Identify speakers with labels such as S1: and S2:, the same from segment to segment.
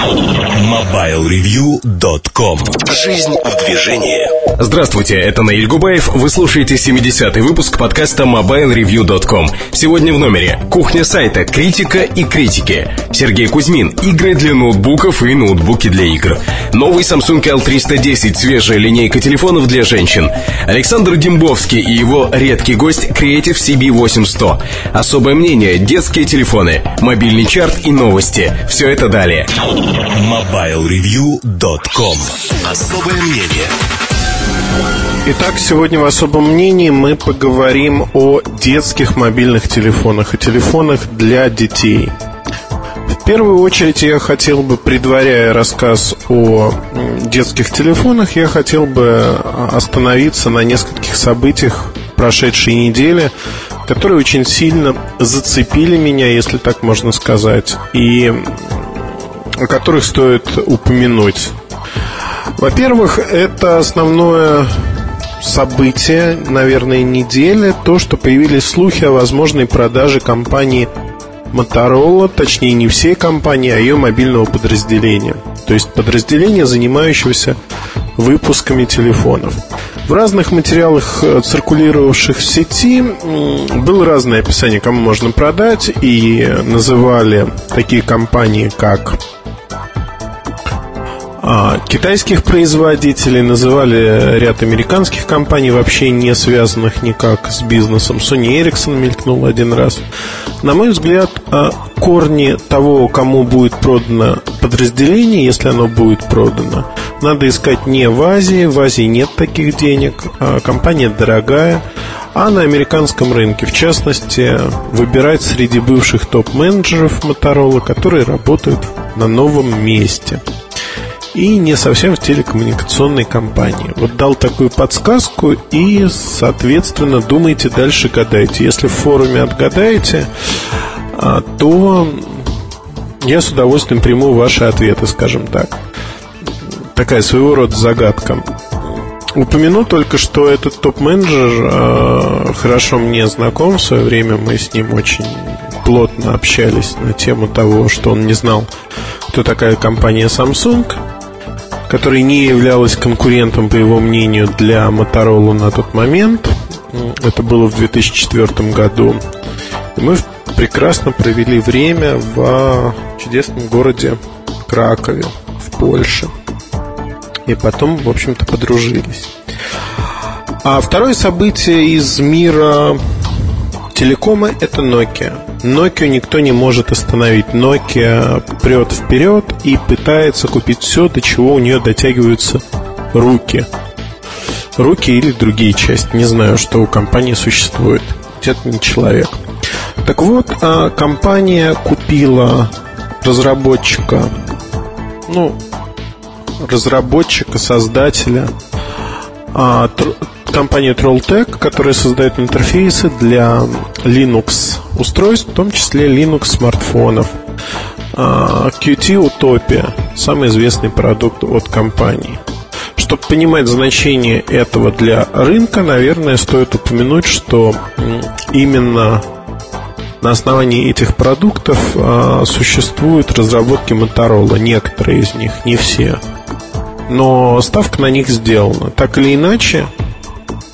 S1: MobileReview.com Жизнь в движении
S2: Здравствуйте, это Наиль Губаев. Вы слушаете 70-й выпуск подкаста MobileReview.com. Сегодня в номере кухня сайта «Критика и критики». Сергей Кузьмин. Игры для ноутбуков и ноутбуки для игр. Новый Samsung L310. Свежая линейка телефонов для женщин. Александр Дембовский и его редкий гость Creative CB8100. Особое мнение, детские телефоны, мобильный чарт и новости. Все это далее.
S1: MobileReview.com Особое мнение.
S3: Итак, сегодня в особом мнении мы поговорим о детских мобильных телефонах и телефонах для детей. В первую очередь я хотел бы, предваряя рассказ о детских телефонах, я хотел бы остановиться на нескольких событиях прошедшей недели, которые очень сильно зацепили меня, если так можно сказать, и о которых стоит упомянуть. Во-первых, это основное событие, наверное, недели, то, что появились слухи о возможной продаже компании Motorola, точнее не всей компании, а ее мобильного подразделения. То есть подразделения, занимающегося выпусками телефонов. В разных материалах, э, циркулировавших в сети, было разное описание, кому можно продать, и называли такие компании, как а, китайских производителей, называли ряд американских компаний, вообще не связанных никак с бизнесом. Sony Ericsson мелькнул один раз. На мой взгляд, а, корни того, кому будет продано подразделение, если оно будет продано, надо искать не в Азии. В Азии нет таких денег. А компания дорогая. А на американском рынке, в частности, выбирать среди бывших топ-менеджеров Motorola, которые работают на новом месте – и не совсем в телекоммуникационной компании. Вот дал такую подсказку и, соответственно, думайте дальше, гадайте. Если в форуме отгадаете, а, то я с удовольствием приму ваши ответы, скажем так. Такая своего рода загадка. Упомяну только, что этот топ-менеджер э, хорошо мне знаком. В свое время мы с ним очень плотно общались на тему того, что он не знал, кто такая компания Samsung которая не являлась конкурентом, по его мнению, для Motorola на тот момент. Это было в 2004 году. И мы прекрасно провели время в чудесном городе Кракове, в Польше. И потом, в общем-то, подружились. А второе событие из мира телекома – это Nokia. Nokia никто не может остановить. Nokia прет вперед и пытается купить все, до чего у нее дотягиваются руки. Руки или другие части. Не знаю, что у компании существует. Это не человек. Так вот, а компания купила разработчика, ну, разработчика, создателя а, компания Trolltech, которая создает интерфейсы для Linux устройств, в том числе Linux смартфонов. А, Qt Utopia – самый известный продукт от компании. Чтобы понимать значение этого для рынка, наверное, стоит упомянуть, что именно на основании этих продуктов а, существуют разработки Motorola, некоторые из них, не все. Но ставка на них сделана. Так или иначе,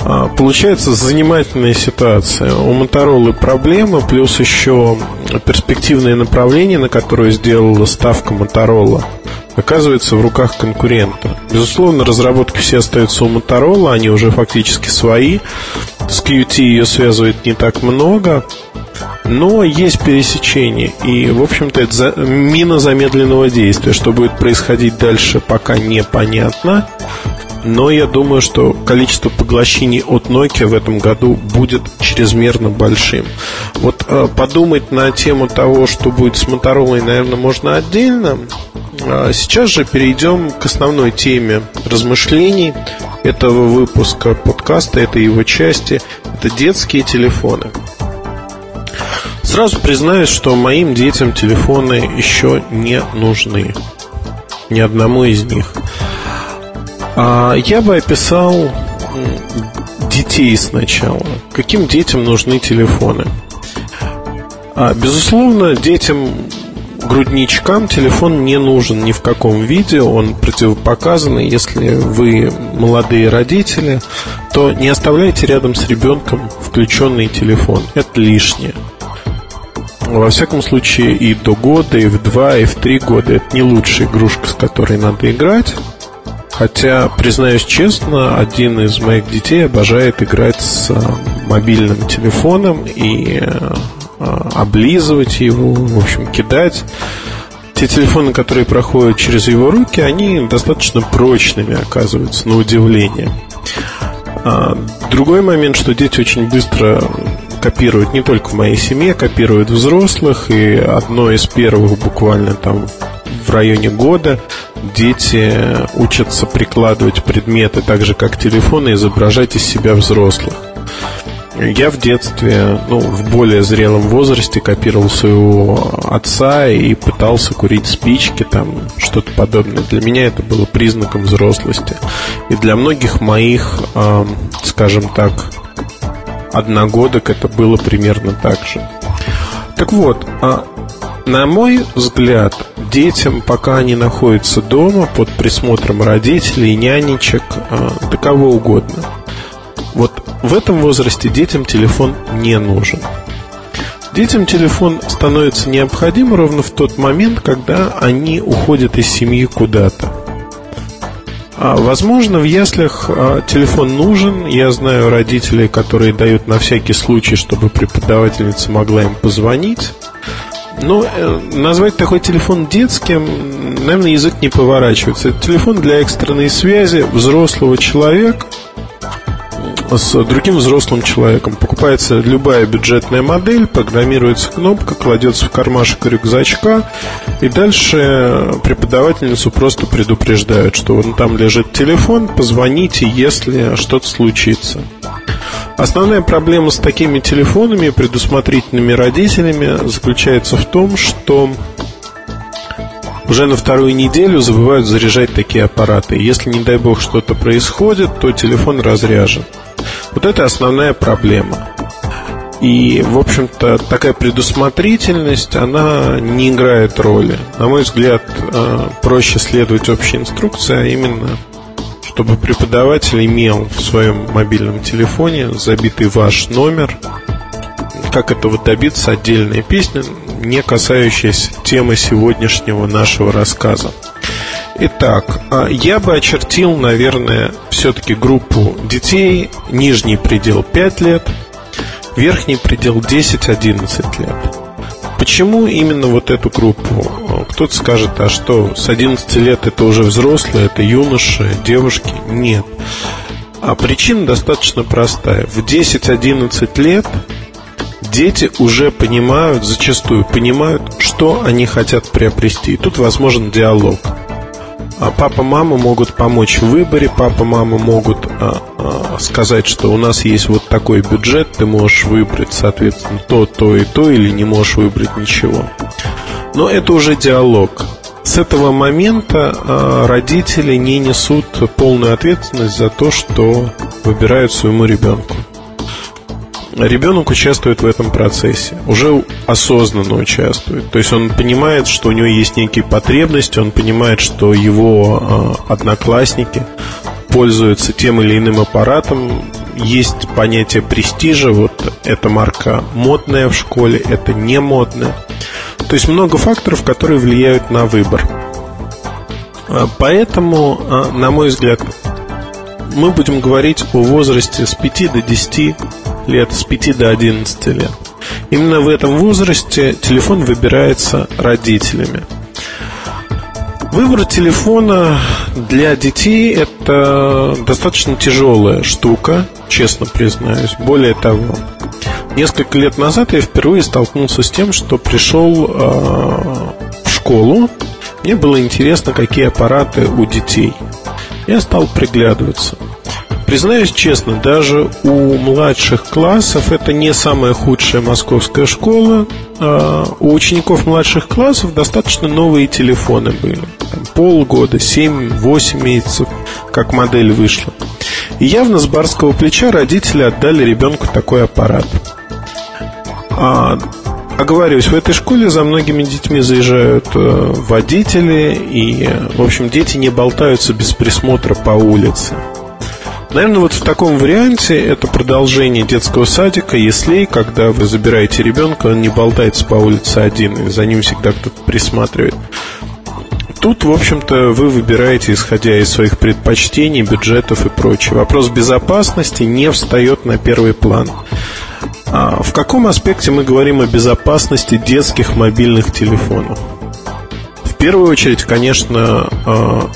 S3: а, получается занимательная ситуация. У Моторолы проблемы, плюс еще перспективное направление, на которое сделала ставка Моторола, оказывается в руках конкурента. Безусловно, разработки все остаются у Моторола, они уже фактически свои. С QT ее связывает не так много, но есть пересечение. И, в общем-то, это мина замедленного действия. Что будет происходить дальше, пока непонятно но я думаю, что количество поглощений от Nokia в этом году будет чрезмерно большим. Вот э, подумать на тему того, что будет с Motorola, наверное, можно отдельно. А сейчас же перейдем к основной теме размышлений этого выпуска подкаста, этой его части. Это детские телефоны. Сразу признаюсь, что моим детям телефоны еще не нужны. Ни одному из них. А я бы описал детей сначала. Каким детям нужны телефоны? А, безусловно, детям грудничкам телефон не нужен ни в каком виде, он противопоказанный. Если вы молодые родители, то не оставляйте рядом с ребенком включенный телефон. Это лишнее. Во всяком случае, и до года, и в два, и в три года это не лучшая игрушка, с которой надо играть. Хотя, признаюсь честно, один из моих детей обожает играть с мобильным телефоном и а, облизывать его, в общем, кидать. Те телефоны, которые проходят через его руки, они достаточно прочными оказываются, на удивление. А, другой момент, что дети очень быстро копируют не только в моей семье, копируют взрослых, и одно из первых буквально там в районе года дети учатся прикладывать предметы так же, как телефоны, изображать из себя взрослых. Я в детстве, ну, в более зрелом возрасте копировал своего отца и пытался курить спички, там, что-то подобное. Для меня это было признаком взрослости. И для многих моих, э, скажем так, одногодок это было примерно так же. Так вот, а на мой взгляд, детям, пока они находятся дома под присмотром родителей, нянечек, э, да кого угодно – вот в этом возрасте детям телефон не нужен. Детям телефон становится необходим ровно в тот момент, когда они уходят из семьи куда-то. А, возможно, в яслях а, телефон нужен. Я знаю родителей, которые дают на всякий случай, чтобы преподавательница могла им позвонить. Но э, назвать такой телефон детским, наверное, язык не поворачивается. Это телефон для экстренной связи взрослого человека с другим взрослым человеком. Покупается любая бюджетная модель, программируется кнопка, кладется в кармашек рюкзачка, и дальше преподавательницу просто предупреждают, что вон там лежит телефон, позвоните, если что-то случится. Основная проблема с такими телефонами, предусмотрительными родителями, заключается в том, что уже на вторую неделю забывают заряжать такие аппараты. Если, не дай бог, что-то происходит, то телефон разряжен. Вот это основная проблема. И, в общем-то, такая предусмотрительность, она не играет роли. На мой взгляд, э, проще следовать общей инструкции, а именно, чтобы преподаватель имел в своем мобильном телефоне забитый ваш номер. Как этого добиться, отдельная песня, не касающаяся темы сегодняшнего нашего рассказа. Итак, а, я бы очертил, наверное, все-таки группу детей. Нижний предел 5 лет, верхний предел 10-11 лет. Почему именно вот эту группу? Кто-то скажет, а что, с 11 лет это уже взрослые, это юноши, девушки? Нет. А причина достаточно простая. В 10-11 лет дети уже понимают, зачастую понимают, что они хотят приобрести. И тут возможен диалог. А папа, мама могут помочь в выборе, папа, мама могут а, а, сказать, что у нас есть вот такой бюджет, ты можешь выбрать, соответственно, то, то и то, или не можешь выбрать ничего. Но это уже диалог. С этого момента а, родители не несут полную ответственность за то, что выбирают своему ребенку ребенок участвует в этом процессе, уже осознанно участвует. То есть он понимает, что у него есть некие потребности, он понимает, что его э, одноклассники пользуются тем или иным аппаратом. Есть понятие престижа, вот эта марка модная в школе, это не модная. То есть много факторов, которые влияют на выбор. А, поэтому, а, на мой взгляд, мы будем говорить о возрасте с 5 до 10 лет, с 5 до 11 лет. Именно в этом возрасте телефон выбирается родителями. Выбор телефона для детей – это достаточно тяжелая штука, честно признаюсь. Более того, несколько лет назад я впервые столкнулся с тем, что пришел э, в школу. Мне было интересно, какие аппараты у детей. Я стал приглядываться. Признаюсь честно, даже у младших классов это не самая худшая московская школа. А у учеников младших классов достаточно новые телефоны были. Полгода, 7-8 месяцев, как модель вышла. И явно с барского плеча родители отдали ребенку такой аппарат. А оговорюсь, в этой школе за многими детьми заезжают э, водители, и, в общем, дети не болтаются без присмотра по улице. Наверное, вот в таком варианте это продолжение детского садика, если когда вы забираете ребенка, он не болтается по улице один, и за ним всегда кто-то присматривает. Тут, в общем-то, вы выбираете, исходя из своих предпочтений, бюджетов и прочее. Вопрос безопасности не встает на первый план. А в каком аспекте мы говорим о безопасности детских мобильных телефонов? В первую очередь, конечно, а,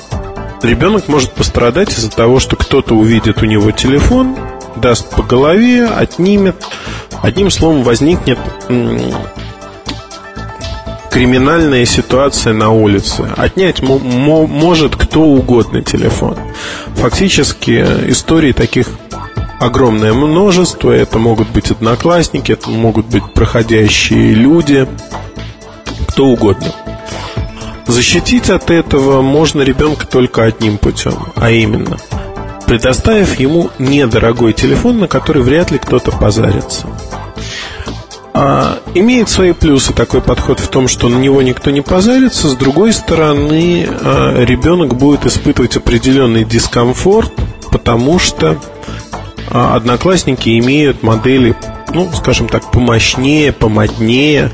S3: ребенок может пострадать из-за того, что кто-то увидит у него телефон, даст по голове, отнимет. Одним словом, возникнет криминальная ситуация на улице. Отнять может кто угодно телефон. Фактически истории таких огромное множество. Это могут быть одноклассники, это могут быть проходящие люди, кто угодно. Защитить от этого можно ребенка только одним путем, а именно предоставив ему недорогой телефон, на который вряд ли кто-то позарится. А, имеет свои плюсы такой подход в том, что на него никто не позарится. С другой стороны, а, ребенок будет испытывать определенный дискомфорт, потому что одноклассники имеют модели, ну, скажем так, помощнее, помоднее.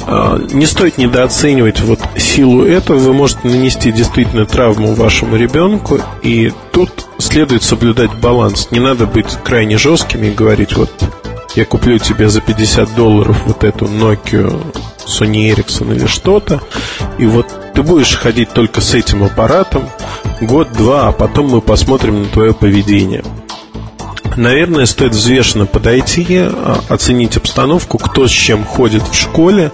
S3: А, не стоит недооценивать вот силу этого. Вы можете нанести действительно травму вашему ребенку, и тут следует соблюдать баланс. Не надо быть крайне жесткими и говорить, вот я куплю тебе за 50 долларов вот эту Nokia, Sony Ericsson или что-то, и вот ты будешь ходить только с этим аппаратом год-два, а потом мы посмотрим на твое поведение. Наверное, стоит взвешенно подойти, а, оценить обстановку, кто с чем ходит в школе,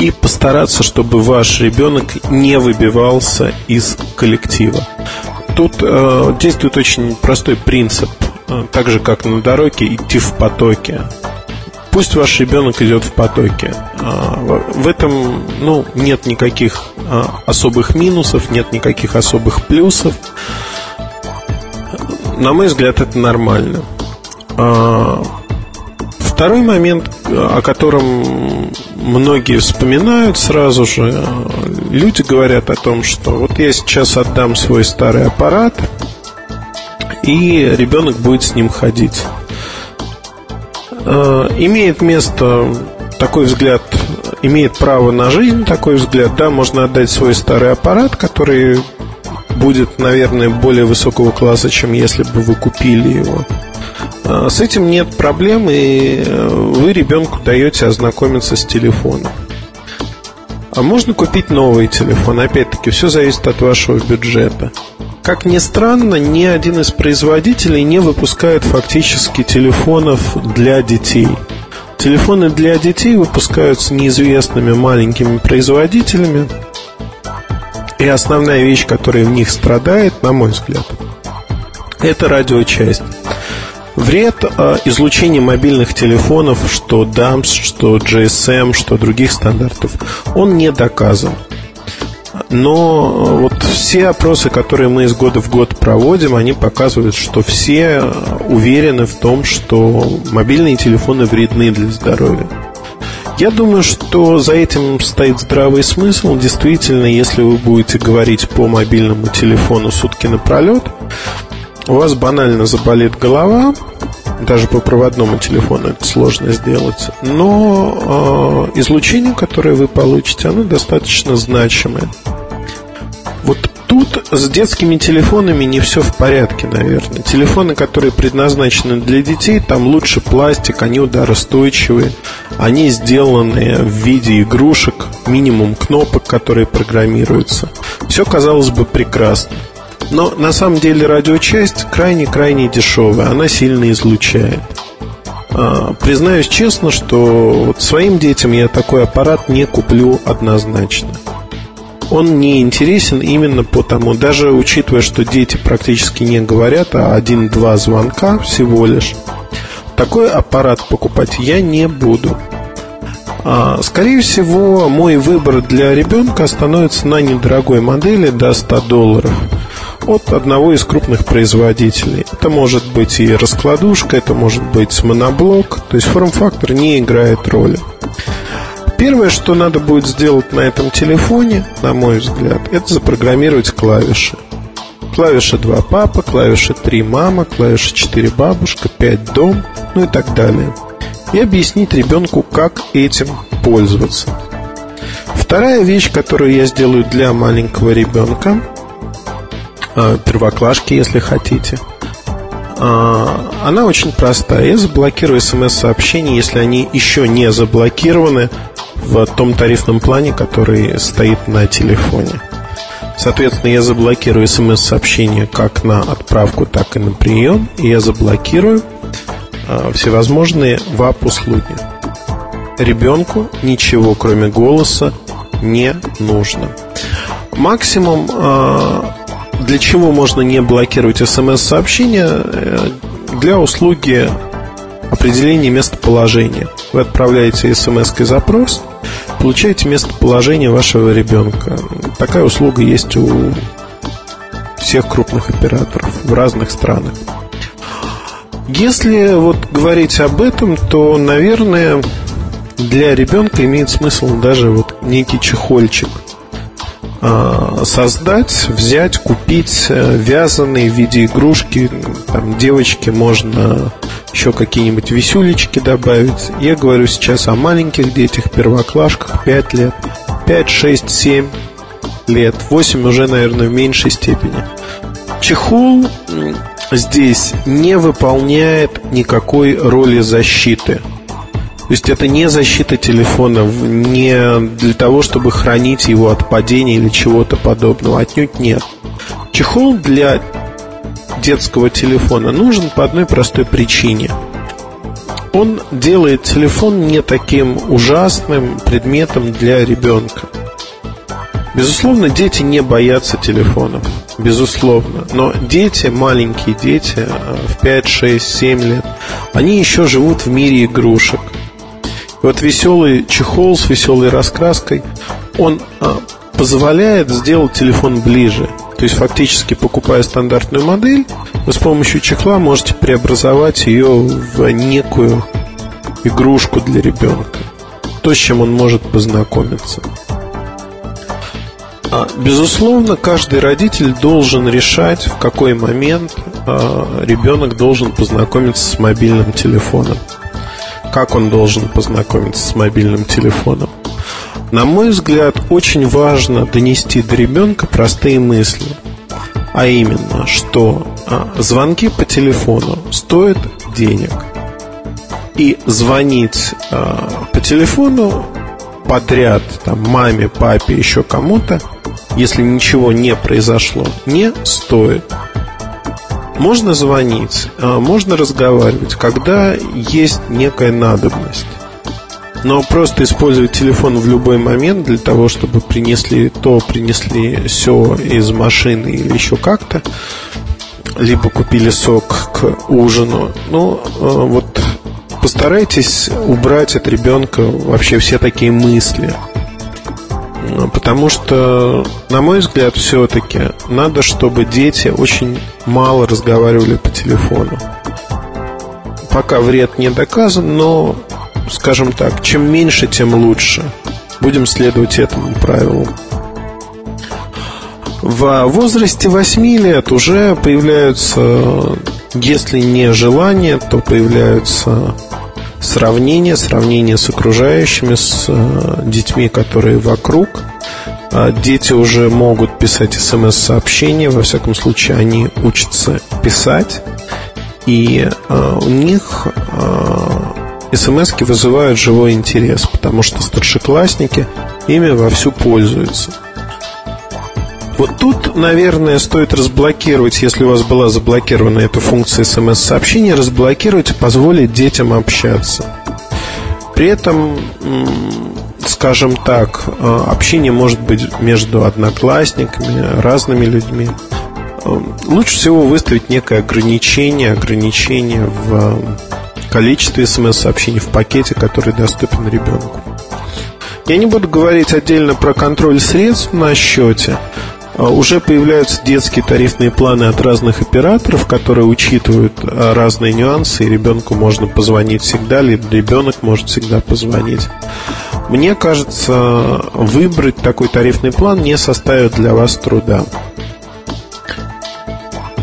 S3: и постараться, чтобы ваш ребенок не выбивался из коллектива. Тут э, действует очень простой принцип, э, так же как на дороге, идти в потоке. Пусть ваш ребенок идет в потоке. Э, в этом ну, нет никаких э, особых минусов, нет никаких особых плюсов на мой взгляд, это нормально. А, второй момент, о котором многие вспоминают сразу же, люди говорят о том, что вот я сейчас отдам свой старый аппарат, и ребенок будет с ним ходить. А, имеет место такой взгляд, имеет право на жизнь такой взгляд, да, можно отдать свой старый аппарат, который будет, наверное, более высокого класса, чем если бы вы купили его. А, с этим нет проблем, и э, вы ребенку даете ознакомиться с телефоном. А можно купить новый телефон. Опять-таки, все зависит от вашего бюджета. Как ни странно, ни один из производителей не выпускает фактически телефонов для детей. Телефоны для детей выпускаются неизвестными маленькими производителями, и основная вещь, которая в них страдает, на мой взгляд, это радиочасть. Вред э, излучения мобильных телефонов, что DAMS, что GSM, что других стандартов, он не доказан. Но вот все опросы, которые мы из года в год проводим, они показывают, что все уверены в том, что мобильные телефоны вредны для здоровья. Я думаю, что за этим стоит здравый смысл. Действительно, если вы будете говорить по мобильному телефону сутки напролет, у вас банально заболит голова, даже по проводному телефону это сложно сделать. Но э, излучение, которое вы получите, оно достаточно значимое. Вот тут с детскими телефонами не все в порядке, наверное. Телефоны, которые предназначены для детей, там лучше пластик, они ударостойчивые, они сделаны в виде игрушек, минимум кнопок, которые программируются. Все, казалось бы, прекрасно. Но на самом деле радиочасть крайне-крайне дешевая, она сильно излучает. А, признаюсь честно, что своим детям я такой аппарат не куплю однозначно он не интересен именно потому, даже учитывая, что дети практически не говорят, а один-два звонка всего лишь, такой аппарат покупать я не буду. А, скорее всего, мой выбор для ребенка остановится на недорогой модели до 100 долларов от одного из крупных производителей. Это может быть и раскладушка, это может быть моноблок, то есть форм-фактор не играет роли. Первое, что надо будет сделать на этом телефоне, на мой взгляд, это запрограммировать клавиши. Клавиша 2 папа, клавиша 3 мама, клавиша 4 бабушка, 5 дом, ну и так далее. И объяснить ребенку, как этим пользоваться. Вторая вещь, которую я сделаю для маленького ребенка, а, первоклашки, если хотите, а, она очень простая. Я заблокирую смс-сообщения, если они еще не заблокированы в том тарифном плане, который стоит на телефоне. Соответственно, я заблокирую смс-сообщения как на отправку, так и на прием. И я заблокирую э, всевозможные ВАП-услуги. Ребенку ничего, кроме голоса, не нужно. Максимум, э, для чего можно не блокировать смс-сообщения, э, для услуги определения местоположения. Вы отправляете смс запрос, получаете местоположение вашего ребенка. Такая услуга есть у всех крупных операторов в разных странах. Если вот говорить об этом, то, наверное, для ребенка имеет смысл даже вот некий чехольчик создать, взять, купить э, вязаные в виде игрушки. Там девочке можно еще какие-нибудь висюлечки добавить. Я говорю сейчас о маленьких детях, первоклашках, 5 лет, 5, 6, 7 лет, 8 уже, наверное, в меньшей степени. Чехол здесь не выполняет никакой роли защиты. То есть это не защита телефона, не для того, чтобы хранить его от падения или чего-то подобного. Отнюдь нет. Чехол для детского телефона нужен по одной простой причине. Он делает телефон не таким ужасным предметом для ребенка. Безусловно, дети не боятся телефонов. Безусловно. Но дети, маленькие дети, э, в 5, 6, 7 лет, они еще живут в мире игрушек. Вот веселый чехол с веселой раскраской, он э, позволяет сделать телефон ближе. То есть фактически покупая стандартную модель, вы с помощью чехла можете преобразовать ее в некую игрушку для ребенка. То, с чем он может познакомиться. А, безусловно, каждый родитель должен решать, в какой момент а, ребенок должен познакомиться с мобильным телефоном. Как он должен познакомиться с мобильным телефоном. На мой взгляд, очень важно донести до ребенка простые мысли. А именно, что а, звонки по телефону стоят денег. И звонить а, по телефону подряд там, маме, папе, еще кому-то, если ничего не произошло, не стоит. Можно звонить, а, можно разговаривать, когда есть некая надобность. Но просто использовать телефон в любой момент для того, чтобы принесли то, принесли все из машины или еще как-то, либо купили сок к ужину. Ну, э, вот постарайтесь убрать от ребенка вообще все такие мысли. Потому что, на мой взгляд, все-таки надо, чтобы дети очень мало разговаривали по телефону. Пока вред не доказан, но скажем так, чем меньше, тем лучше. Будем следовать этому правилу. В возрасте 8 лет уже появляются, если не желания, то появляются сравнения, сравнения с окружающими, с э, детьми, которые вокруг. А дети уже могут писать смс-сообщения, во всяком случае они учатся писать, и э, у них э, смс вызывают живой интерес, потому что старшеклассники ими вовсю пользуются. Вот тут, наверное, стоит разблокировать, если у вас была заблокирована эта функция смс-сообщения, разблокировать и позволить детям общаться. При этом, скажем так, э, общение может быть между одноклассниками, разными людьми. Э, лучше всего выставить некое ограничение, ограничение в количестве смс-сообщений в пакете, который доступен ребенку. Я не буду говорить отдельно про контроль средств на счете. А, уже появляются детские тарифные планы от разных операторов, которые учитывают а, разные нюансы, и ребенку можно позвонить всегда, либо ребенок может всегда позвонить. мне кажется, выбрать такой тарифный план не составит для вас труда.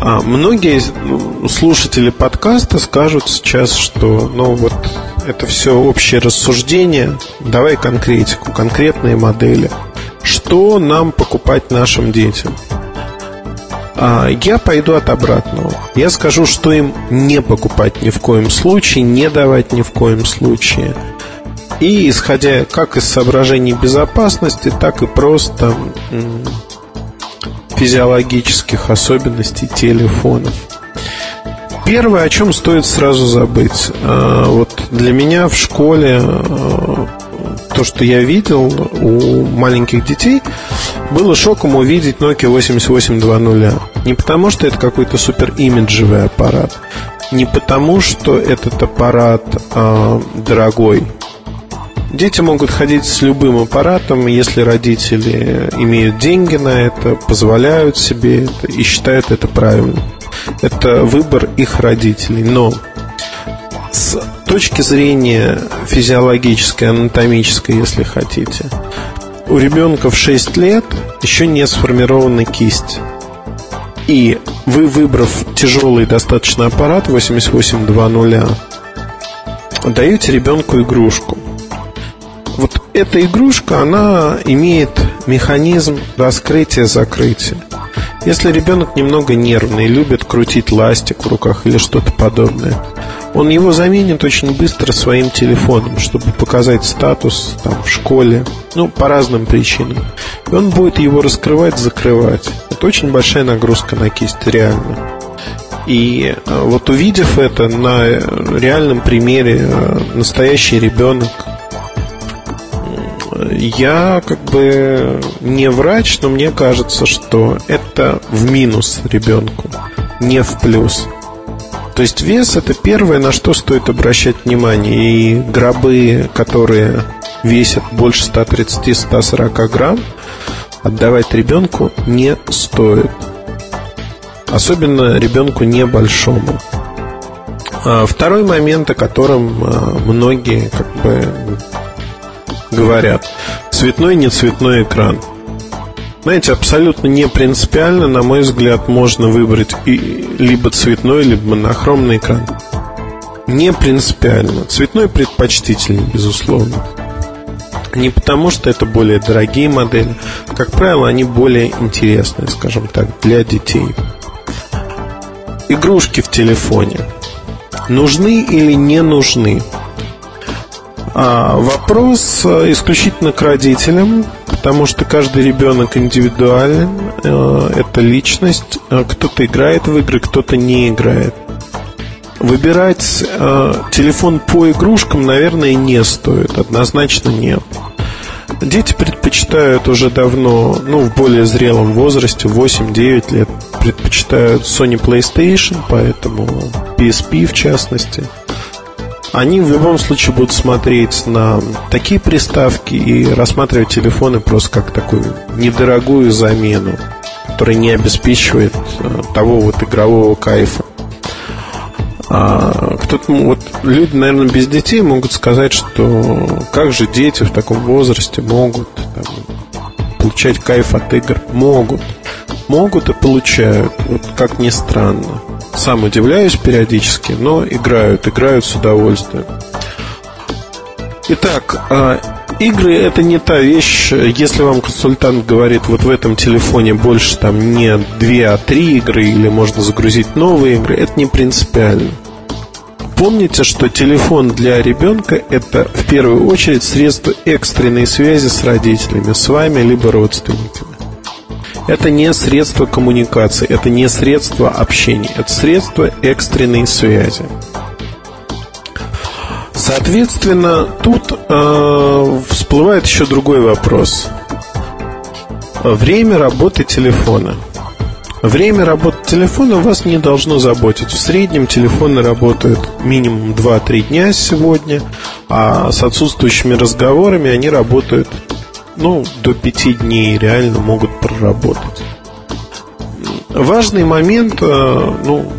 S3: А многие ну, слушатели подкаста скажут сейчас, что ну вот это все общее рассуждение. Давай конкретику, конкретные модели. Что нам покупать нашим детям? А я пойду от обратного. Я скажу, что им не покупать ни в коем случае, не давать ни в коем случае. И исходя как из соображений безопасности, так и просто физиологических особенностей телефонов. Первое, о чем стоит сразу забыть. А, вот для меня в школе а, то, что я видел у маленьких детей, было шоком увидеть Nokia 8820. Не потому, что это какой-то супер имиджевый аппарат, не потому, что этот аппарат э, дорогой, Дети могут ходить с любым аппаратом, если родители имеют деньги на это, позволяют себе это и считают это правильным. Это выбор их родителей. Но с точки зрения физиологической, анатомической, если хотите, у ребенка в 6 лет еще не сформирована кисть. И вы, выбрав тяжелый достаточно аппарат 8820, даете ребенку игрушку – вот эта игрушка, она имеет механизм раскрытия-закрытия. Если ребенок немного нервный, любит крутить ластик в руках или что-то подобное, он его заменит очень быстро своим телефоном, чтобы показать статус там, в школе, ну, по разным причинам. И он будет его раскрывать, закрывать. Это очень большая нагрузка на кисть, реально. И э, вот увидев это на реальном примере, э, настоящий ребенок я как бы не врач, но мне кажется, что это в минус ребенку, не в плюс. То есть вес это первое, на что стоит обращать внимание. И гробы, которые весят больше 130-140 грамм, отдавать ребенку не стоит. Особенно ребенку небольшому. А второй момент, о котором а, многие как бы говорят. Цветной, не цветной экран. Знаете, абсолютно не принципиально, на мой взгляд, можно выбрать и либо цветной, либо монохромный экран. Не принципиально. Цветной предпочтительнее, безусловно. Не потому, что это более дорогие модели. Как правило, они более интересные, скажем так, для детей. Игрушки в телефоне. Нужны или не нужны? А, вопрос э, исключительно к родителям, потому что каждый ребенок индивидуален, э, это личность. Э, кто-то играет в игры, кто-то не играет. Выбирать телефон по игрушкам, наверное, не стоит, однозначно нет. Дети предпочитают уже давно, ну, в более зрелом возрасте, 8-9 лет, предпочитают Sony PlayStation, поэтому PSP в частности – они в любом случае будут смотреть на такие приставки и рассматривать телефоны просто как такую недорогую замену, которая не обеспечивает э, того вот игрового кайфа. А кто-то, вот люди, наверное, без детей могут сказать, что как же дети в таком возрасте могут там, получать кайф от игр? Могут. Могут и получают, вот как ни странно. Сам удивляюсь периодически, но играют, играют с удовольствием. Итак, а, игры это не та вещь, если вам консультант говорит, вот в этом телефоне больше там не 2, а 3 игры, или можно загрузить новые игры, это не принципиально. Помните, что телефон для ребенка это в первую очередь средство экстренной связи с родителями, с вами либо родственниками. Это не средство коммуникации, это не средство общения, это средство экстренной связи. Соответственно, тут э, всплывает еще другой вопрос. Время работы телефона. Время работы телефона вас не должно заботить. В среднем телефоны работают минимум 2-3 дня сегодня, а с отсутствующими разговорами они работают ну, до пяти дней реально могут проработать. Важный момент, э, ну,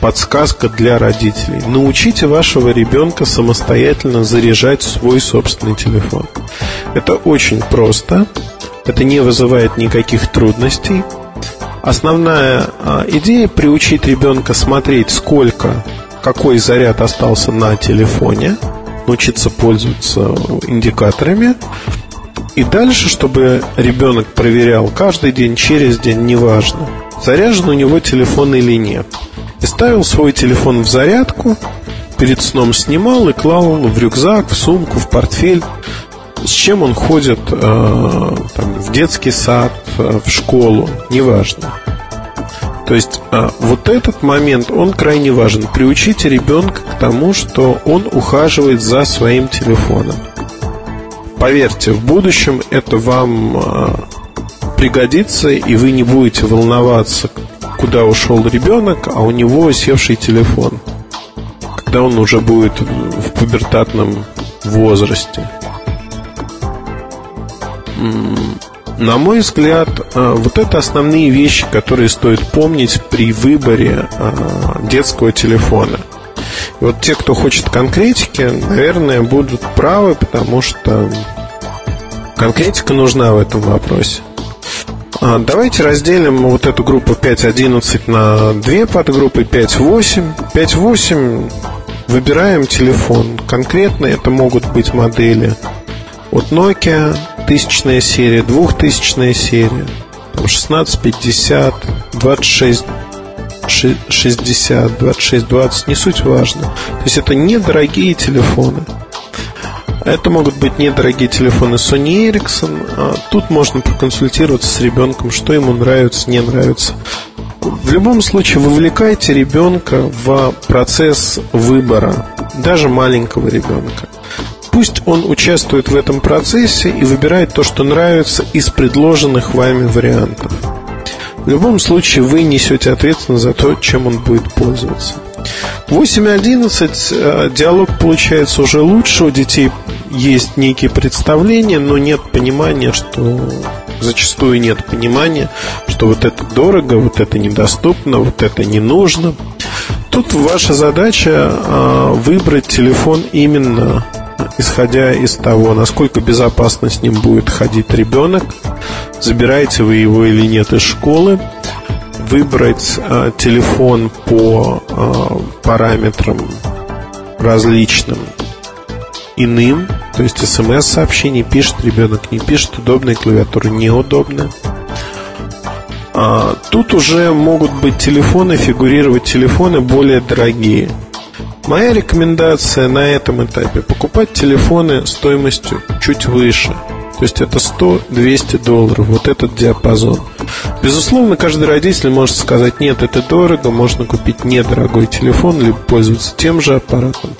S3: подсказка для родителей. Научите вашего ребенка самостоятельно заряжать свой собственный телефон. Это очень просто. Это не вызывает никаких трудностей. Основная а, идея приучить ребенка смотреть, сколько, какой заряд остался на телефоне, научиться пользоваться индикаторами. И дальше, чтобы ребенок проверял каждый день, через день, неважно, заряжен у него телефон или нет. И ставил свой телефон в зарядку, перед сном снимал и клал в рюкзак, в сумку, в портфель с чем он ходит э, там, в детский сад, э, в школу, неважно. То есть э, вот этот момент, он крайне важен. Приучите ребенка к тому, что он ухаживает за своим телефоном. Поверьте, в будущем это вам э, пригодится, и вы не будете волноваться, куда ушел ребенок, а у него севший телефон, когда он уже будет в пубертатном возрасте. На мой взгляд, э, вот это основные вещи, которые стоит помнить при выборе э, детского телефона. Вот те, кто хочет конкретики, наверное, будут правы, потому что конкретика нужна в этом вопросе. А, давайте разделим вот эту группу 5.11 на две подгруппы 5.8. 5.8 выбираем телефон. Конкретно это могут быть модели от Nokia, тысячная серия, двухтысячная серия, там 16, 50, 26, 60, 26, 20, не суть важно. То есть это недорогие телефоны. Это могут быть недорогие телефоны Sony Ericsson. А тут можно проконсультироваться с ребенком, что ему нравится, не нравится. В любом случае, вовлекайте ребенка в процесс выбора, даже маленького ребенка. Пусть он участвует в этом процессе и выбирает то, что нравится из предложенных вами вариантов. В любом случае вы несете ответственность за то, чем он будет пользоваться. 8.11 э, диалог получается уже лучше, у детей есть некие представления, но нет понимания, что зачастую нет понимания, что вот это дорого, вот это недоступно, вот это не нужно. Тут ваша задача э, выбрать телефон именно исходя из того, насколько безопасно с ним будет ходить ребенок, забираете вы его или нет из школы, выбрать э, телефон по э, параметрам различным иным, то есть смс-сообщений пишет ребенок, не пишет, удобная клавиатура, неудобная. А, тут уже могут быть телефоны, фигурировать телефоны более дорогие – Моя рекомендация на этом этапе покупать телефоны стоимостью чуть выше. То есть это 100-200 долларов, вот этот диапазон. Безусловно, каждый родитель может сказать, нет, это дорого, можно купить недорогой телефон, либо пользоваться тем же аппаратом.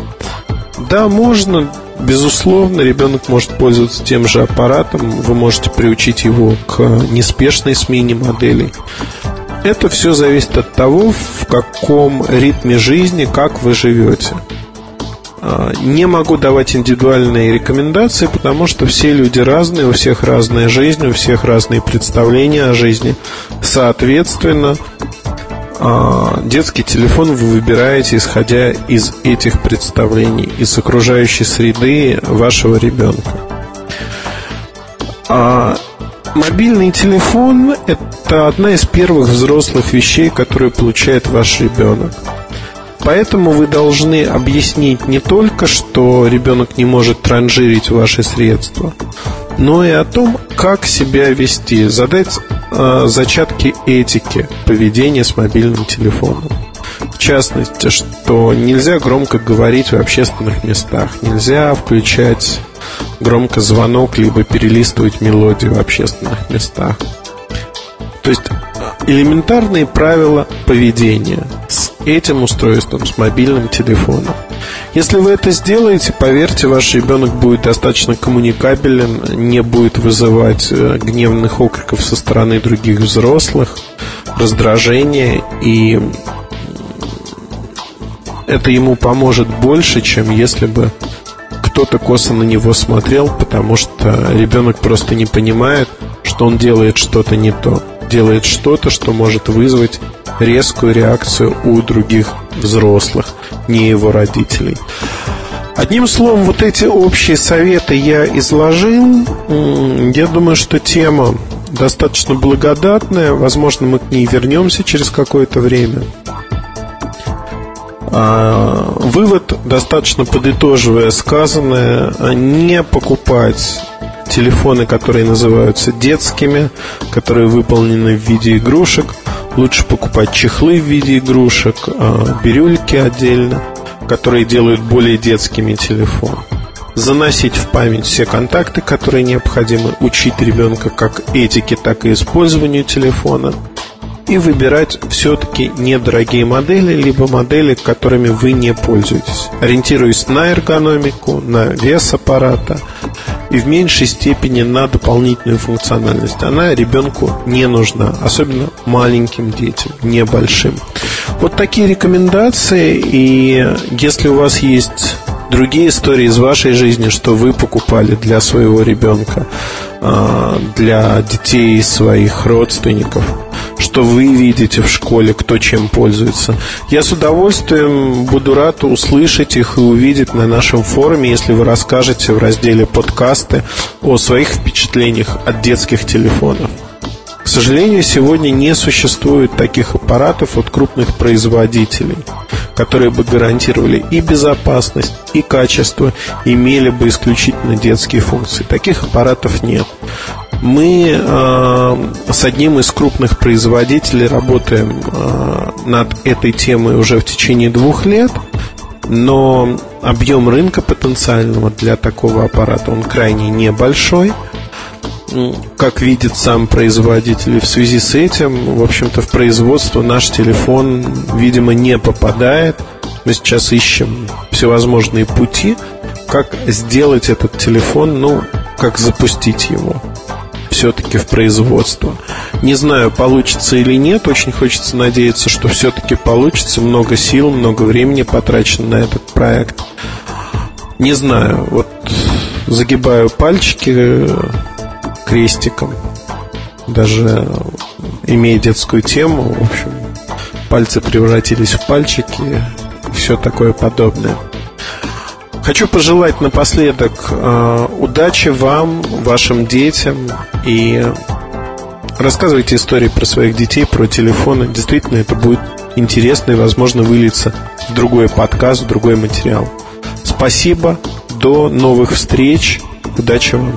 S3: Да, можно, безусловно, ребенок может пользоваться тем же аппаратом, вы можете приучить его к неспешной смене моделей. Это все зависит от того, в каком ритме жизни, как вы живете. А, не могу давать индивидуальные рекомендации, потому что все люди разные, у всех разная жизнь, у всех разные представления о жизни. Соответственно, а, детский телефон вы выбираете, исходя из этих представлений, из окружающей среды вашего ребенка. Мобильный телефон – это одна из первых взрослых вещей, которые получает ваш ребенок. Поэтому вы должны объяснить не только, что ребенок не может транжирить ваши средства, но и о том, как себя вести, задать э, зачатки этики поведения с мобильным телефоном. В частности, что нельзя громко говорить в общественных местах, нельзя включать громко звонок, либо перелистывать мелодию в общественных местах. То есть элементарные правила поведения с этим устройством, с мобильным телефоном. Если вы это сделаете, поверьте, ваш ребенок будет достаточно коммуникабелен, не будет вызывать э, гневных окриков со стороны других взрослых, раздражения, и это ему поможет больше, чем если бы кто-то косо на него смотрел, потому что ребенок просто не понимает, что он делает что-то не то. делает что-то, что может вызвать резкую реакцию у других взрослых, не его родителей. Одним словом, вот эти общие советы я изложил. Я думаю, что тема достаточно благодатная. Возможно, мы к ней вернемся через какое-то время. А, вывод, достаточно подытоживая сказанное, не покупать телефоны, которые называются детскими, которые выполнены в виде игрушек. Лучше покупать чехлы в виде игрушек, а, бирюльки отдельно – которые делают более детскими телефон. Заносить в память все контакты, которые необходимы, учить ребенка как этике, так и использованию телефона и выбирать все-таки недорогие модели, либо модели, которыми вы не пользуетесь, ориентируясь на эргономику, на вес аппарата и в меньшей степени на дополнительную функциональность. Она ребенку не нужна, особенно маленьким детям, небольшим. Вот такие рекомендации, и если у вас есть другие истории из вашей жизни, что вы покупали для своего ребенка, а, для детей своих родственников, что вы видите в школе, кто чем пользуется. Я с удовольствием буду рад услышать их и увидеть на нашем форуме, если вы расскажете в разделе подкасты о своих впечатлениях от детских телефонов. К сожалению, сегодня не существует таких аппаратов от крупных производителей, которые бы гарантировали и безопасность, и качество, имели бы исключительно детские функции. Таких аппаратов нет. Мы э, с одним из крупных производителей работаем э, над этой темой уже в течение двух лет, но объем рынка потенциального для такого аппарата он крайне небольшой – как видит сам производитель. В связи с этим, в общем-то, в производство наш телефон, видимо, не попадает. Мы сейчас ищем всевозможные пути, как сделать этот телефон, ну, как запустить его все-таки в производство. Не знаю, получится или нет. Очень хочется надеяться, что все-таки получится. Много сил, много времени потрачено на этот проект. Не знаю, вот загибаю пальчики, крестиком. Даже имея детскую тему, в общем, пальцы превратились в пальчики и все такое подобное. Хочу пожелать напоследок э, удачи вам, вашим детям и рассказывайте истории про своих детей, про телефоны. Действительно, это будет интересно и, возможно, выльется в другой подкаст, в другой материал. Спасибо, до новых встреч, удачи вам.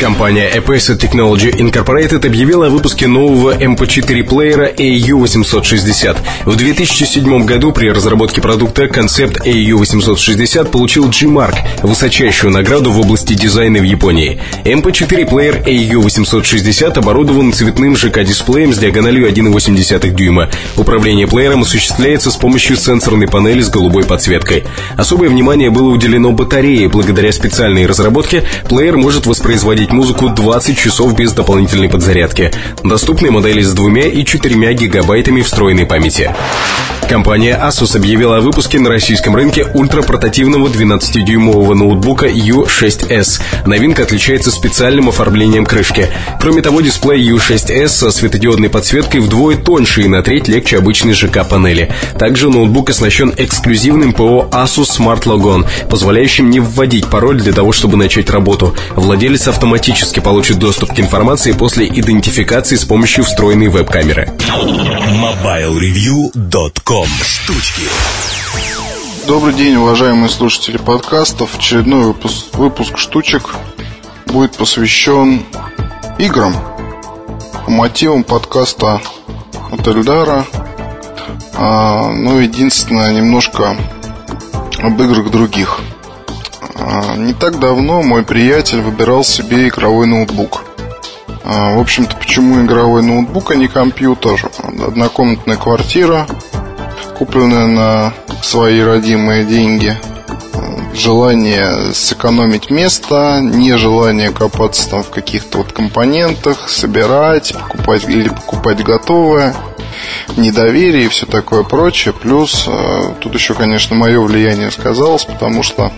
S2: Компания Apace Technology Incorporated объявила о выпуске нового MP4 плеера AU860. В 2007 году при разработке продукта концепт AU860 получил G-Mark, высочайшую награду в области дизайна в Японии. MP4 плеер AU860 оборудован цветным ЖК-дисплеем с диагональю 1,8 дюйма. Управление плеером осуществляется с помощью сенсорной панели с голубой подсветкой. Особое внимание было уделено батарее. Благодаря специальной разработке плеер может воспроизводить музыку 20 часов без дополнительной подзарядки. Доступны модели с двумя и четырьмя гигабайтами встроенной памяти. Компания Asus объявила о выпуске на российском рынке ультрапортативного 12-дюймового ноутбука U6s. Новинка отличается специальным оформлением крышки. Кроме того, дисплей U6s со светодиодной подсветкой вдвое тоньше и на треть легче обычной ЖК-панели. Также ноутбук оснащен эксклюзивным ПО Asus Smart Logon, позволяющим не вводить пароль для того, чтобы начать работу. Владелец автоматически получит доступ к информации после идентификации с помощью встроенной веб-камеры.
S1: MobileReview.com Штучки
S4: Добрый день, уважаемые слушатели подкастов. Очередной выпуск, выпуск штучек будет посвящен играм по мотивам подкаста от Эльдара. А, ну, единственное, немножко об играх других. А, не так давно мой приятель выбирал себе игровой ноутбук. А, в общем-то, почему игровой ноутбук, а не компьютер? Однокомнатная квартира, купленная на свои родимые деньги. Желание сэкономить место, нежелание копаться там в каких-то вот компонентах, собирать, покупать или покупать готовое, недоверие и все такое прочее. Плюс э, тут еще, конечно, мое влияние сказалось, потому что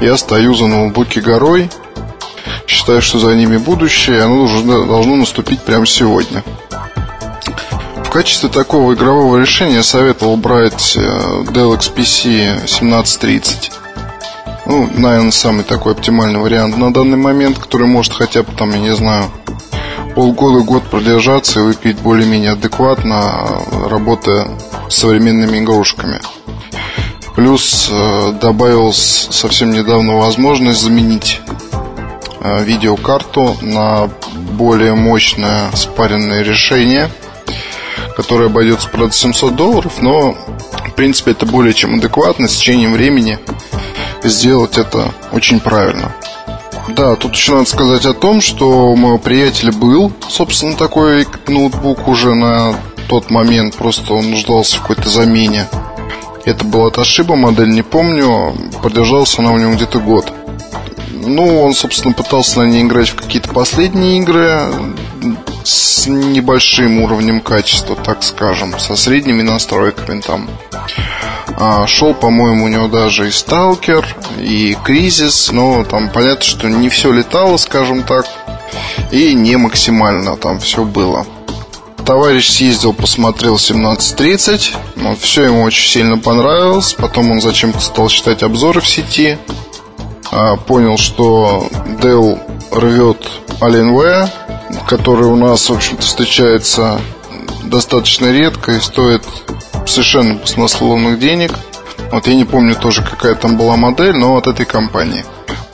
S4: Я стою за ноутбуки горой, считаю, что за ними будущее, и оно должно, должно наступить прямо сегодня. В качестве такого игрового решения я советовал брать э, Dell XPC 1730. Ну, наверное, самый такой оптимальный вариант на данный момент, который может хотя бы там, я не знаю, полгода-год продержаться и выглядеть более-менее адекватно, работая с современными игрушками. Плюс э, добавилась совсем недавно возможность заменить э, видеокарту на более мощное спаренное решение, которое обойдется, правда, 700 долларов, но, в принципе, это более чем адекватно. С течением времени сделать это очень правильно. Да, тут еще надо сказать о том, что у моего приятеля был, собственно, такой ноутбук уже на тот момент, просто он нуждался в какой-то замене. Это была Toshiba модель, не помню, продержался она у него где-то год. Ну, он, собственно, пытался на ней играть в какие-то последние игры с небольшим уровнем качества, так скажем, со средними настройками там. А, шел, по-моему, у него даже и Сталкер, и Кризис, но там понятно, что не все летало, скажем так, и не максимально там все было. Товарищ съездил, посмотрел 17.30, вот, все ему очень сильно понравилось, потом он зачем-то стал читать обзоры в сети, а, понял, что Dell рвет Alienware, который у нас, в общем-то, встречается достаточно редко и стоит совершенно баснословных денег. Вот я не помню тоже, какая там была модель, но от этой компании.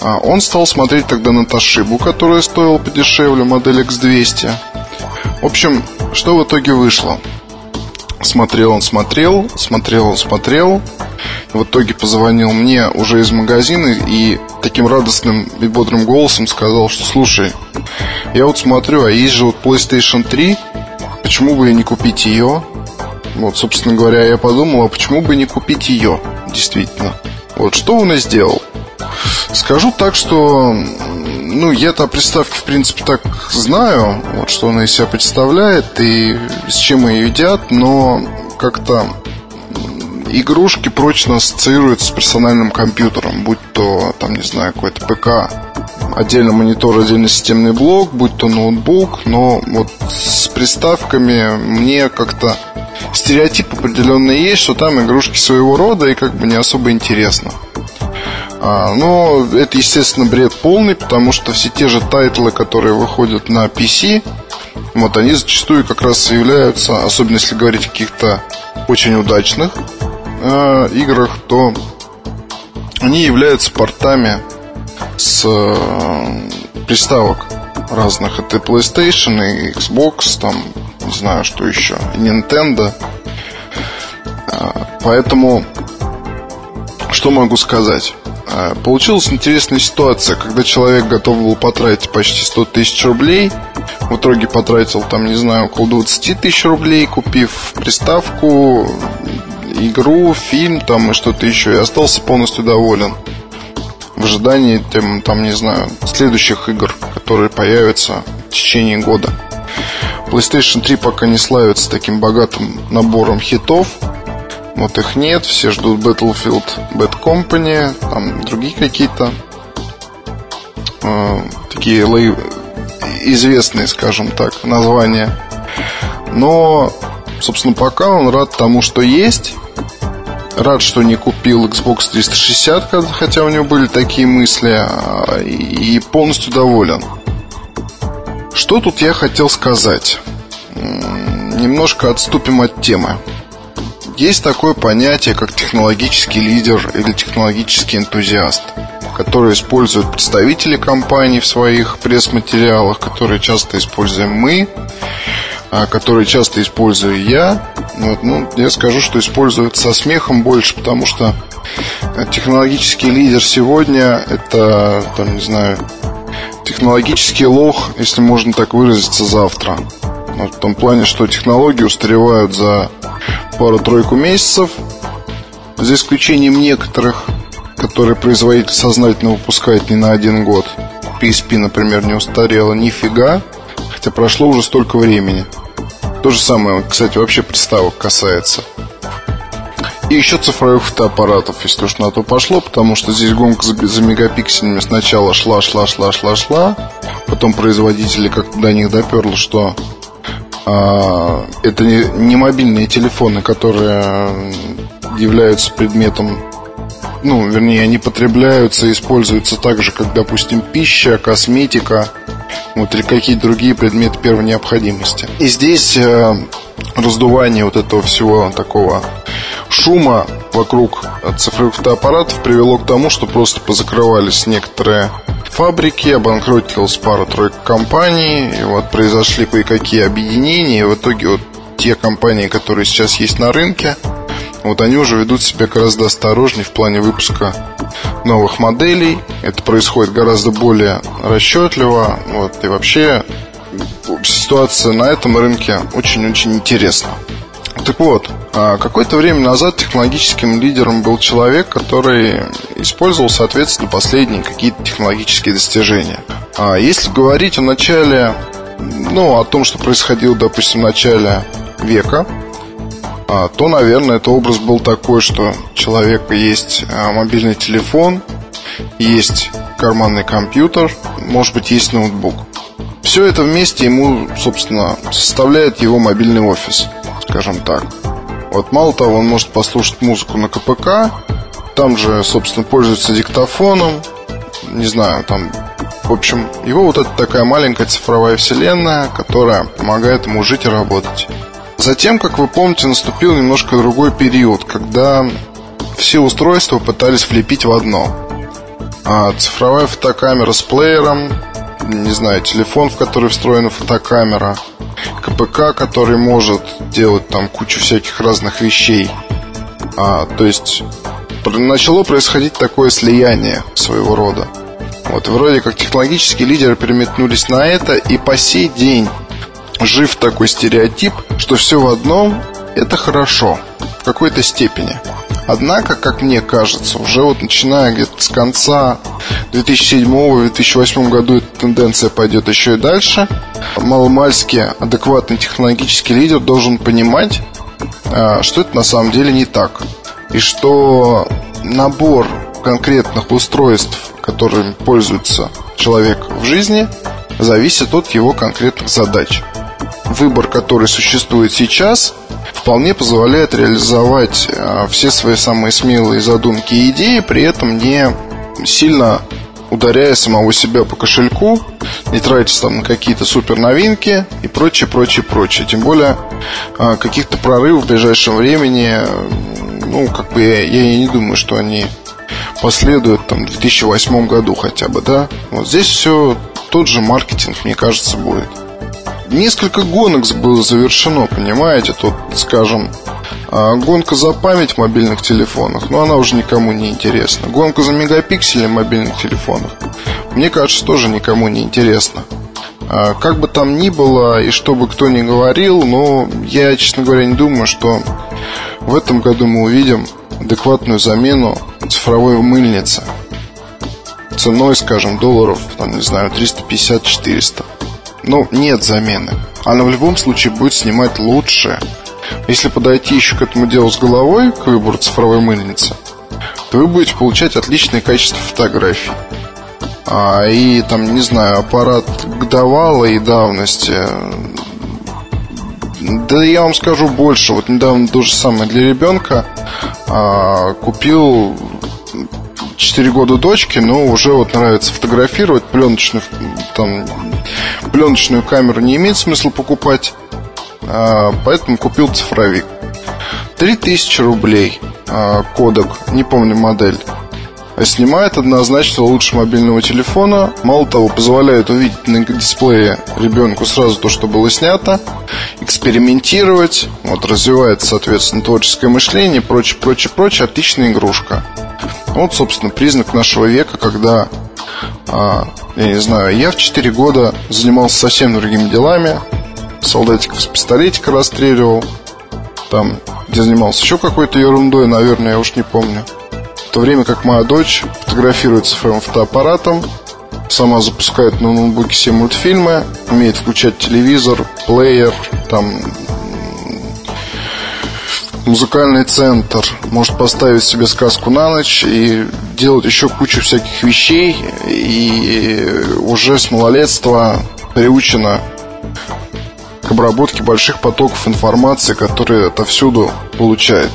S4: А он стал смотреть тогда на Toshiba, которая стоила подешевле, модель X200. В общем, что в итоге вышло? Смотрел он, смотрел, смотрел он, смотрел. В итоге позвонил мне уже из магазина и таким радостным и бодрым голосом сказал, что слушай, я вот смотрю, а есть же вот PlayStation 3, почему бы и не купить ее? Вот, собственно говоря, я подумал, а почему бы не купить ее, действительно. Вот, что он и сделал. Скажу так, что ну, я-то о приставке, в принципе, так знаю, вот, что она из себя представляет и с чем ее едят, но как-то игрушки прочно ассоциируются с персональным компьютером, будь то, там, не знаю, какой-то ПК, отдельно монитор, отдельно системный блок, будь то ноутбук, но вот с приставками мне как-то стереотип определенный есть, что там игрушки своего рода и как бы не особо интересно. А, но это, естественно, бред полный, потому что все те же тайтлы, которые выходят на PC, вот они зачастую как раз являются, особенно если говорить о каких-то очень удачных э, играх, то они являются портами с э, приставок разных. Это PlayStation, и Xbox, там, не знаю, что еще, и Nintendo. Э, поэтому, что могу сказать? Э, получилась интересная ситуация, когда человек готов был потратить почти 100 тысяч рублей, в итоге потратил там, не знаю, около 20 тысяч рублей, купив приставку, игру, фильм там и что-то еще, и остался полностью доволен в ожидании, там, там, не знаю, следующих игр, которые появятся в течение года. PlayStation 3 пока не славится таким богатым набором хитов. Вот их нет, все ждут Battlefield Bad Company, там другие какие-то э, такие лей... известные, скажем так, названия. Но, собственно, пока он рад тому, что есть. Рад, что не купил Xbox 360, хотя у него были такие мысли, а, и полностью доволен. Что тут я хотел сказать? Немножко отступим от темы. Есть такое понятие, как технологический лидер или технологический энтузиаст, который используют представители компаний в своих пресс-материалах, которые часто используем мы, а которые часто использую я. Вот, ну, я скажу, что используют со смехом больше, потому что технологический лидер сегодня это, там, не знаю, технологический лох, если можно так выразиться, завтра. В том плане, что технологии устаревают за пару-тройку месяцев, за исключением некоторых, которые производитель сознательно выпускает не на один год. PSP, например, не устарела нифига, хотя прошло уже столько времени. То же самое, кстати, вообще приставок касается. И еще цифровых фотоаппаратов, если уж на то пошло, потому что здесь гонка за, за мегапикселями сначала шла, шла, шла, шла, шла. Потом производители как-то до них доперло, что это не, не мобильные телефоны, которые являются предметом ну, вернее, они потребляются используются так же, как, допустим, пища, косметика, вот, или какие-то другие предметы первой необходимости. И здесь э, раздувание вот этого всего такого шума вокруг цифровых фотоаппаратов привело к тому, что просто позакрывались некоторые фабрики, обанкротилась пара-тройка компаний, и вот произошли кое-какие объединения, и в итоге вот те компании, которые сейчас есть на рынке, вот они уже ведут себя гораздо осторожнее в плане выпуска новых моделей. Это происходит гораздо более расчетливо. Вот, и вообще ситуация на этом рынке очень-очень интересна. Так вот, а какое-то время назад технологическим лидером был человек, который использовал, соответственно, последние какие-то технологические достижения. А если говорить о начале, ну, о том, что происходило, допустим, в начале века, а, то, наверное, это образ был такой, что у человека есть а, мобильный телефон, есть карманный компьютер, может быть, есть ноутбук. Все это вместе ему, собственно, составляет его мобильный офис, скажем так. Вот мало того, он может послушать музыку на КПК, там же, собственно, пользуется диктофоном, не знаю, там в общем, его вот это такая маленькая цифровая вселенная, которая помогает ему жить и работать. Затем, как вы помните, наступил немножко другой период, когда все устройства пытались влепить в одно. А цифровая фотокамера с плеером, не знаю, телефон, в который встроена фотокамера, КПК, который может делать там кучу всяких разных вещей. А, то есть начало происходить такое слияние своего рода. Вот вроде как технологические лидеры переметнулись на это, и по сей день жив такой стереотип, что все в одном – это хорошо в какой-то степени. Однако, как мне кажется, уже вот начиная где-то с конца 2007-2008 году эта тенденция пойдет еще и дальше. Маломальский адекватный технологический лидер должен понимать, а, что это на самом деле не так. И что набор конкретных устройств, которыми пользуется человек в жизни, зависит от его конкретных задач выбор, который существует сейчас, вполне позволяет реализовать а, все свои самые смелые задумки и идеи, при этом не сильно ударяя самого себя по кошельку, не тратясь там на какие-то супер новинки и прочее, прочее, прочее. Тем более а, каких-то прорывов в ближайшем времени, ну, как бы я, я не думаю, что они последуют там в 2008 году хотя бы, да. Вот здесь все тот же маркетинг, мне кажется, будет. Несколько гонок было завершено, понимаете? Тут, скажем, а, гонка за память в мобильных телефонах, но она уже никому не интересна. Гонка за мегапиксели в мобильных телефонах, мне кажется, тоже никому не интересна. А, как бы там ни было и что бы кто ни говорил, но я, честно говоря, не думаю, что в этом году мы увидим адекватную замену цифровой мыльницы ценой, скажем, долларов, там, не знаю, 350-400. Ну, нет замены. Она в любом случае будет снимать лучше. Если подойти еще к этому делу с головой, к выбору цифровой мыльницы, то вы будете получать отличное качество фотографий. А, и там, не знаю, аппарат годовалой давности да я вам скажу больше. Вот недавно то же самое для ребенка а, купил 4 года дочки, но уже вот нравится фотографировать пленочную, там, пленочную камеру не имеет смысла покупать, а, поэтому купил цифровик. 3000 рублей а, кодек, не помню модель. Снимает однозначно лучше мобильного телефона. Мало того, позволяет увидеть на дисплее ребенку сразу то, что было снято, экспериментировать, вот, развивается, соответственно, творческое мышление, прочее, прочее, прочее. Отличная игрушка. Вот, собственно, признак нашего века, когда, а, я не знаю, я в 4 года занимался совсем другими делами. Солдатиков с пистолетика расстреливал. Там, где занимался еще какой-то ерундой, наверное, я уж не помню. В то время как моя дочь фотографирует своим фотоаппаратом, сама запускает на ноутбуке все мультфильмы, умеет включать телевизор, плеер, там музыкальный центр может поставить себе сказку на ночь и делать еще кучу всяких вещей, и уже с малолетства приучено к обработке больших потоков информации, которые отовсюду получает.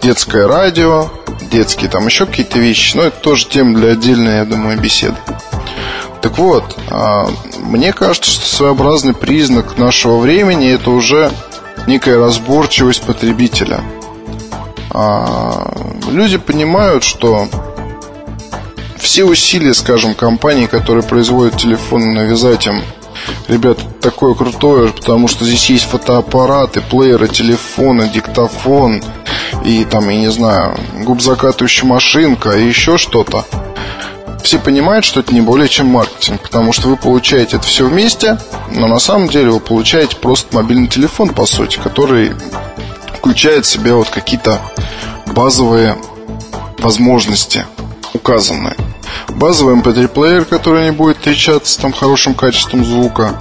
S4: Детское радио, детские там еще какие-то вещи, но это тоже тема для отдельной, я думаю, беседы. Так вот, а, мне кажется, что своеобразный признак нашего времени это уже некая разборчивость потребителя. А, люди понимают, что все усилия, скажем, компаний, которые производят телефоны, навязать им Ребят, такое крутое, потому что здесь есть фотоаппараты, плееры, телефоны, диктофон и там, я не знаю, губзакатывающая машинка и еще что-то. Все понимают, что это не более чем маркетинг, потому что вы получаете это все вместе, но на самом деле вы получаете просто мобильный телефон, по сути, который включает в себя вот какие-то базовые возможности указанные. Базовый MP3-плеер, который не будет отличаться там хорошим качеством звука.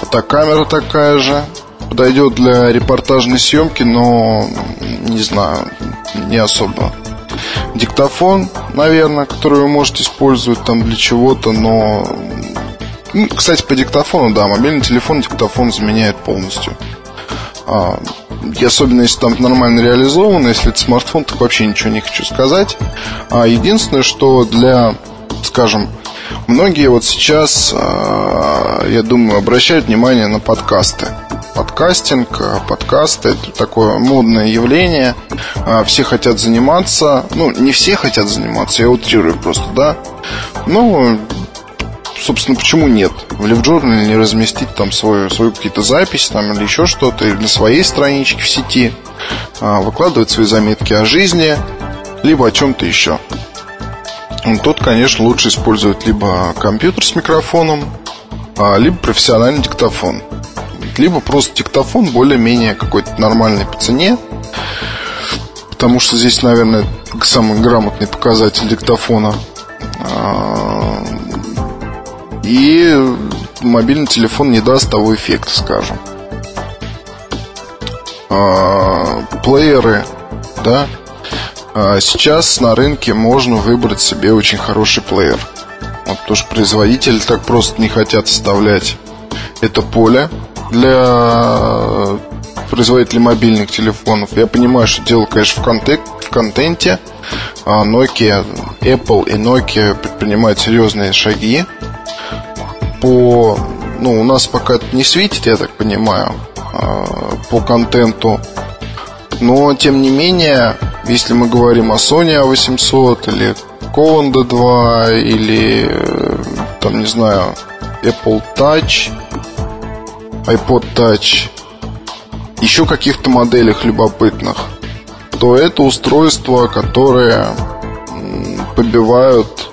S4: Фотокамера такая же. Подойдет для репортажной съемки, но не знаю, не особо. Диктофон, наверное, который вы можете использовать там для чего-то, но... Ну, кстати, по диктофону, да, мобильный телефон диктофон заменяет полностью. А, и особенно если там нормально реализовано, если это смартфон, так вообще ничего не хочу сказать. А единственное, что для скажем, многие вот сейчас, а, я думаю, обращают внимание на подкасты. Подкастинг, а, подкасты – это такое модное явление. А, все хотят заниматься. Ну, не все хотят заниматься, я утрирую просто, да. Ну, собственно, почему нет? В LiveJournal не разместить там свою, свою какие-то записи там, или еще что-то, или на своей страничке в сети, выкладывать свои заметки о жизни, либо о чем-то еще. Тут, конечно, лучше использовать либо компьютер с микрофоном, а, либо профессиональный диктофон. Либо просто диктофон более-менее какой-то нормальный по цене. Потому что здесь, наверное, самый грамотный показатель диктофона. А, и мобильный телефон не даст того эффекта, скажем. А, плееры, да, сейчас на рынке можно выбрать себе очень хороший плеер. Вот, потому что производители так просто не хотят оставлять это поле для производителей мобильных телефонов. Я понимаю, что дело, конечно, в, контек, в контенте. А Nokia, Apple и Nokia предпринимают серьезные шаги по... Ну, у нас пока это не светит, я так понимаю, а, по контенту. Но, тем не менее, если мы говорим о Sony A800 или Cowan D2 или там, не знаю, Apple Touch, iPod Touch, еще каких-то моделях любопытных, то это устройства, которые побивают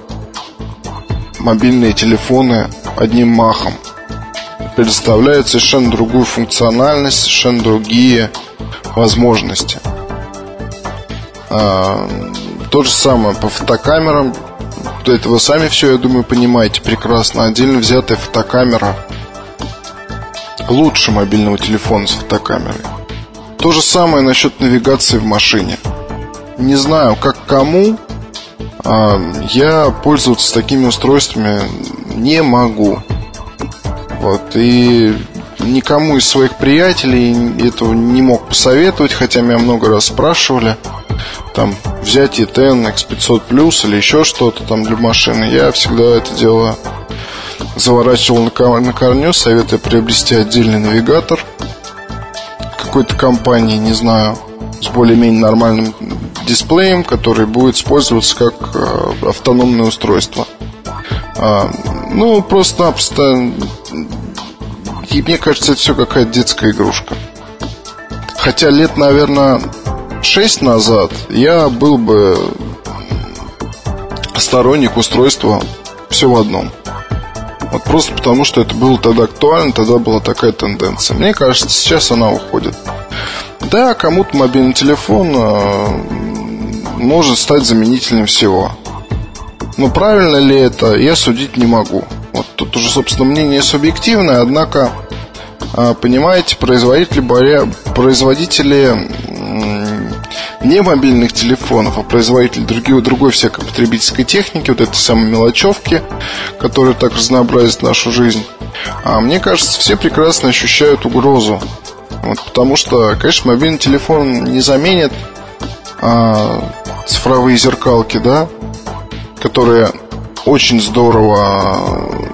S4: мобильные телефоны одним махом. Предоставляют совершенно другую функциональность, совершенно другие возможности. А, то же самое по фотокамерам. Это вы сами все, я думаю, понимаете прекрасно. Отдельно взятая фотокамера лучше мобильного телефона с фотокамерой. То же самое насчет навигации в машине. Не знаю, как кому, а я пользоваться такими устройствами не могу. Вот, и никому из своих приятелей этого не мог посоветовать, хотя меня много раз спрашивали там взять E10, X500 Plus или еще что-то там для машины, я всегда это дело заворачивал на корню, советую приобрести отдельный навигатор какой-то компании, не знаю, с более-менее нормальным дисплеем, который будет использоваться как э, автономное устройство. А, ну, просто-напросто, и мне кажется, это все какая-то детская игрушка. Хотя лет, наверное, 6 назад я был бы сторонник устройства все в одном. Вот просто потому, что это было тогда актуально, тогда была такая тенденция. Мне кажется, сейчас она уходит. Да, кому-то мобильный телефон э, может стать заменителем всего. Но правильно ли это, я судить не могу. Вот тут уже, собственно, мнение субъективное, однако, понимаете, производители, производители не мобильных телефонов, а производителей другой, другой всякой потребительской техники, вот этой самой мелочевки, которая так разнообразит нашу жизнь. А мне кажется, все прекрасно ощущают угрозу. Вот, потому что, конечно, мобильный телефон не заменит а, цифровые зеркалки, да, которые очень здорово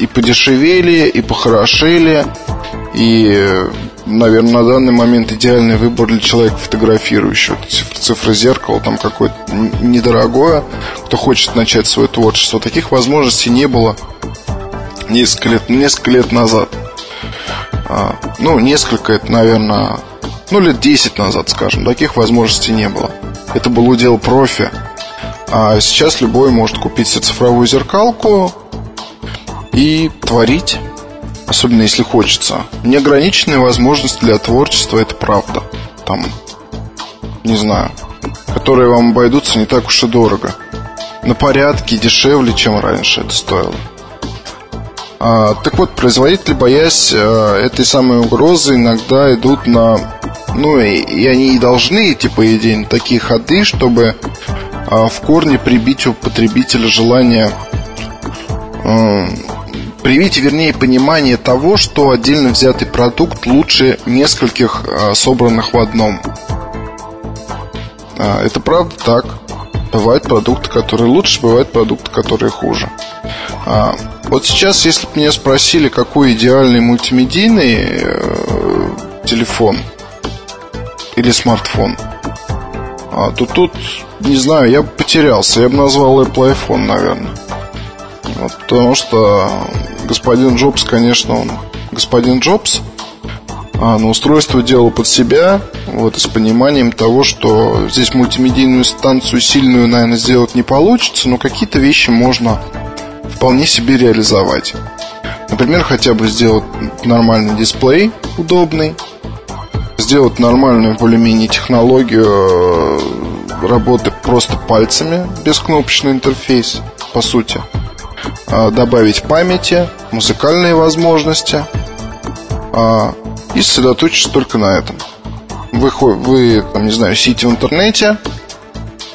S4: и подешевели, и похорошели, и, наверное, на данный момент идеальный выбор для человека, фотографирующего. Цифры зеркала там какое-то недорогое, кто хочет начать свое творчество. Таких возможностей не было несколько лет, несколько лет назад. А, ну, несколько, это, наверное, ну, лет 10 назад, скажем. Таких возможностей не было. Это был удел профи. А сейчас любой может купить себе цифровую зеркалку и творить, особенно если хочется. Неограниченная возможность для творчества, это правда. Там, не знаю, которые вам обойдутся не так уж и дорого. На порядке дешевле, чем раньше это стоило. А, так вот, производители, боясь а, этой самой угрозы, иногда идут на... Ну, и, и они и должны идти, по идее, на такие ходы, чтобы а, в корне прибить у потребителя желание... Привить, вернее, понимание того, что отдельно взятый продукт лучше нескольких а, собранных в одном. А, это правда так. Бывают продукты, которые лучше, бывают продукты, которые хуже. А, вот сейчас, если бы меня спросили, какой идеальный мультимедийный э, телефон или смартфон, то тут, не знаю, я бы потерялся. Я бы назвал Apple iPhone, наверное. Вот, потому что господин Джобс, конечно, он господин Джобс, а, но устройство делал под себя, вот, с пониманием того, что здесь мультимедийную станцию сильную, наверное, сделать не получится, но какие-то вещи можно вполне себе реализовать. Например, хотя бы сделать нормальный дисплей удобный, сделать нормальную более-менее технологию э, работы просто пальцами, без кнопочный интерфейс, по сути. А, добавить памяти, музыкальные возможности а, и сосредоточиться только на этом. Вы, вы там, не знаю, сидите в интернете,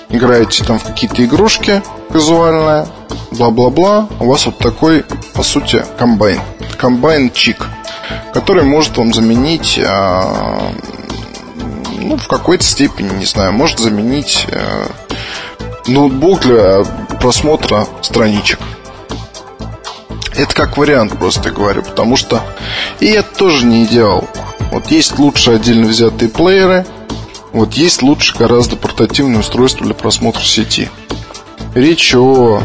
S4: играете там в какие-то игрушки казуальные, бла-бла-бла, у вас вот такой, по сути, комбайн. Комбайн-чик, который может вам заменить, э, ну, в какой-то степени, не знаю, может заменить э, ноутбук для просмотра страничек. Это как вариант, просто говорю, потому что и это тоже не идеал. Вот есть лучше отдельно взятые плееры, вот есть лучше гораздо портативное устройство для просмотра сети. Речь о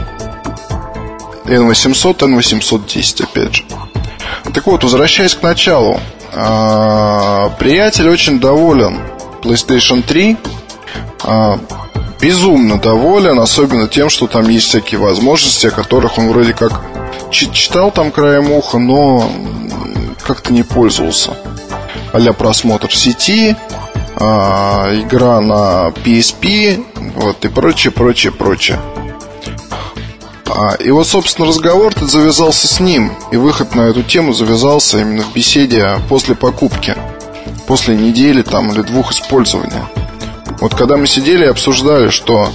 S4: N800, N810, опять же. Так вот, возвращаясь к началу. А, приятель очень доволен PlayStation 3. А, безумно доволен, особенно тем, что там есть всякие возможности, о которых он вроде как читал там краем уха, но как-то не пользовался. а просмотр сети, а, игра на PSP, вот, и прочее, прочее, прочее. А, и вот, собственно, разговор тут завязался с ним, и выход на эту тему завязался именно в беседе после покупки, после недели там или двух использования. Вот когда мы сидели и обсуждали, что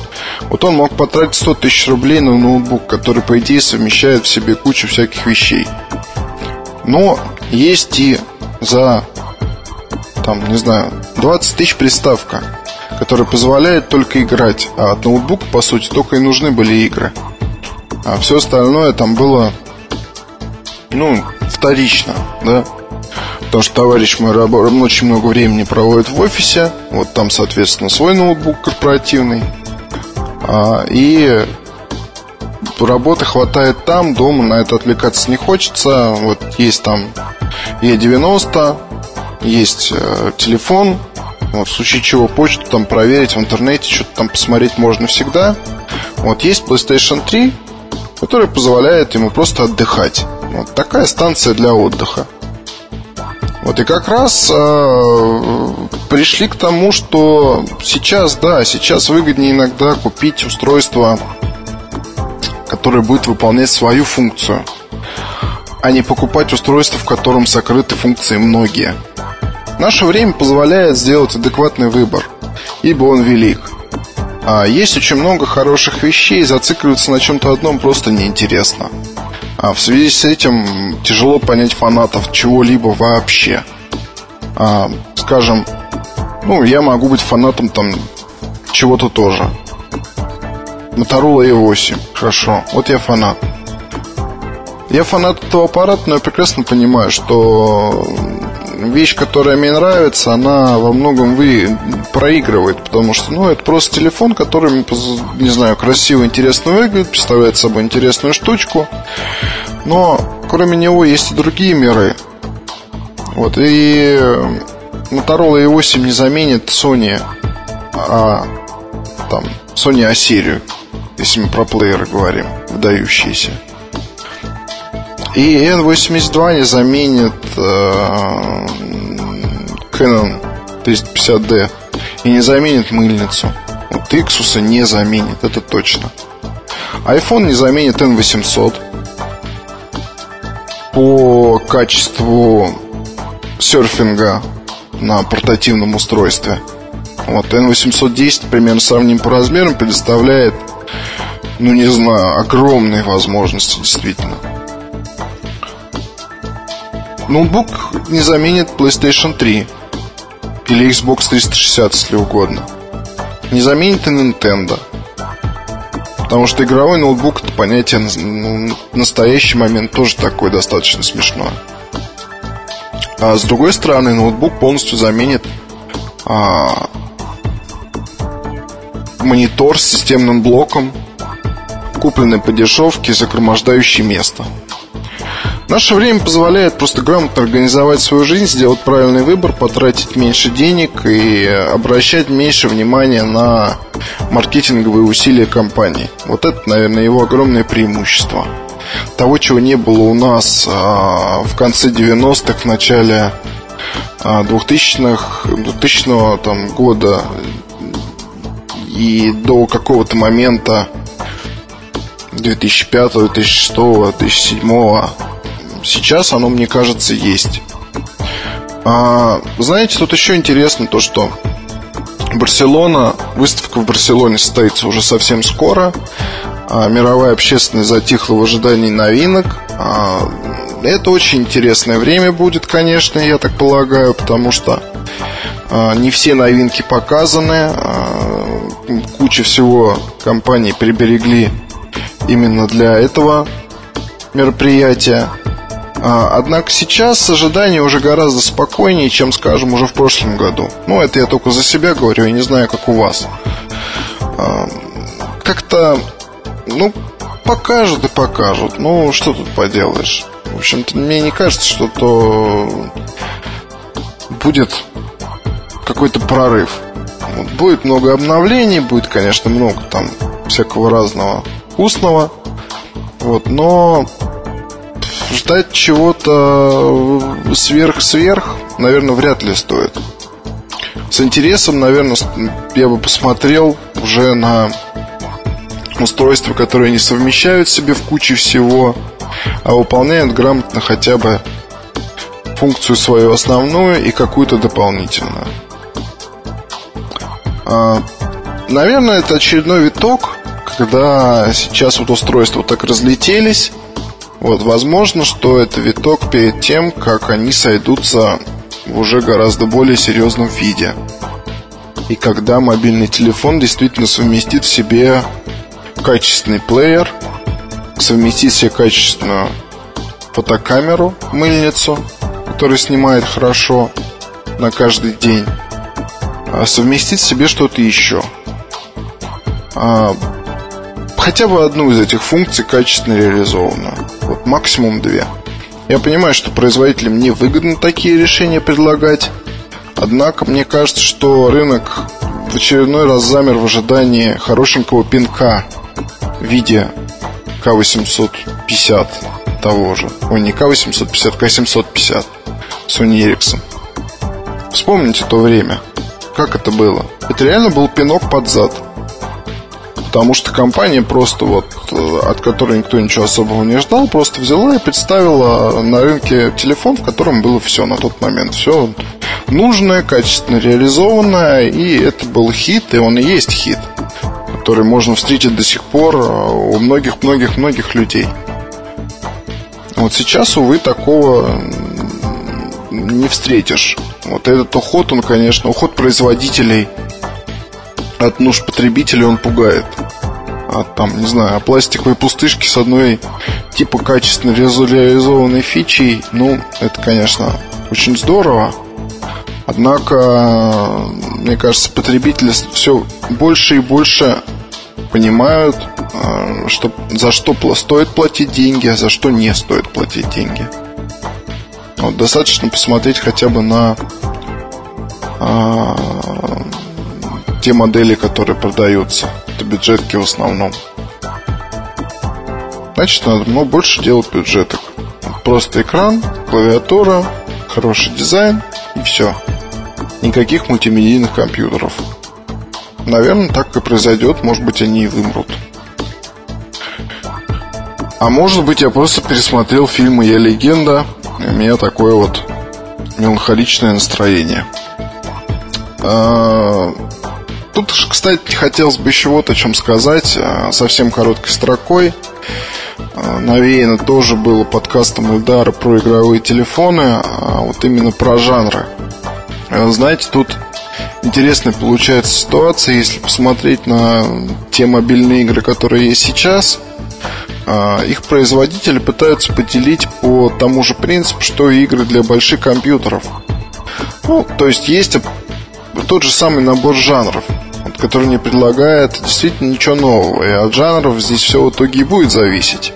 S4: вот он мог потратить 100 тысяч рублей на ноутбук, который, по идее, совмещает в себе кучу всяких вещей. Но есть и за, там, не знаю, 20 тысяч приставка, которая позволяет только играть. А от ноутбука, по сути, только и нужны были игры. А все остальное там было, ну, вторично, да. Потому что товарищ мой очень много времени проводит в офисе. Вот там, соответственно, свой ноутбук корпоративный. А, и работы хватает там, дома на это отвлекаться не хочется. Вот есть там E90, есть э, телефон, в случае чего почту там проверить в интернете, что-то там посмотреть можно всегда. Вот есть PlayStation 3, которая позволяет ему просто отдыхать. Вот такая станция для отдыха. Вот и как раз э, пришли к тому, что сейчас, да, сейчас выгоднее иногда купить устройство, которое будет выполнять свою функцию, а не покупать устройство, в котором сокрыты функции многие. Наше время позволяет сделать адекватный выбор. ибо он велик. А есть очень много хороших вещей, зацикливаться на чем-то одном просто неинтересно. А в связи с этим тяжело понять фанатов чего-либо вообще. А, скажем, ну, я могу быть фанатом там чего-то тоже. Motorola E8. Хорошо. Вот я фанат. Я фанат этого аппарата, но я прекрасно понимаю, что вещь, которая мне нравится, она во многом вы проигрывает, потому что, ну, это просто телефон, который, не знаю, красиво, интересно выглядит, представляет собой интересную штучку, но кроме него есть и другие миры. Вот, и Motorola E8 не заменит Sony, а там, Sony A-серию, если мы про плееры говорим, выдающиеся. И N82 не заменит э, Canon 350D и не заменит мыльницу. Вот Иксуса не заменит, это точно. iPhone не заменит N800 по качеству серфинга на портативном устройстве. Вот N810 примерно сравним по размерам предоставляет, ну не знаю, огромные возможности действительно. Ноутбук не заменит PlayStation 3 или Xbox 360, если угодно. Не заменит и Nintendo. Потому что игровой ноутбук это понятие ну, в настоящий момент тоже такое достаточно смешное. А с другой стороны, ноутбук полностью заменит а, монитор с системным блоком, купленный по дешевке, загромождающий место. Наше время позволяет просто грамотно организовать свою жизнь, сделать правильный выбор, потратить меньше денег и обращать меньше внимания на маркетинговые усилия компании. Вот это, наверное, его огромное преимущество. Того, чего не было у нас а, в конце 90-х, в начале а, 2000-х, 2000 там, года и до какого-то момента 2005, 2006, 2007 сейчас оно, мне кажется, есть. А, знаете, тут еще интересно то, что Барселона, выставка в Барселоне состоится уже совсем скоро. А, мировая общественность затихла в ожидании новинок. А, это очень интересное время будет, конечно, я так полагаю, потому что а, не все новинки показаны. А, куча всего компаний приберегли именно для этого мероприятия. А, однако сейчас ожидания уже гораздо спокойнее, чем, скажем, уже в прошлом году. Ну, это я только за себя говорю, я не знаю, как у вас. А, как-то, ну, покажут и покажут. Ну, что тут поделаешь? В общем-то, мне не кажется, что то будет какой-то прорыв. Вот, будет много обновлений, будет, конечно, много там всякого разного вкусного. Вот, но ждать чего-то сверх-сверх, наверное, вряд ли стоит. С интересом, наверное, я бы посмотрел уже на устройства, которые не совмещают себе в куче всего, а выполняют грамотно хотя бы функцию свою основную и какую-то дополнительную. А, наверное, это очередной виток, когда сейчас вот устройства так разлетелись, вот, возможно, что это виток перед тем, как они сойдутся в уже гораздо более серьезном виде. И когда мобильный телефон действительно совместит в себе качественный плеер, совместит в себе качественную фотокамеру, мыльницу, которая снимает хорошо на каждый день, а совместить в себе что-то еще. А, хотя бы одну из этих функций качественно реализованную. Вот максимум две. Я понимаю, что производителям не выгодно такие решения предлагать. Однако мне кажется, что рынок в очередной раз замер в ожидании хорошенького пинка в виде К850 того же. Ой, не К850, К750 Sony Ericsson. Вспомните то время. Как это было? Это реально был пинок под зад. Потому что компания просто вот, э, от которой никто ничего особого не ждал, просто взяла и представила на рынке телефон, в котором было все на тот момент. Все нужное, качественно реализованное, и это был хит, и он и есть хит, который можно встретить до сих пор э, у многих-многих-многих людей. Вот сейчас, увы, такого не встретишь. Вот этот уход, он, конечно, уход производителей от нужд потребителей, он пугает. А там, не знаю, а пластиковые пустышки с одной типа качественно реализованной фичей, ну, это, конечно, очень здорово. Однако, мне кажется, потребители все больше и больше понимают, а, что, за что стоит платить деньги, а за что не стоит платить деньги. Вот, достаточно посмотреть хотя бы на а, те модели, которые продаются. Это бюджетки в основном. Значит, надо ну, больше делать бюджеток. Просто экран, клавиатура, хороший дизайн и все. Никаких мультимедийных компьютеров. Наверное, так и произойдет. Может быть, они и вымрут. А может быть, я просто пересмотрел фильмы «Я легенда», и у меня такое вот меланхоличное настроение. А, тут, кстати, хотелось бы еще вот о чем сказать, а, совсем короткой строкой. А, навеяно тоже было подкастом Эльдара про игровые телефоны, а вот именно про жанры. Знаете, тут интересная получается ситуация, если посмотреть на те мобильные игры, которые есть сейчас, их производители пытаются поделить по тому же принципу, что и игры для больших компьютеров. Ну, то есть есть тот же самый набор жанров, который не предлагает действительно ничего нового. И от жанров здесь все в итоге и будет зависеть.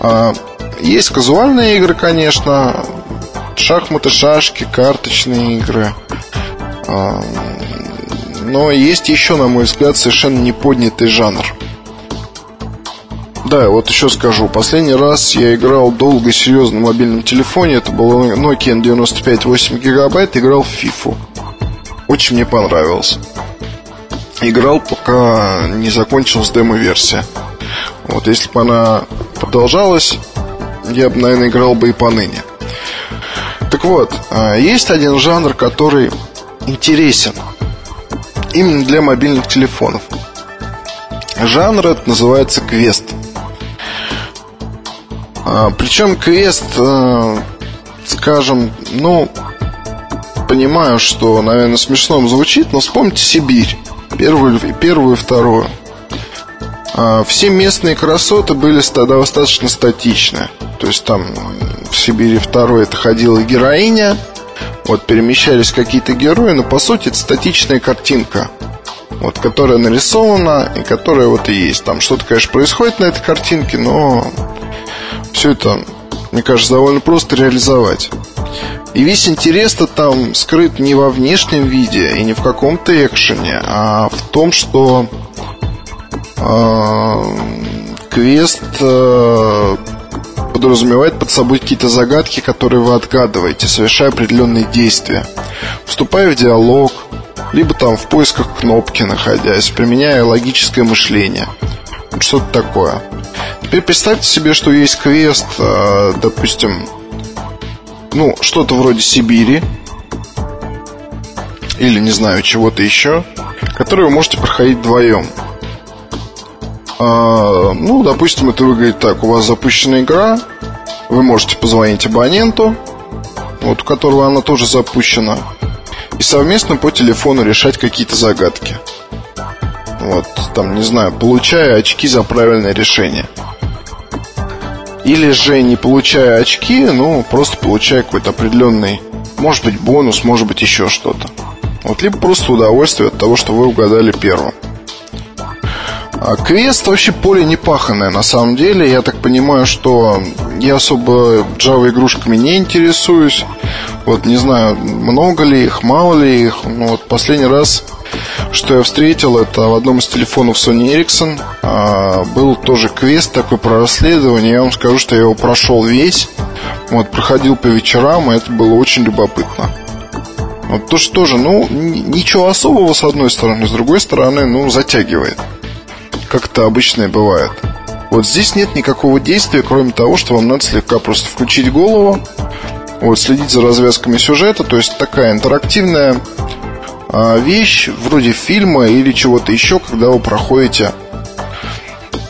S4: А, есть казуальные игры, конечно, шахматы, шашки, карточные игры. А, но есть еще, на мой взгляд, совершенно неподнятый жанр. Да, вот еще скажу. Последний раз я играл долго и серьезно на мобильном телефоне. Это был Nokia N95 8 гигабайт. Играл в FIFA. Очень мне понравилось. Играл, пока не закончилась демо-версия. Вот если бы она продолжалась, я бы, наверное, играл бы и поныне. Так вот, а, есть один жанр, который интересен именно для мобильных телефонов. Жанр это называется квест. А, причем квест, а, скажем, ну, понимаю, что, наверное, смешно звучит, но вспомните Сибирь. Первую, первую и вторую. А, все местные красоты были достаточно статичны. То есть там в Сибири второй это ходила героиня, вот перемещались какие-то герои, но по сути это статичная картинка, вот, которая нарисована и которая вот и есть. Там что-то, конечно, происходит на этой картинке, но все это, мне кажется, довольно просто реализовать. И весь интерес-то там скрыт не во внешнем виде и не в каком-то экшене, а в том, что э, квест э, подразумевает под собой какие-то загадки, которые вы отгадываете, совершая определенные действия. Вступая в диалог, либо там в поисках кнопки находясь, применяя логическое мышление. Что-то такое. Теперь представьте себе, что есть квест, э, допустим, ну, что-то вроде Сибири, или, не знаю, чего-то еще, который вы можете проходить вдвоем. А, ну, допустим, это выглядит так. У вас запущена игра, вы можете позвонить абоненту, вот у которого она тоже запущена, и совместно по телефону решать какие-то загадки. Вот, там, не знаю, получая очки за правильное решение. Или же не получая очки, ну, просто получая какой-то определенный, может быть, бонус, может быть, еще что-то. Вот, либо просто удовольствие от того, что вы угадали первым. А квест вообще поле не паханное на самом деле. Я так понимаю, что я особо Java игрушками не интересуюсь. Вот не знаю, много ли их, мало ли их. Но вот последний раз что я встретил, это в одном из телефонов Sony Ericsson а, был тоже квест такой про расследование. Я вам скажу, что я его прошел весь. Вот, проходил по вечерам, и это было очень любопытно. Вот то, что тоже, ну, ничего особого с одной стороны, с другой стороны, ну, затягивает. Как это обычно и бывает. Вот здесь нет никакого действия, кроме того, что вам надо слегка просто включить голову, вот, следить за развязками сюжета, то есть такая интерактивная вещь, вроде фильма или чего-то еще, когда вы проходите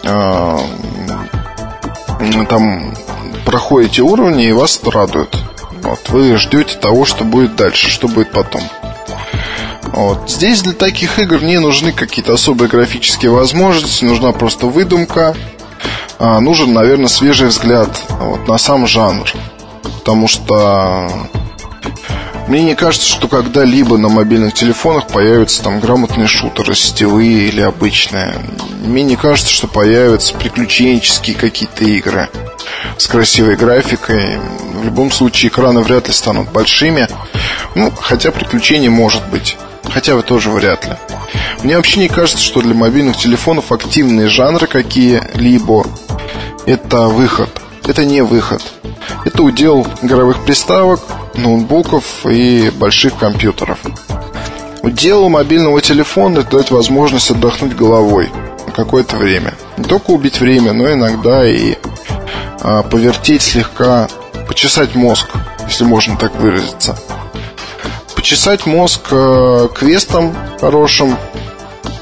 S4: а, там проходите уровни и вас радует. Вот, вы ждете того, что будет дальше, что будет потом. Вот. Здесь для таких игр не нужны какие-то особые графические возможности, нужна просто выдумка, а, нужен, наверное, свежий взгляд вот, на сам жанр. Потому что мне не кажется, что когда-либо на мобильных телефонах появятся там грамотные шутеры, сетевые или обычные. Мне не кажется, что появятся приключенческие какие-то игры с красивой графикой. В любом случае экраны вряд ли станут большими. Ну, хотя приключений может быть. Хотя вы тоже вряд ли. Мне вообще не кажется, что для мобильных телефонов активные жанры какие-либо это выход. Это не выход. Это удел игровых приставок, ноутбуков и больших компьютеров. Удел мобильного телефона – это дать возможность отдохнуть головой на какое-то время. Не только убить время, но иногда и а, повертеть слегка, почесать мозг, если можно так выразиться. Почесать мозг а, квестом хорошим,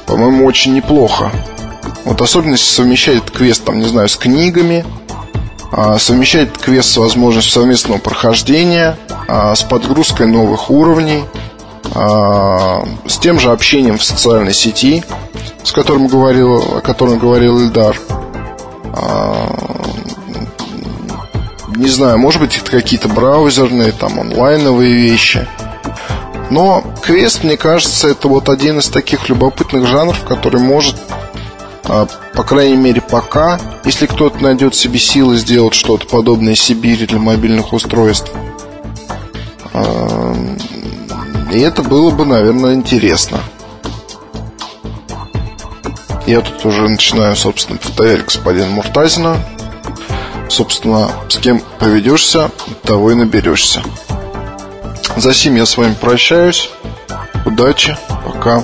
S4: по-моему, очень неплохо. Вот особенно если совмещать квест, там, не знаю, с книгами, а, совмещать квест с возможностью совместного прохождения, а, с подгрузкой новых уровней, а, с тем же общением в социальной сети, с которым говорил, о котором говорил Ильдар. Не знаю, может быть, это какие-то браузерные, там, онлайновые вещи. Но квест, мне кажется, это вот один из таких любопытных жанров, который может по крайней мере, пока, если кто-то найдет себе силы сделать что-то подобное Сибири для мобильных устройств. А, и это было бы, наверное, интересно. Я тут уже начинаю, собственно, повторять господина Муртазина. Собственно, с кем поведешься, того и наберешься. За сим я с вами прощаюсь. Удачи, пока.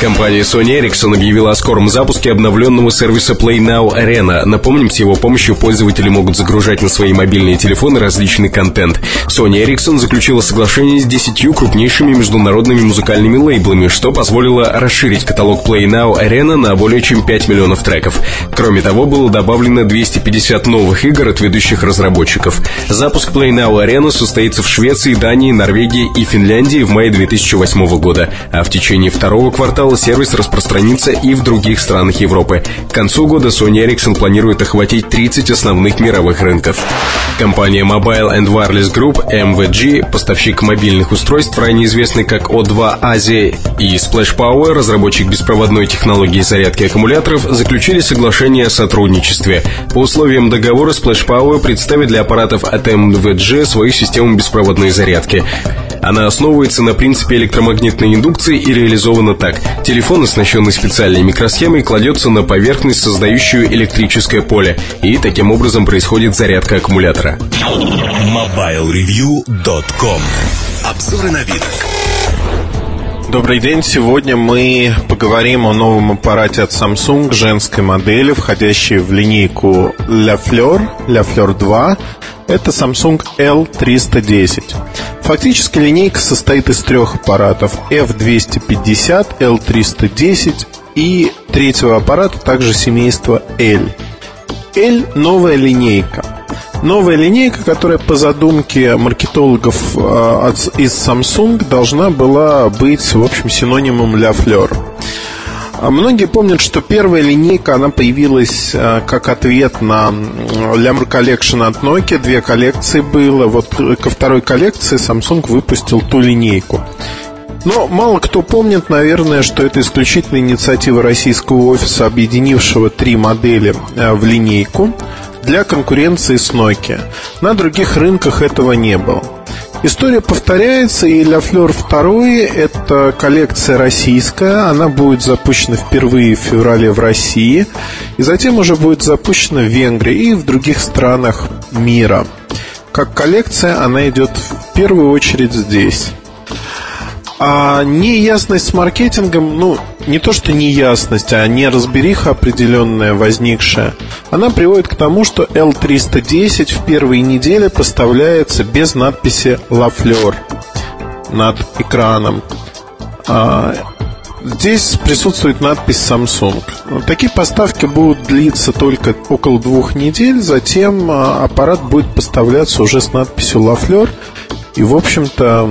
S2: Компания Sony Ericsson объявила о скором запуске обновленного сервиса Play Now Arena. Напомним, с его помощью пользователи могут загружать на свои мобильные телефоны различный контент. Sony Ericsson заключила соглашение с десятью крупнейшими международными музыкальными лейблами, что позволило расширить каталог Play Now Arena на более чем 5 миллионов треков. Кроме того, было добавлено 250 новых игр от ведущих разработчиков. Запуск Play Now Arena состоится в Швеции, Дании, Норвегии и Финляндии в мае 2008 года, а в течение второго квартала ожидал, сервис распространится и в других странах Европы. К концу года Sony Ericsson планирует охватить 30 основных мировых рынков. Компания Mobile and Wireless Group MVG, поставщик мобильных устройств, ранее известный как O2 Азия, и Splash Power, разработчик беспроводной технологии зарядки аккумуляторов, заключили соглашение о сотрудничестве. По условиям договора Splash Power представит для аппаратов от MVG свою систему беспроводной зарядки. Она основывается на принципе электромагнитной индукции и реализована так. Телефон, оснащенный специальной микросхемой, кладется на поверхность, создающую электрическое поле, и таким образом происходит зарядка аккумулятора.
S1: MobileReview.com Обзоры новинок.
S3: Добрый день. Сегодня мы поговорим о новом аппарате от Samsung женской модели, входящей в линейку La Fleur, La Fleur 2. Это Samsung L310. Фактически линейка состоит из трех аппаратов F250, L310 и третьего аппарата также семейства L. L – новая линейка. Новая линейка, которая по задумке маркетологов э, из Samsung должна была быть, в общем, синонимом для Fleur. А многие помнят, что первая линейка, она появилась э, как ответ на Lamr Collection от Nokia. Две коллекции было. Вот ко второй коллекции Samsung выпустил ту линейку. Но мало кто помнит, наверное, что это исключительно инициатива российского офиса, объединившего три модели э, в линейку для конкуренции с Nokia. На других рынках этого не было. История повторяется, и Ля Флёр 2 это коллекция российская, она будет запущена впервые в феврале в России, и затем уже будет запущена в Венгрии и в других странах мира. Как коллекция она идет в первую очередь здесь. А неясность с маркетингом, ну, не то что неясность, а неразбериха определенная возникшая, она приводит к тому, что L310 в первые недели поставляется без надписи «La Fleur» над экраном. А, здесь присутствует надпись Samsung. Такие поставки будут длиться только около двух недель, затем а, аппарат будет поставляться уже с надписью Fleur. И, в общем-то,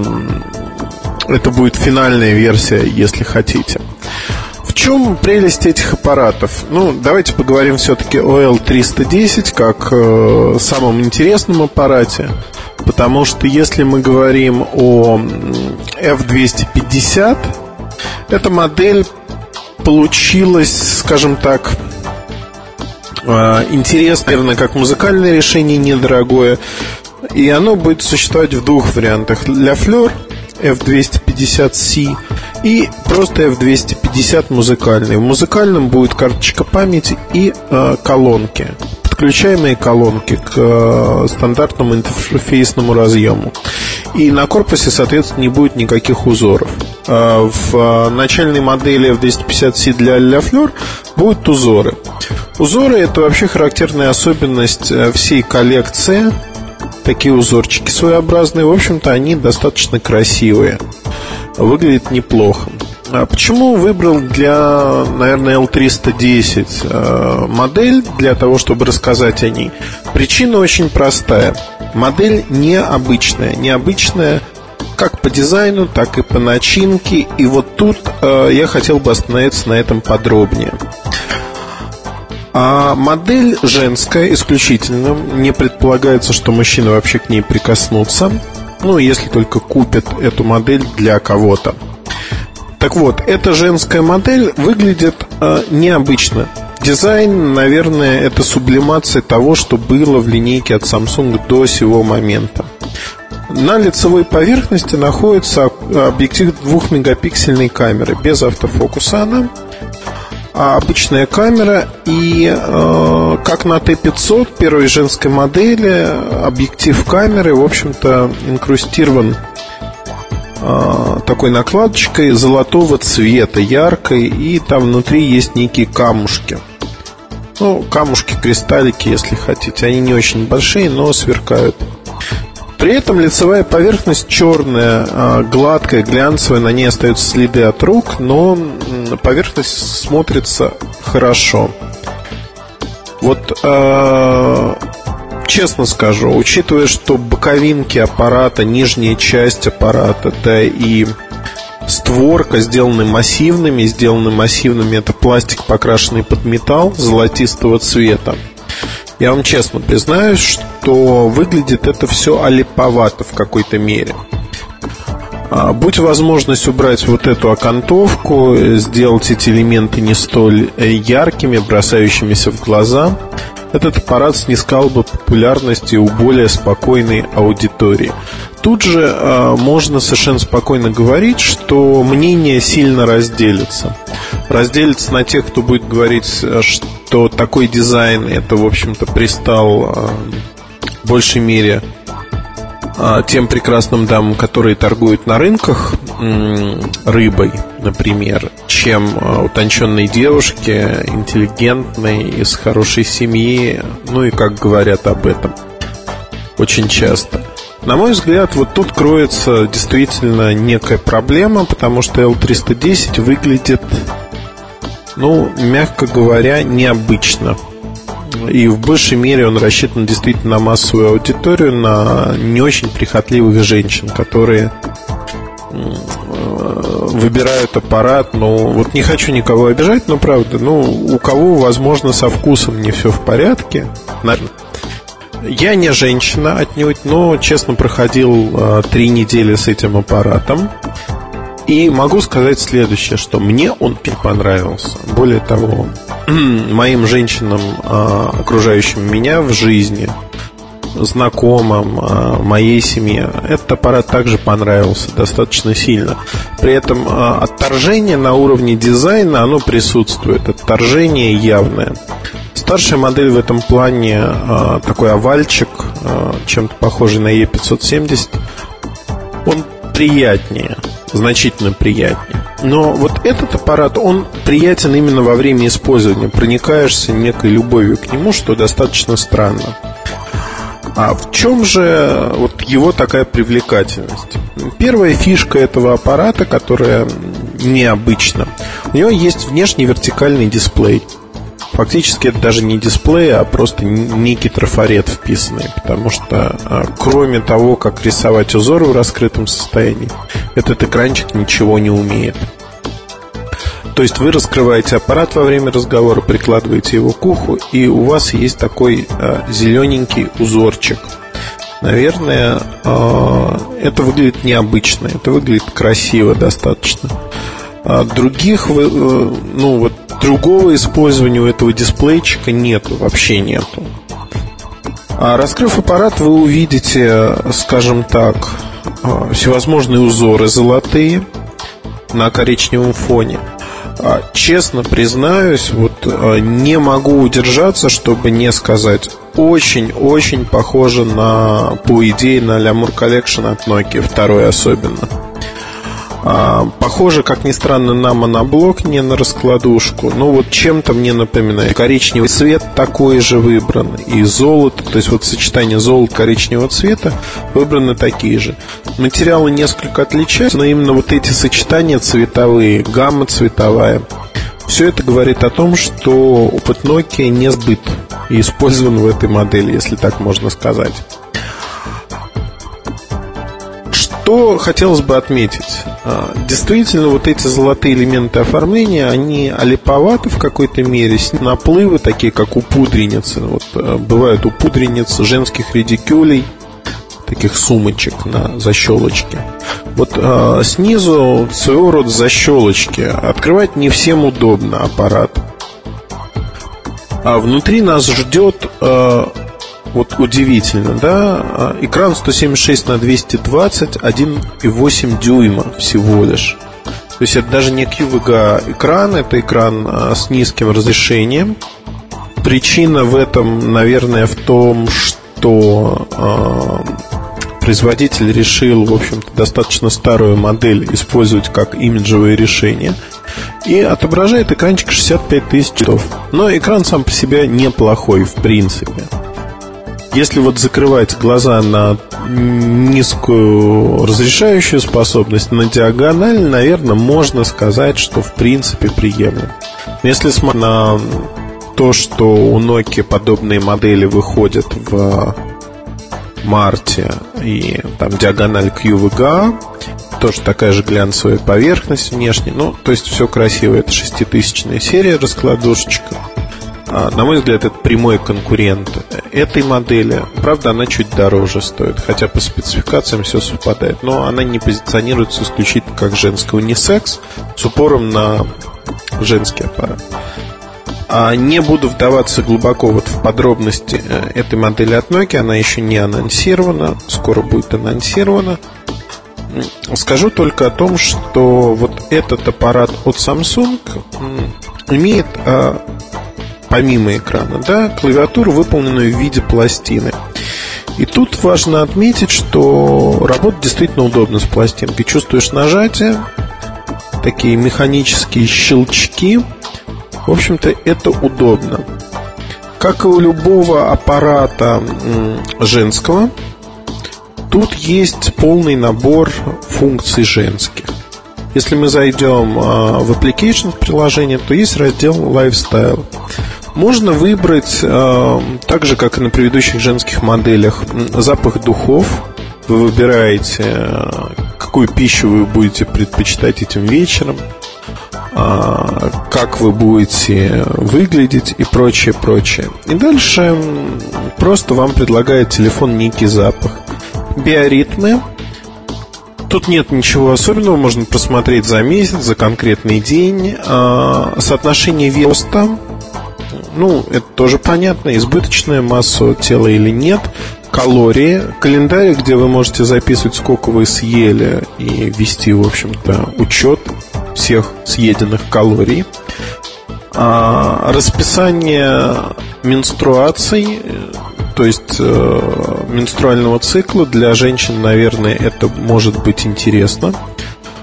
S3: это будет финальная версия, если хотите. В чем прелесть этих аппаратов? Ну, давайте поговорим все-таки о L310 как э, самом интересном аппарате. Потому что если мы говорим о F250, эта модель получилась, скажем так, э, интересно, как музыкальное решение недорогое. И оно будет существовать в двух вариантах. Для Fleur F250C и просто F250 музыкальный. В музыкальном будет карточка памяти и э, колонки подключаемые колонки к э, стандартному интерфейсному разъему. И на корпусе, соответственно, не будет никаких узоров. Э, в э, начальной модели F250C для La Fleur будут узоры. Узоры – это вообще характерная особенность э, всей коллекции такие узорчики своеобразные. В общем-то, они достаточно красивые. Выглядит неплохо. А почему выбрал для, наверное, L310 э, модель для того, чтобы рассказать о ней? Причина очень простая. Модель необычная. Необычная как по дизайну, так и по начинке. И вот тут э, я хотел бы остановиться на этом подробнее. А модель женская исключительно. Не предполагается, что мужчины вообще к ней прикоснутся. Ну, если только купят эту модель для кого-то. Так вот, эта женская модель выглядит э, необычно. Дизайн, наверное, это сублимация того, что было в линейке от Samsung до сего момента. На лицевой поверхности находится объектив двухмегапиксельной камеры без автофокуса она обычная камера и э, как на Т-500 первой женской модели объектив камеры, в общем-то, инкрустирован э, такой накладочкой золотого цвета, яркой, и там внутри есть некие камушки. Ну, камушки, кристаллики, если хотите. Они не очень большие, но сверкают. При этом лицевая поверхность черная, а, гладкая, глянцевая, на ней остаются следы от рук, но поверхность смотрится хорошо. Вот э, честно скажу, учитывая, что боковинки аппарата, нижняя часть аппарата, да и створка сделаны массивными, сделаны массивными, это пластик, покрашенный под металл золотистого цвета. Я вам честно признаюсь, что выглядит это все олиповато в какой-то мере. А, будь возможность убрать вот эту окантовку, сделать эти элементы не столь э, яркими, бросающимися в глаза, этот аппарат снискал бы популярности у более спокойной аудитории. Тут же э, можно совершенно спокойно говорить, что мнения сильно разделятся. Разделятся на тех, кто будет говорить, что такой дизайн это, в общем-то, пристал э, в большей мере э, тем прекрасным дамам, которые торгуют на рынках рыбой, например, чем э, утонченной девушке, интеллигентной, из хорошей семьи, ну и как говорят об этом очень часто. На мой взгляд, вот тут кроется действительно некая проблема, потому что L310 выглядит, ну, мягко говоря, необычно. И в большей мере он рассчитан действительно на массовую аудиторию, на не очень прихотливых женщин, которые выбирают аппарат, ну, вот не хочу никого обижать, но правда, ну, у кого, возможно, со вкусом не все в порядке, я не женщина отнюдь, но, честно, проходил э, три недели с этим аппаратом. И могу сказать следующее, что мне он понравился. Более того, моим женщинам, э, окружающим меня в жизни, знакомым, э, моей семье, этот аппарат также понравился достаточно сильно. При этом э, отторжение на уровне дизайна, оно присутствует. Отторжение явное. Старшая модель в этом плане такой овальчик, чем-то похожий на E570. Он приятнее. значительно приятнее. Но вот этот аппарат, он приятен именно во время использования. Проникаешься некой любовью к нему, что достаточно странно. А в чем же вот его такая привлекательность? Первая фишка этого аппарата, которая необычна, у него есть внешний вертикальный дисплей. Фактически это даже не дисплей, а просто некий трафарет вписанный, потому что а, кроме того, как рисовать узоры в раскрытом состоянии, этот экранчик ничего не умеет. То есть вы раскрываете аппарат во время разговора, прикладываете его к уху, и у вас есть такой э, зелененький узорчик. Наверное, э, это выглядит необычно, это выглядит красиво достаточно. А других, э, ну вот другого использования у этого дисплейчика нету, вообще нету. А раскрыв аппарат, вы увидите, скажем так, а, всевозможные узоры золотые на коричневом фоне. А, честно признаюсь, вот не могу удержаться, чтобы не сказать очень-очень похоже на, по идее, на Lamur Collection от Nokia, второй особенно. А, похоже, как ни странно, на моноблок, не на раскладушку. Но вот чем-то мне напоминает. Коричневый цвет такой же выбран. И золото, то есть вот сочетание золота коричневого цвета выбраны такие же. Материалы несколько отличаются, но именно вот эти сочетания цветовые, гамма цветовая, все это говорит о том, что опыт Nokia не сбыт и использован в этой модели, если так можно сказать. Что хотелось бы отметить? А, действительно, вот эти золотые элементы оформления, они олиповаты в какой-то мере, наплывы, такие как у пудреницы. Вот, а, бывают у пудрениц женских редикюлей, таких сумочек на защелочке. Вот э, снизу своего рода защелочки. Открывать не всем удобно аппарат. А внутри нас ждет э, вот удивительно, да, а, экран 176 на 220, 1,8 дюйма всего лишь. То есть это даже не QVGA экран, это экран а, с низким разрешением. Причина в этом, наверное, в том, что э, производитель решил, в общем-то, достаточно старую модель использовать как имиджевое решение. И отображает экранчик 65 тысяч цветов. Но экран сам по себе неплохой, в принципе. Если вот закрывать глаза на низкую разрешающую способность, на диагональ, наверное, можно сказать, что в принципе приемлемо. Если смотреть на то, что у Nokia подобные модели выходят в марте и там диагональ QVGA, тоже такая же глянцевая поверхность внешне, ну, то есть все красиво, это шеститысячная серия раскладушечка. А, на мой взгляд, это прямой конкурент этой модели. Правда, она чуть дороже стоит, хотя по спецификациям все совпадает. Но она не позиционируется исключительно как женская унисекс с упором на женский аппарат. А не буду вдаваться глубоко вот в подробности э, этой модели от Nokia, она еще не анонсирована, скоро будет анонсирована. Скажу только о том, что вот этот аппарат от Samsung имеет а, помимо экрана, да, клавиатуру, выполненную в виде пластины. И тут важно отметить, что работа действительно удобна с пластинкой. Чувствуешь нажатие, такие механические щелчки. В общем-то, это удобно. Как и у любого аппарата женского, тут есть полный набор функций женских. Если мы зайдем а, в Application приложение, то есть раздел Lifestyle. Можно выбрать, э, так же как и на предыдущих женских моделях, запах духов. Вы выбираете, э, какую пищу вы будете предпочитать этим вечером, э, как вы будете выглядеть и прочее, прочее. И дальше просто вам предлагает телефон некий запах. Биоритмы. Тут нет ничего особенного, можно просмотреть за месяц, за конкретный день. Соотношение веса ну, это тоже понятно, избыточная масса тела или нет, калории, календарь, где вы можете записывать, сколько вы съели и вести, в общем-то, учет всех съеденных калорий, а, расписание менструаций, то есть э, менструального цикла для женщин, наверное, это может быть интересно.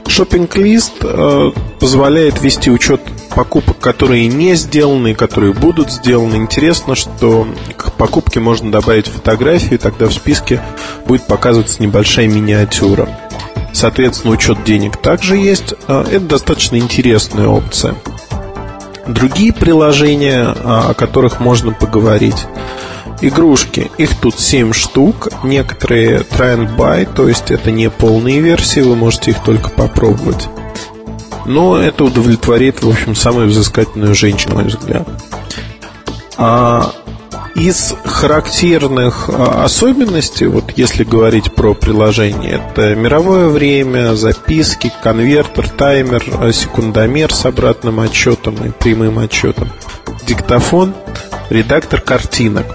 S3: Шоппинг-лист э, позволяет вести учет покупок, которые не сделаны которые будут сделаны. Интересно, что к покупке можно добавить фотографии, тогда в списке будет показываться небольшая миниатюра. Соответственно, учет денег также есть. Э, это достаточно интересная опция. Другие приложения, э, о которых можно поговорить. Игрушки, их тут 7 штук, некоторые try and buy, то есть это не полные версии, вы можете их только попробовать. Но это удовлетворит, в общем, самую взыскательную женщину, на мой взгляд. А из характерных а, особенностей, вот если говорить про приложение, это мировое время, записки, конвертер, таймер, а, секундомер с обратным отчетом и прямым отчетом, диктофон, редактор картинок.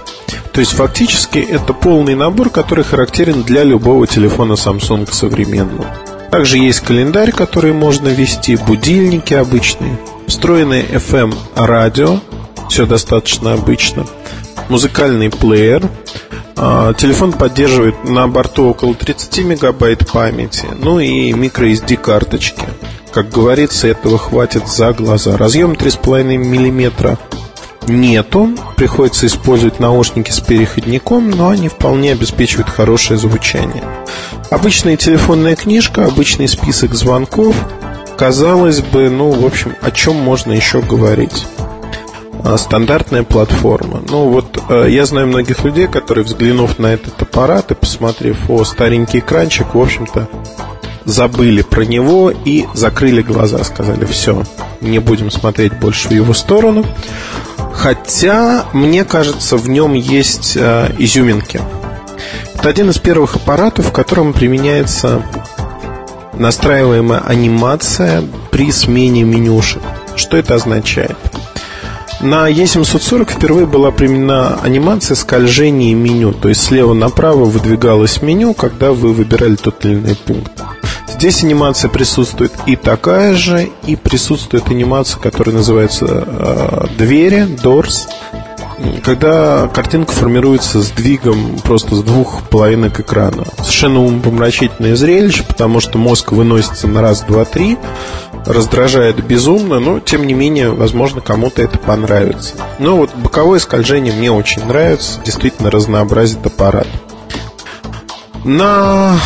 S3: То есть фактически это полный набор, который характерен для любого телефона Samsung современного. Также есть календарь, который можно вести, будильники обычные, встроенное FM радио, все достаточно обычно, музыкальный плеер. А, телефон поддерживает на борту около 30 мегабайт памяти, ну и microSD карточки. Как говорится, этого хватит за глаза. Разъем 3,5 мм нету. Приходится использовать наушники с переходником, но они вполне обеспечивают хорошее звучание. Обычная телефонная книжка, обычный список звонков. Казалось бы, ну, в общем, о чем можно еще говорить? А, стандартная платформа. Ну вот э, я знаю многих людей, которые, взглянув на этот аппарат и посмотрев о старенький экранчик, в общем-то, забыли про него и закрыли глаза, сказали, все, не будем смотреть больше в его сторону. Хотя, мне кажется, в нем есть э, изюминки. Это один из первых аппаратов, в котором применяется настраиваемая анимация при смене менюшек. Что это означает? На E740 впервые была применена анимация скольжения меню, то есть слева направо выдвигалось меню, когда вы выбирали тот или иной пункт. Здесь анимация присутствует и такая же, и присутствует анимация, которая называется э, двери, doors, когда картинка формируется сдвигом просто с двух половинок экрана. Совершенно умопомрачительное зрелище, потому что мозг выносится на раз, два, три, раздражает безумно, но тем не менее, возможно, кому-то это понравится. Но вот боковое скольжение мне очень нравится, действительно разнообразит аппарат. На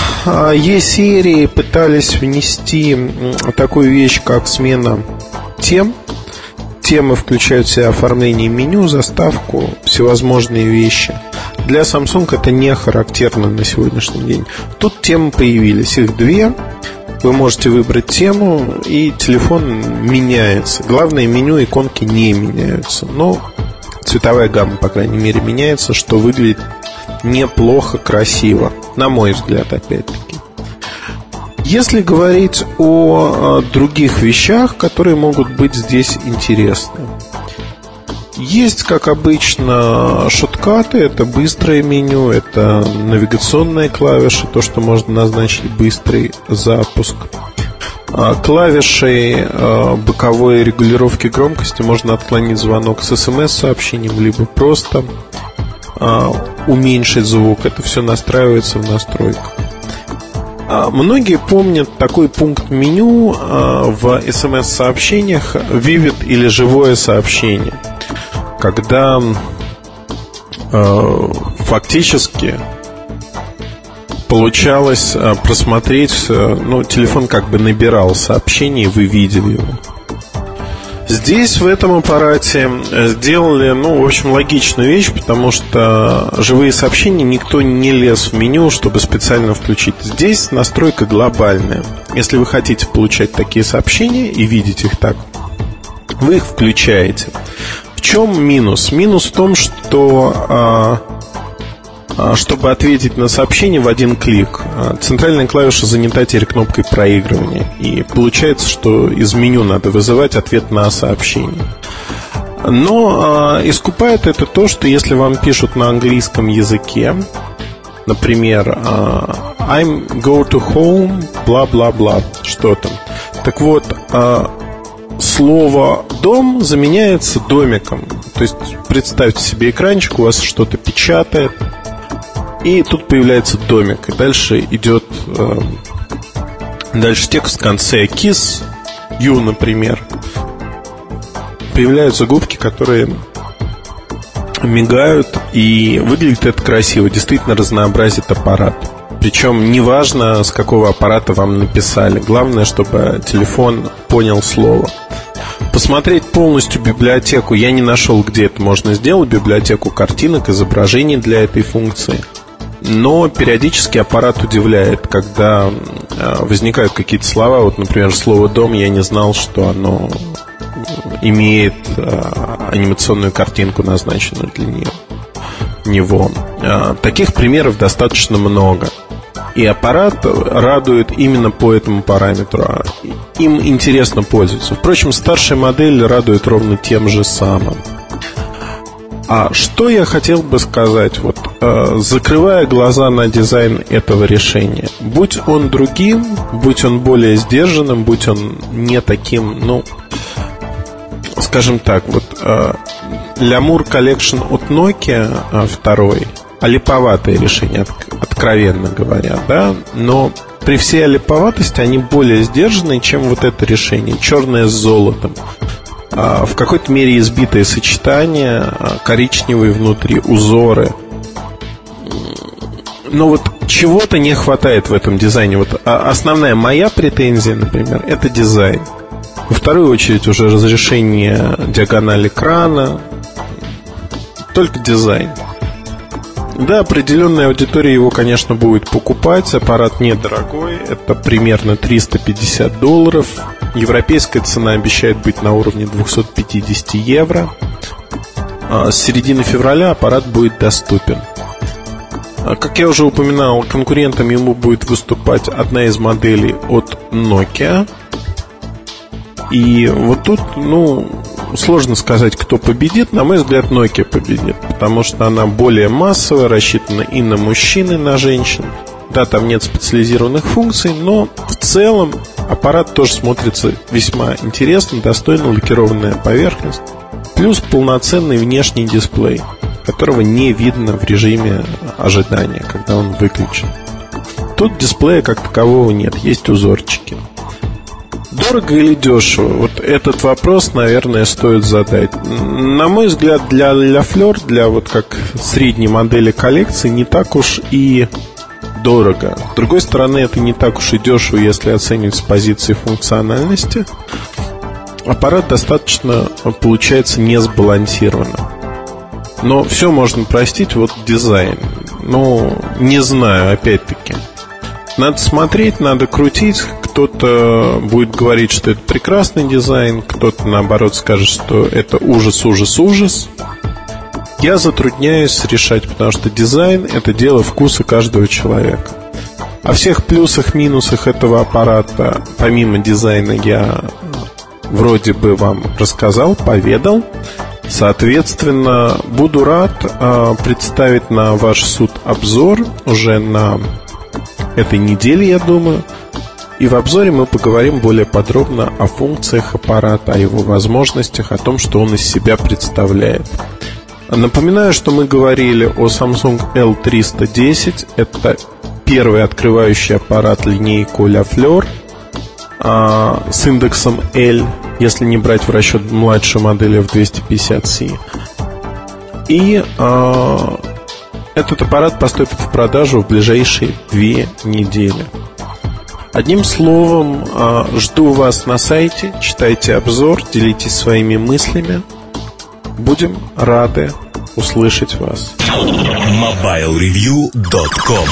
S3: E-серии пытались внести такую вещь, как смена тем. Темы включают в себя оформление меню, заставку, всевозможные вещи. Для Samsung это не характерно на сегодняшний день. Тут темы появились, их две. Вы можете выбрать тему, и телефон меняется. Главное, меню иконки не меняются. Но цветовая гамма, по крайней мере, меняется, что выглядит неплохо, красиво. На мой взгляд, опять-таки. Если говорить о других вещах, которые могут быть здесь интересны. Есть, как обычно, шоткаты, это быстрое меню, это навигационные клавиши, то, что можно назначить быстрый запуск. А клавишей а, боковой регулировки громкости можно отклонить звонок с смс-сообщением, либо просто а, уменьшить звук. Это все настраивается в настройках. А, многие помнят такой пункт меню а, в смс-сообщениях Vivid или живое сообщение, когда фактически получалось просмотреть, ну, телефон как бы набирал сообщение, и вы видели его. Здесь, в этом аппарате, сделали, ну, в общем, логичную вещь, потому что живые сообщения никто не лез в меню, чтобы специально включить. Здесь настройка глобальная. Если вы хотите получать такие сообщения и видеть их так, вы их включаете. В чем минус? Минус в том, что а, чтобы ответить на сообщение в один клик. А, центральная клавиша занята теперь кнопкой проигрывания. И получается, что из меню надо вызывать ответ на сообщение. Но э, искупает это то, что если вам пишут на английском языке, например, э, I'm go to home, бла-бла-бла, что там. Так вот, э, слово дом заменяется домиком. То есть представьте себе экранчик, у вас что-то печатает, и тут появляется домик. И дальше идет э, Дальше текст в конце KISS, U, например. Появляются губки, которые мигают, и выглядит это красиво, действительно разнообразит аппарат. Причем неважно, с какого аппарата вам написали. Главное, чтобы телефон понял слово. Посмотреть полностью библиотеку я не нашел, где это можно сделать. Библиотеку картинок, изображений для этой функции. Но периодически аппарат удивляет, когда а, возникают какие-то слова. Вот, например, слово «дом» я не знал, что оно имеет а, анимационную картинку, назначенную для нее, него. А, таких примеров достаточно много. И аппарат радует именно по этому параметру. Им интересно пользоваться. Впрочем, старшая модель радует ровно тем же самым. А что я хотел бы сказать, вот э, закрывая глаза на дизайн этого решения, будь он другим, будь он более сдержанным, будь он не таким, ну, скажем так, вот э, Lamur Collection от Nokia э, второй, олиповатое решение, от, откровенно говоря, да, но при всей олиповатости они более сдержанные, чем вот это решение, черное с золотом. А, в какой-то мере избитое сочетание, а, коричневые внутри узоры. Но вот чего-то не хватает в этом дизайне. Вот а, основная моя претензия, например, это дизайн. Во вторую очередь уже разрешение диагонали экрана, только дизайн. Да, определенная аудитория его, конечно, будет покупать. Аппарат недорогой. Это примерно 350 долларов. Европейская цена обещает быть на уровне 250 евро. А с середины февраля аппарат будет доступен. А, как я уже упоминал, конкурентом ему будет выступать одна из моделей от Nokia. И вот тут, ну, сложно сказать, кто победит. На мой взгляд, Nokia победит, потому что она более массовая, рассчитана и на мужчин, и на женщин. Да, там нет специализированных функций, но в целом аппарат тоже смотрится весьма интересно, достойно лакированная поверхность, плюс полноценный внешний дисплей, которого не видно в режиме ожидания, когда он выключен. Тут дисплея как такового нет, есть узорчики. Дорого или дешево? Вот этот вопрос, наверное, стоит задать. На мой взгляд, для для Fleur, для вот как средней модели коллекции, не так уж и дорого. С другой стороны, это не так уж и дешево, если оценивать с позиции функциональности. Аппарат достаточно получается не сбалансированным. Но все можно простить, вот дизайн. Ну, не знаю, опять-таки. Надо смотреть, надо крутить. Кто-то будет говорить, что это прекрасный дизайн, кто-то, наоборот, скажет, что это ужас, ужас, ужас. Я затрудняюсь решать, потому что дизайн – это дело вкуса каждого человека. О всех плюсах, минусах этого аппарата, помимо дизайна, я вроде бы вам рассказал, поведал. Соответственно, буду рад э, представить на ваш суд обзор уже на этой неделе, я думаю. И в обзоре мы поговорим более подробно о функциях аппарата, о его возможностях, о том, что он из себя представляет. Напоминаю, что мы говорили о Samsung L310. Это первый открывающий аппарат линейку La Fleur а, с индексом L, если не брать в расчет младшую модель F250C. И а, этот аппарат поступит в продажу в ближайшие две недели. Одним словом, а, жду вас на сайте, читайте обзор, делитесь своими мыслями. Будем рады услышать вас.
S1: MobileReview.com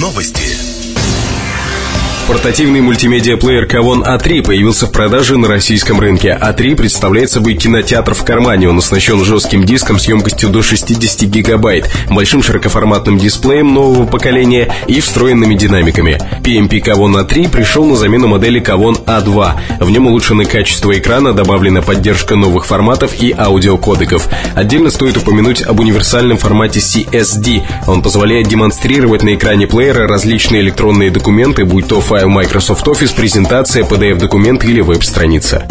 S1: Новости.
S2: Портативный мультимедиа-плеер Kavon A3 появился в продаже на российском рынке. A3 представляет собой кинотеатр в кармане. Он оснащен жестким диском с емкостью до 60 гигабайт, большим широкоформатным дисплеем нового поколения и встроенными динамиками. PMP Kavon A3 пришел на замену модели Kavon A2. В нем улучшены качество экрана, добавлена поддержка новых форматов и аудиокодеков. Отдельно стоит упомянуть об универсальном формате CSD. Он позволяет демонстрировать на экране плеера различные электронные документы, будь то файл файл Microsoft Office, презентация, PDF-документ или веб-страница.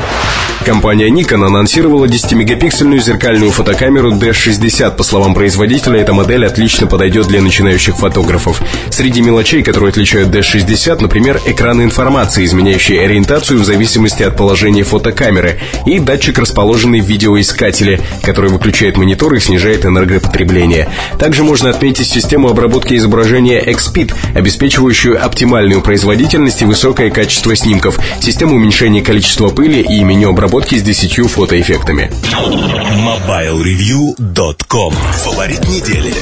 S2: Компания Nikon анонсировала 10-мегапиксельную зеркальную фотокамеру D60. По словам производителя, эта модель отлично подойдет для начинающих фотографов. Среди мелочей, которые отличают D60, например, экран информации, изменяющий ориентацию в зависимости от положения фотокамеры, и датчик, расположенный в видеоискателе, который выключает монитор и снижает энергопотребление. Также можно отметить систему обработки изображения XPID, обеспечивающую оптимальную производительность и высокое качество снимков, систему уменьшения количества пыли и меню обработки разработки с 10 фотоэффектами.
S1: MobileReview.com Фаворит недели.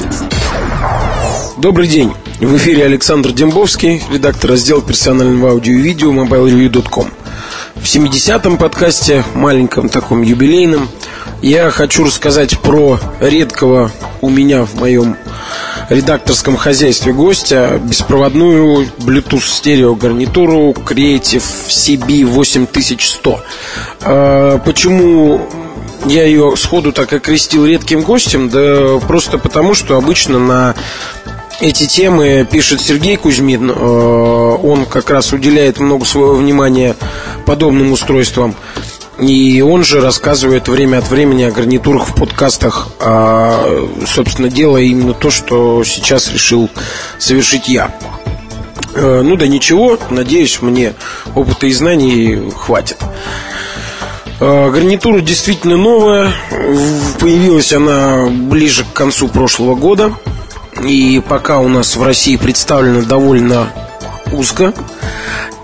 S4: Добрый день. В эфире Александр Дембовский, редактор раздела персонального аудио и видео MobileReview.com. В 70-м подкасте, маленьком таком юбилейном, я хочу рассказать про редкого у меня в моем редакторском хозяйстве гостя беспроводную Bluetooth стерео гарнитуру Creative CB 8100. А, почему я ее сходу так окрестил редким гостем? Да просто потому, что обычно на эти темы пишет Сергей Кузьмин. А, он как раз уделяет много своего внимания подобным устройствам. И он же рассказывает время от времени о гарнитурах в подкастах, а, собственно, делая именно то, что сейчас решил совершить я. Э, ну да ничего, надеюсь, мне опыта и знаний хватит. Э, гарнитура действительно новая. Появилась она ближе к концу прошлого года. И пока у нас в России представлена довольно узко.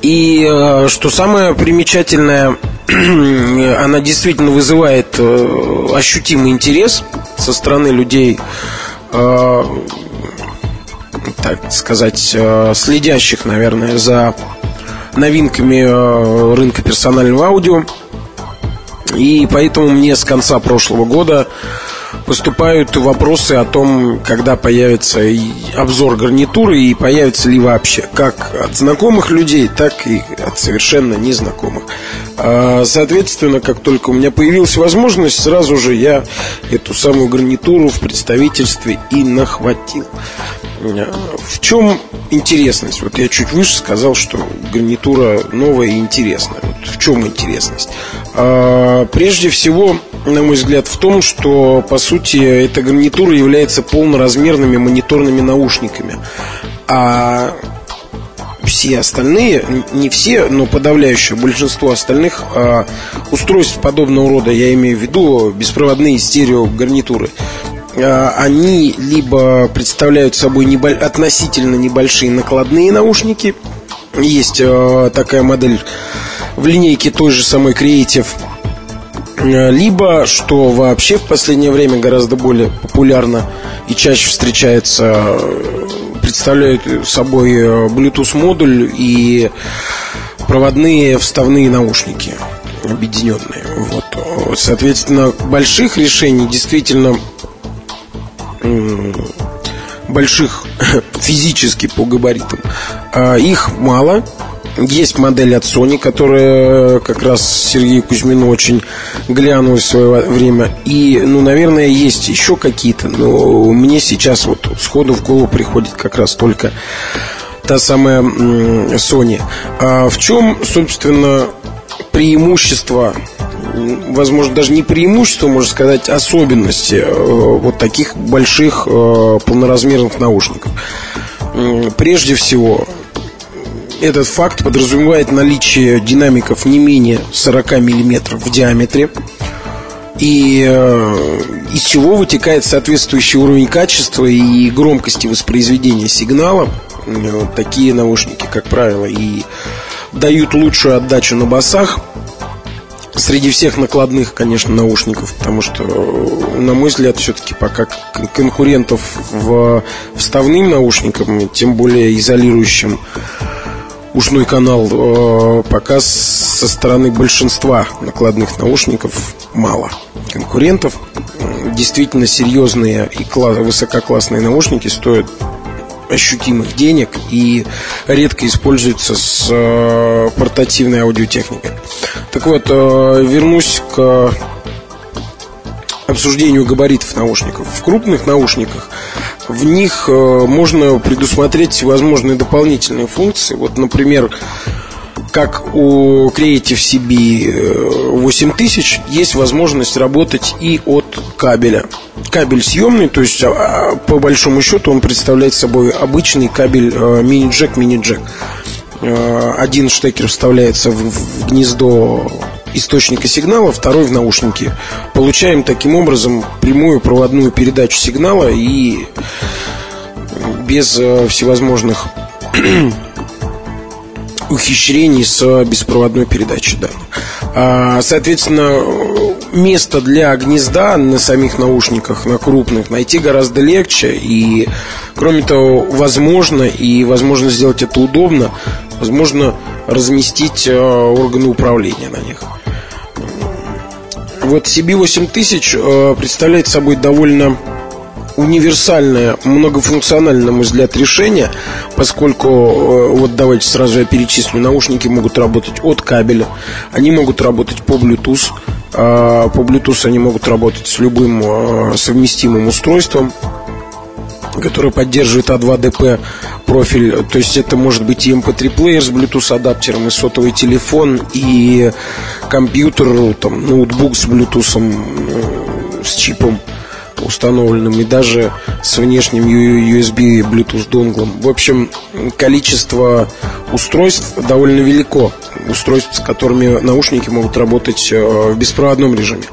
S4: И э, что самое примечательное, она действительно вызывает э, ощутимый интерес со стороны людей, э, так сказать, э, следящих, наверное, за новинками рынка персонального аудио. И поэтому мне с конца прошлого года поступают вопросы о том, когда появится обзор гарнитуры и появится ли вообще, как от знакомых людей, так и от совершенно незнакомых. А, соответственно, как только у меня появилась возможность, сразу же я эту самую гарнитуру в представительстве и нахватил. В чем интересность? Вот я чуть выше сказал, что гарнитура новая и интересная. Вот в чем интересность? А, прежде всего, на мой взгляд, в том, что, по сути, эта гарнитура является полноразмерными мониторными наушниками. А все остальные, не все, но подавляющее большинство остальных э, устройств подобного рода, я имею в виду беспроводные стерео гарнитуры, они либо представляют собой небо- относительно небольшие накладные наушники, есть э, такая модель в линейке той же самой Creative Э, либо, что вообще в последнее время гораздо более популярно и чаще встречается, представляют собой Bluetooth модуль и проводные вставные наушники объединенные. Вот. Соответственно, больших решений действительно больших физически по габаритам их мало есть модель от Sony, которая как раз Сергею Кузьмину очень глянул в свое время. И, ну, наверное, есть еще какие-то, но мне сейчас вот сходу в голову приходит как раз только та самая Sony. А в чем, собственно, преимущество возможно, даже не преимущество, можно сказать, особенности э, вот таких больших э, полноразмерных наушников. Прежде всего, этот факт подразумевает наличие динамиков не менее 40 мм в диаметре и э, из чего вытекает соответствующий уровень качества и громкости воспроизведения сигнала. Такие наушники, как правило, и дают лучшую отдачу на басах среди всех накладных, конечно, наушников, потому что, на мой взгляд, все-таки пока конкурентов в вставным наушникам, тем более изолирующим ушной канал э, пока со стороны большинства накладных наушников мало конкурентов. Действительно серьезные и высококлассные наушники стоят ощутимых денег и редко используются с э, портативной аудиотехникой. Так вот, э, вернусь к обсуждению габаритов наушников. В крупных наушниках в них э, можно предусмотреть всевозможные дополнительные функции. Вот, например, как у Creative CB 8000 есть возможность работать и от кабеля. Кабель съемный, то есть а, по большому счету он представляет собой обычный кабель мини-джек, мини-джек. Один штекер вставляется в гнездо источника сигнала, второй в наушники. Получаем таким образом прямую проводную передачу сигнала и без э, всевозможных ухищрений с беспроводной передачей данных. А, соответственно, место для гнезда на самих наушниках, на крупных, найти гораздо легче. И, кроме того, возможно, и возможно сделать это удобно, возможно разместить э, органы управления на них. Вот CB8000 э, представляет собой довольно универсальное, многофункциональное, на мой взгляд, решение, поскольку, э, вот давайте сразу я перечислю, наушники могут работать от кабеля, они могут работать по Bluetooth, а, по Bluetooth они могут работать с любым э, совместимым устройством, который поддерживает А2ДП профиль. То есть это может быть и MP3 эм плеер с Bluetooth адаптером, и сотовый телефон, и компьютер, там, ноутбук с Bluetooth, э, с чипом установленным и даже с внешним USB Bluetooth донглом. В общем, количество устройств довольно велико. Устройств, с которыми наушники могут работать э, в беспроводном режиме.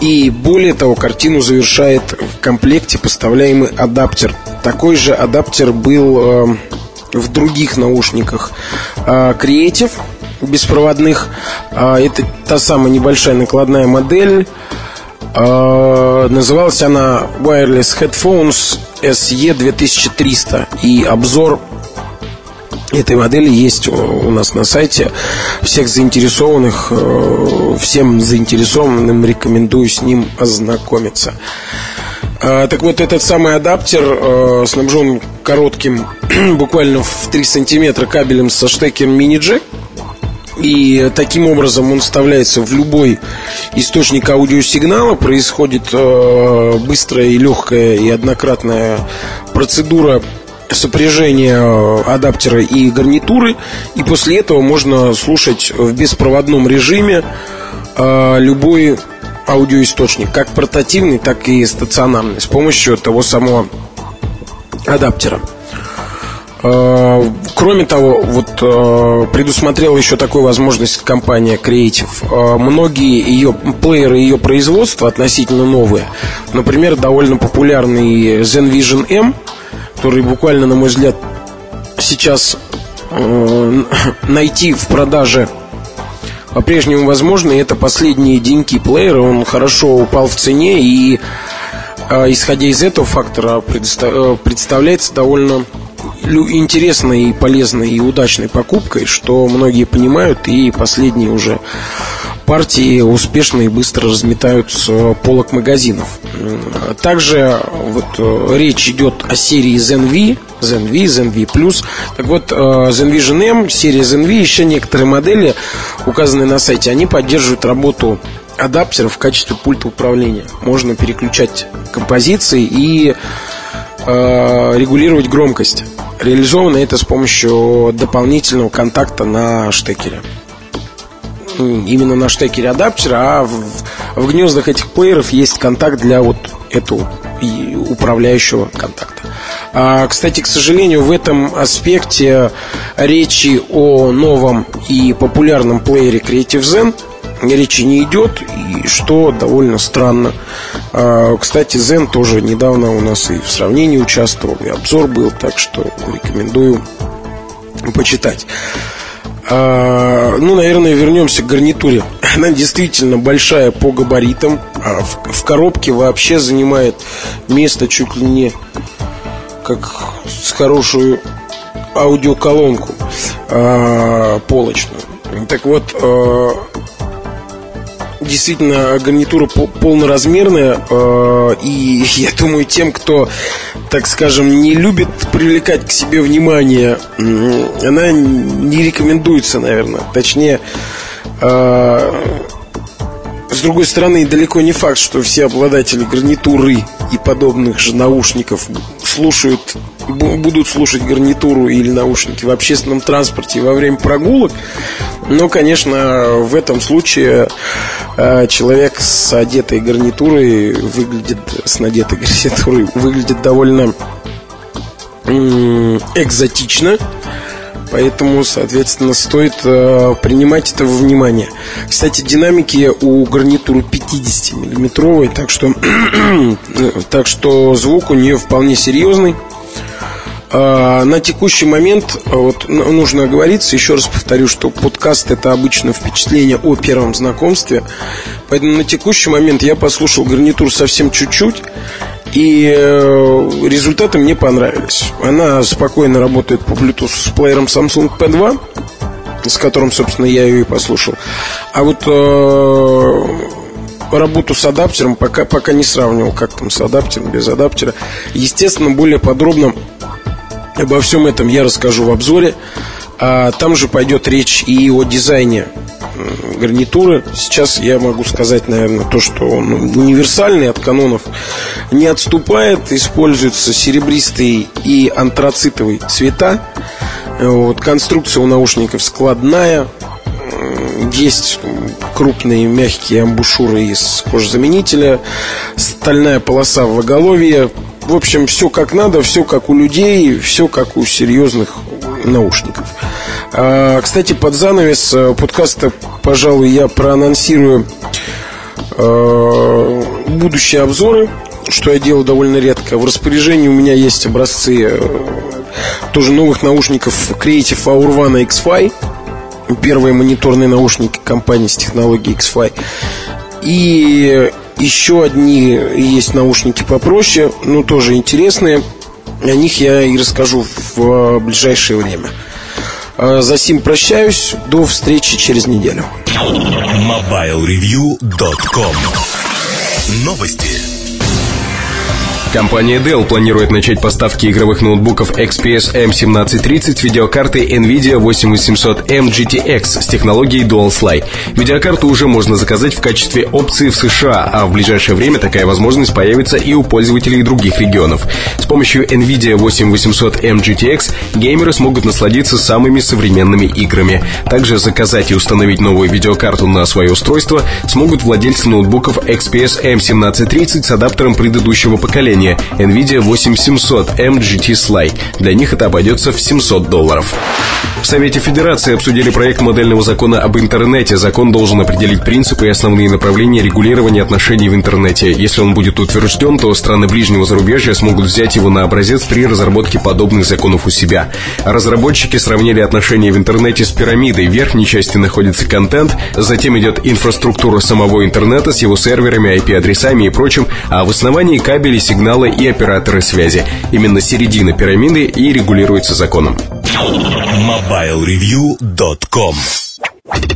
S4: И более того, картину завершает в комплекте поставляемый адаптер. Такой же адаптер был э, в других наушниках э, Creative беспроводных. Э, это та самая небольшая накладная модель. Э, называлась она Wireless Headphones SE 2300. И обзор этой модели есть у нас на сайте. Всех заинтересованных, э, всем заинтересованным рекомендую с ним ознакомиться. А, так вот, этот самый адаптер э, снабжен коротким, буквально в 3 сантиметра кабелем со штекером мини-джек. И таким образом он вставляется в любой источник аудиосигнала. Происходит э, быстрая и легкая и однократная процедура сопряжение э, адаптера и гарнитуры, и после этого можно слушать в беспроводном режиме э, любой аудиоисточник, как портативный, так и стационарный, с помощью того самого адаптера. Э, кроме того, вот предусмотрела еще такую возможность компания Creative. Многие ее плееры ее производства относительно новые. Например, довольно популярный Zen Vision M – который буквально, на мой взгляд, сейчас э, найти в продаже по-прежнему возможно. И это последние деньги плеера. Он хорошо упал в цене и, э, исходя из этого фактора, предста- э, представляется довольно интересной и полезной и удачной покупкой, что многие понимают, и последние уже партии успешно и быстро разметают с полок магазинов. Также вот э, речь идет о серии ZenV, ZenV, ZenV. Так вот, э, ZenVision M, серия ZenV, еще некоторые модели, указанные на сайте, они поддерживают работу адаптеров в качестве пульта управления. Можно переключать композиции и э, регулировать громкость. Реализовано это с помощью дополнительного контакта на штекере именно на штекере адаптера, а в, в гнездах этих плееров есть контакт для вот этого управляющего контакта. А, кстати, к сожалению, в этом аспекте речи о новом и популярном плеере Creative Zen речи не идет, и что довольно странно. А, кстати, Zen тоже недавно у нас и в сравнении участвовал, и обзор был, так что рекомендую почитать. А, ну, наверное, вернемся к гарнитуре. Она действительно большая по габаритам. А в, коробке вообще занимает место чуть ли не как с хорошую аудиоколонку полочную. Так вот, действительно гарнитура полноразмерная, э, и я думаю, тем, кто, так скажем, не любит привлекать к себе внимание, она не рекомендуется, наверное. Точнее, э, с другой стороны, далеко не факт, что все обладатели гарнитуры и подобных же наушников слушают, будут слушать гарнитуру или наушники в общественном транспорте во время прогулок. Но, конечно, в этом случае э, человек с одетой гарнитурой выглядит, с надетой гарнитурой выглядит довольно экзотично. Поэтому, соответственно, стоит э, принимать это во внимание. Кстати, динамики у гарнитуры 50 миллиметровой, так что, так что звук у нее вполне серьезный. А, на текущий момент вот, нужно оговориться, еще раз повторю, что подкаст это обычно впечатление о первом знакомстве. Поэтому на текущий момент я послушал гарнитур совсем чуть-чуть. И э, результаты мне понравились. Она спокойно работает по Bluetooth с плеером Samsung P2, с которым, собственно, я ее и послушал. А вот э, работу с адаптером пока, пока не сравнивал, как там с адаптером, без адаптера. Естественно, более подробно обо всем этом я расскажу в обзоре. А там же пойдет речь и о дизайне гарнитуры. Сейчас я могу сказать, наверное, то, что он универсальный от канонов не отступает. Используются серебристый и антрацитовый цвета. Вот, конструкция у наушников складная. Есть крупные мягкие амбушюры из кожзаменителя, стальная полоса в оголовье. В общем, все как надо, все как у людей, все как у серьезных наушников. А, кстати, под занавес э, подкаста, пожалуй, я проанонсирую э, будущие обзоры, что я делаю довольно редко. В распоряжении у меня есть образцы э, тоже новых наушников Creative Aurvana X-Fi. Первые мониторные наушники компании с технологией X-Fi. И еще одни есть наушники попроще, но тоже интересные. О них я и расскажу в ближайшее время. А, за сим прощаюсь. До встречи через неделю.
S1: MobileReview.com Новости.
S2: Компания Dell планирует начать поставки игровых ноутбуков XPS M1730 с видеокартой NVIDIA 8800M GTX с технологией Dual Slide. Видеокарту уже можно заказать в качестве опции в США, а в ближайшее время такая возможность появится и у пользователей других регионов. С помощью NVIDIA 8800M GTX геймеры смогут насладиться самыми современными играми. Также заказать и установить новую видеокарту на свое устройство смогут владельцы ноутбуков XPS M1730 с адаптером предыдущего поколения оборудование NVIDIA 8700M GT Sly. Для них это обойдется в 700 долларов. В Совете Федерации обсудили проект модельного закона об интернете. Закон должен определить принципы и основные направления регулирования отношений в интернете. Если он будет утвержден, то страны ближнего зарубежья смогут взять его на образец при разработке подобных законов у себя. Разработчики сравнили отношения в интернете с пирамидой. В верхней части находится контент, затем идет инфраструктура самого интернета с его серверами, IP-адресами и прочим, а в основании кабели, сигналы терминалы и операторы связи. Именно середина пирамиды и регулируется законом.
S1: MobileReview.com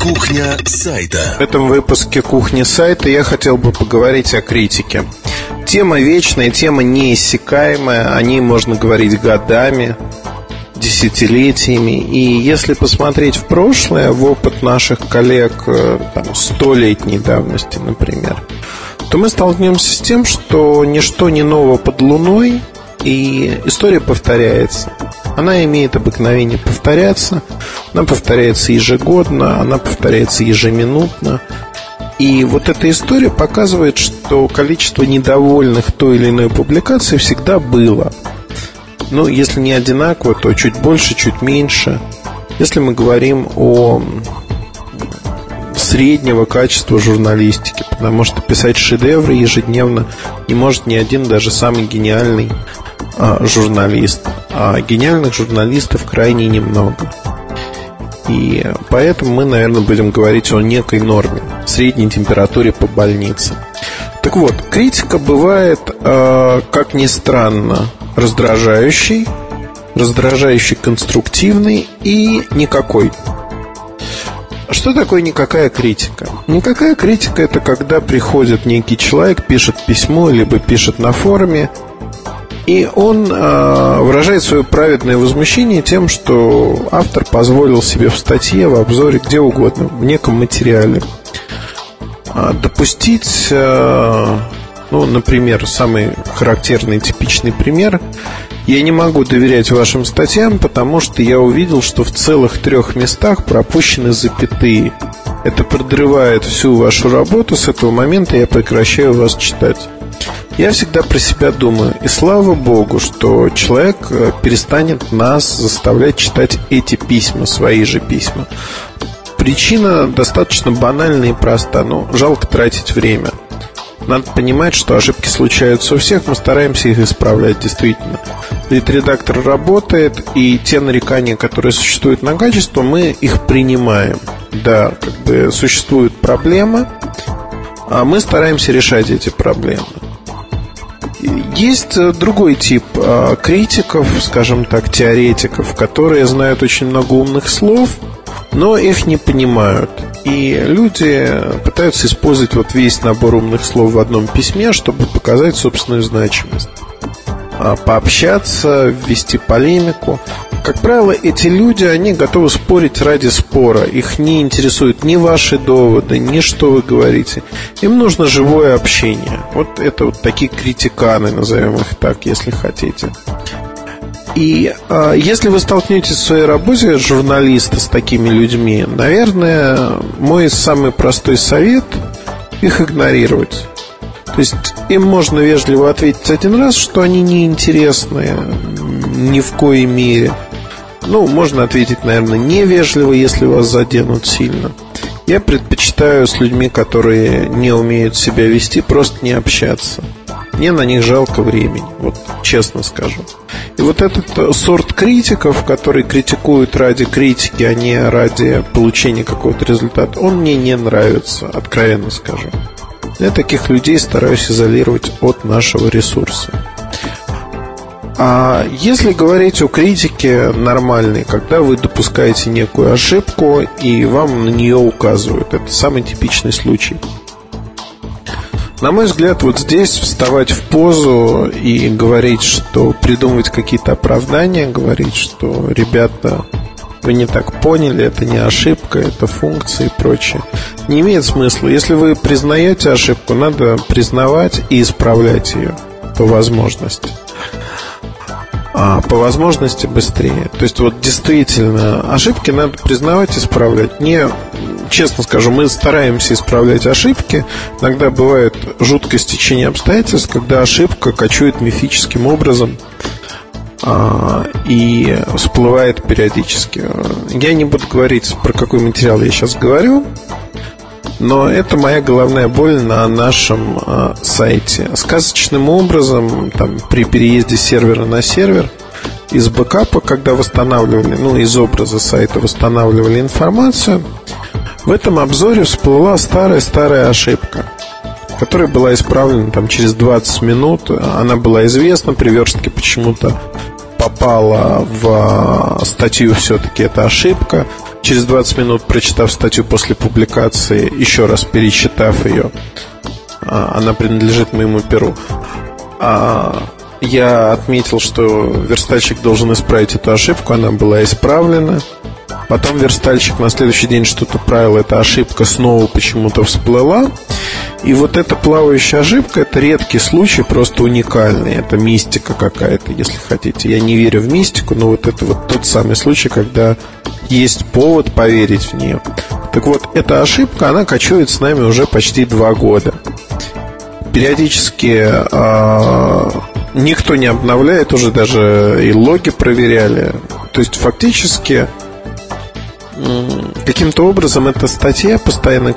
S1: Кухня сайта.
S3: В этом выпуске кухни сайта я хотел бы поговорить о критике. Тема вечная, тема неиссякаемая, о ней можно говорить годами, десятилетиями. И если посмотреть в прошлое, в опыт наших коллег э, там, столетней давности, например, то мы столкнемся с тем, что ничто не ново под луной, и история повторяется. Она имеет обыкновение повторяться, она повторяется ежегодно, она повторяется ежеминутно. И вот эта история показывает, что количество недовольных той или иной публикацией всегда было. Ну, если не одинаково, то чуть больше, чуть меньше. Если мы говорим о среднего качества журналистики, потому что писать шедевры ежедневно не может ни один даже самый гениальный а, журналист. А гениальных журналистов крайне немного. И поэтому мы, наверное, будем говорить о некой норме, средней температуре по больнице. Так вот, критика бывает, э, как ни странно, раздражающей, раздражающей конструктивной и никакой. Что такое никакая критика? Никакая критика это когда приходит некий человек, пишет письмо, либо пишет на форуме, и он э, выражает свое праведное возмущение тем, что автор позволил себе в статье, в обзоре, где угодно, в неком материале а, допустить, э, ну, например, самый характерный, типичный пример, я не могу доверять вашим статьям, потому что я увидел, что в целых трех местах пропущены запятые. Это подрывает всю вашу работу, с этого момента я прекращаю вас читать. Я всегда про себя думаю, и слава богу, что человек э, перестанет нас заставлять читать эти письма, свои же письма. Причина достаточно банальная и проста, но жалко тратить время. Надо понимать, что ошибки случаются у всех, мы стараемся их исправлять действительно. Ведь редактор работает, и те нарекания, которые существуют на качество, мы их принимаем. Да, как бы существует проблема, а мы стараемся решать эти проблемы. Есть э, другой тип э, критиков, скажем так, теоретиков, которые знают очень много умных слов, но их не понимают. И люди пытаются использовать вот весь набор умных слов в одном письме, чтобы показать собственную значимость. А, пообщаться, ввести полемику. Как правило, эти люди, они готовы спорить ради спора. Их не интересуют ни ваши доводы, ни что вы говорите. Им нужно живое общение. Вот это вот такие критиканы, назовем их так, если хотите. И э, если вы столкнетесь в своей работе журналиста с такими людьми, наверное, мой самый простой совет их игнорировать. То есть им можно вежливо ответить один раз, что они неинтересные ни в коей мере. Ну, можно ответить, наверное, невежливо, если вас заденут сильно. Я предпочитаю с людьми, которые не умеют себя вести, просто не общаться. Мне на них жалко времени, вот честно скажу. И вот этот сорт критиков, которые критикуют ради критики, а не ради получения какого-то результата, он мне не нравится, откровенно скажу. Я таких людей стараюсь изолировать от нашего ресурса. А если говорить о критике нормальной, когда вы допускаете некую ошибку и вам на нее указывают, это самый типичный случай. На мой взгляд, вот здесь вставать в позу и говорить, что придумывать какие-то оправдания, говорить, что ребята, вы не так поняли, это не ошибка, это функция и прочее, не имеет смысла. Если вы признаете ошибку, надо признавать и исправлять ее по возможности а по возможности быстрее. То есть вот действительно ошибки надо признавать и исправлять. Не, честно скажу, мы стараемся исправлять ошибки. Иногда бывает жуткое стечение обстоятельств, когда ошибка кочует мифическим образом а, и всплывает периодически. Я не буду говорить, про какой материал я сейчас говорю, но это моя головная боль на нашем э, сайте. Сказочным образом, там, при переезде сервера на сервер, из бэкапа, когда восстанавливали, ну, из образа сайта восстанавливали информацию, в этом обзоре всплыла старая-старая ошибка, которая была исправлена там через 20 минут. Она была известна, при верстке почему-то попала в статью все-таки эта ошибка. Через 20 минут, прочитав статью после публикации, еще раз перечитав ее, а, она принадлежит моему перу. А, я отметил, что верстальщик должен исправить эту ошибку, она была исправлена. Потом верстальщик на следующий день что-то правил, эта ошибка снова почему-то всплыла. И вот эта плавающая ошибка Это редкий случай, просто уникальный. Это мистика какая-то, если хотите. Я не верю в мистику, но вот это вот тот самый случай Когда есть повод поверить в нее Так вот, эта ошибка, она кочует с нами уже почти два года. Периодически э, никто не обновляет Уже даже и логи проверяли. То есть фактически каким-то образом эта статья постоянно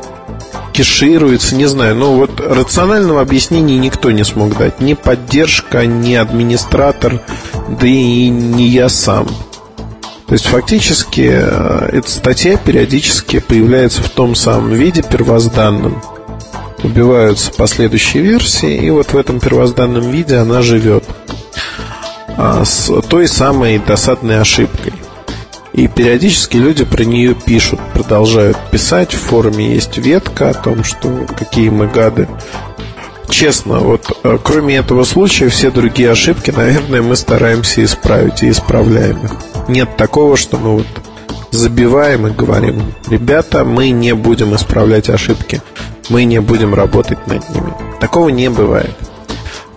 S3: кешируется, не знаю. Но вот рационального объяснения никто не смог дать. Ни поддержка, ни администратор, да и не я сам. То есть фактически э, эта статья периодически появляется в том самом виде первозданном. Убиваются последующие версии, и вот в этом первозданном виде она живет. А с той самой досадной ошибкой – и периодически люди про нее пишут, продолжают писать. В форуме есть ветка о том, что какие мы гады. Честно, вот э, кроме этого случая, все другие ошибки, наверное, мы стараемся исправить и исправляем их. Нет такого, что мы вот забиваем и говорим, ребята, мы не будем исправлять ошибки. мы не будем работать над ними. Такого не бывает.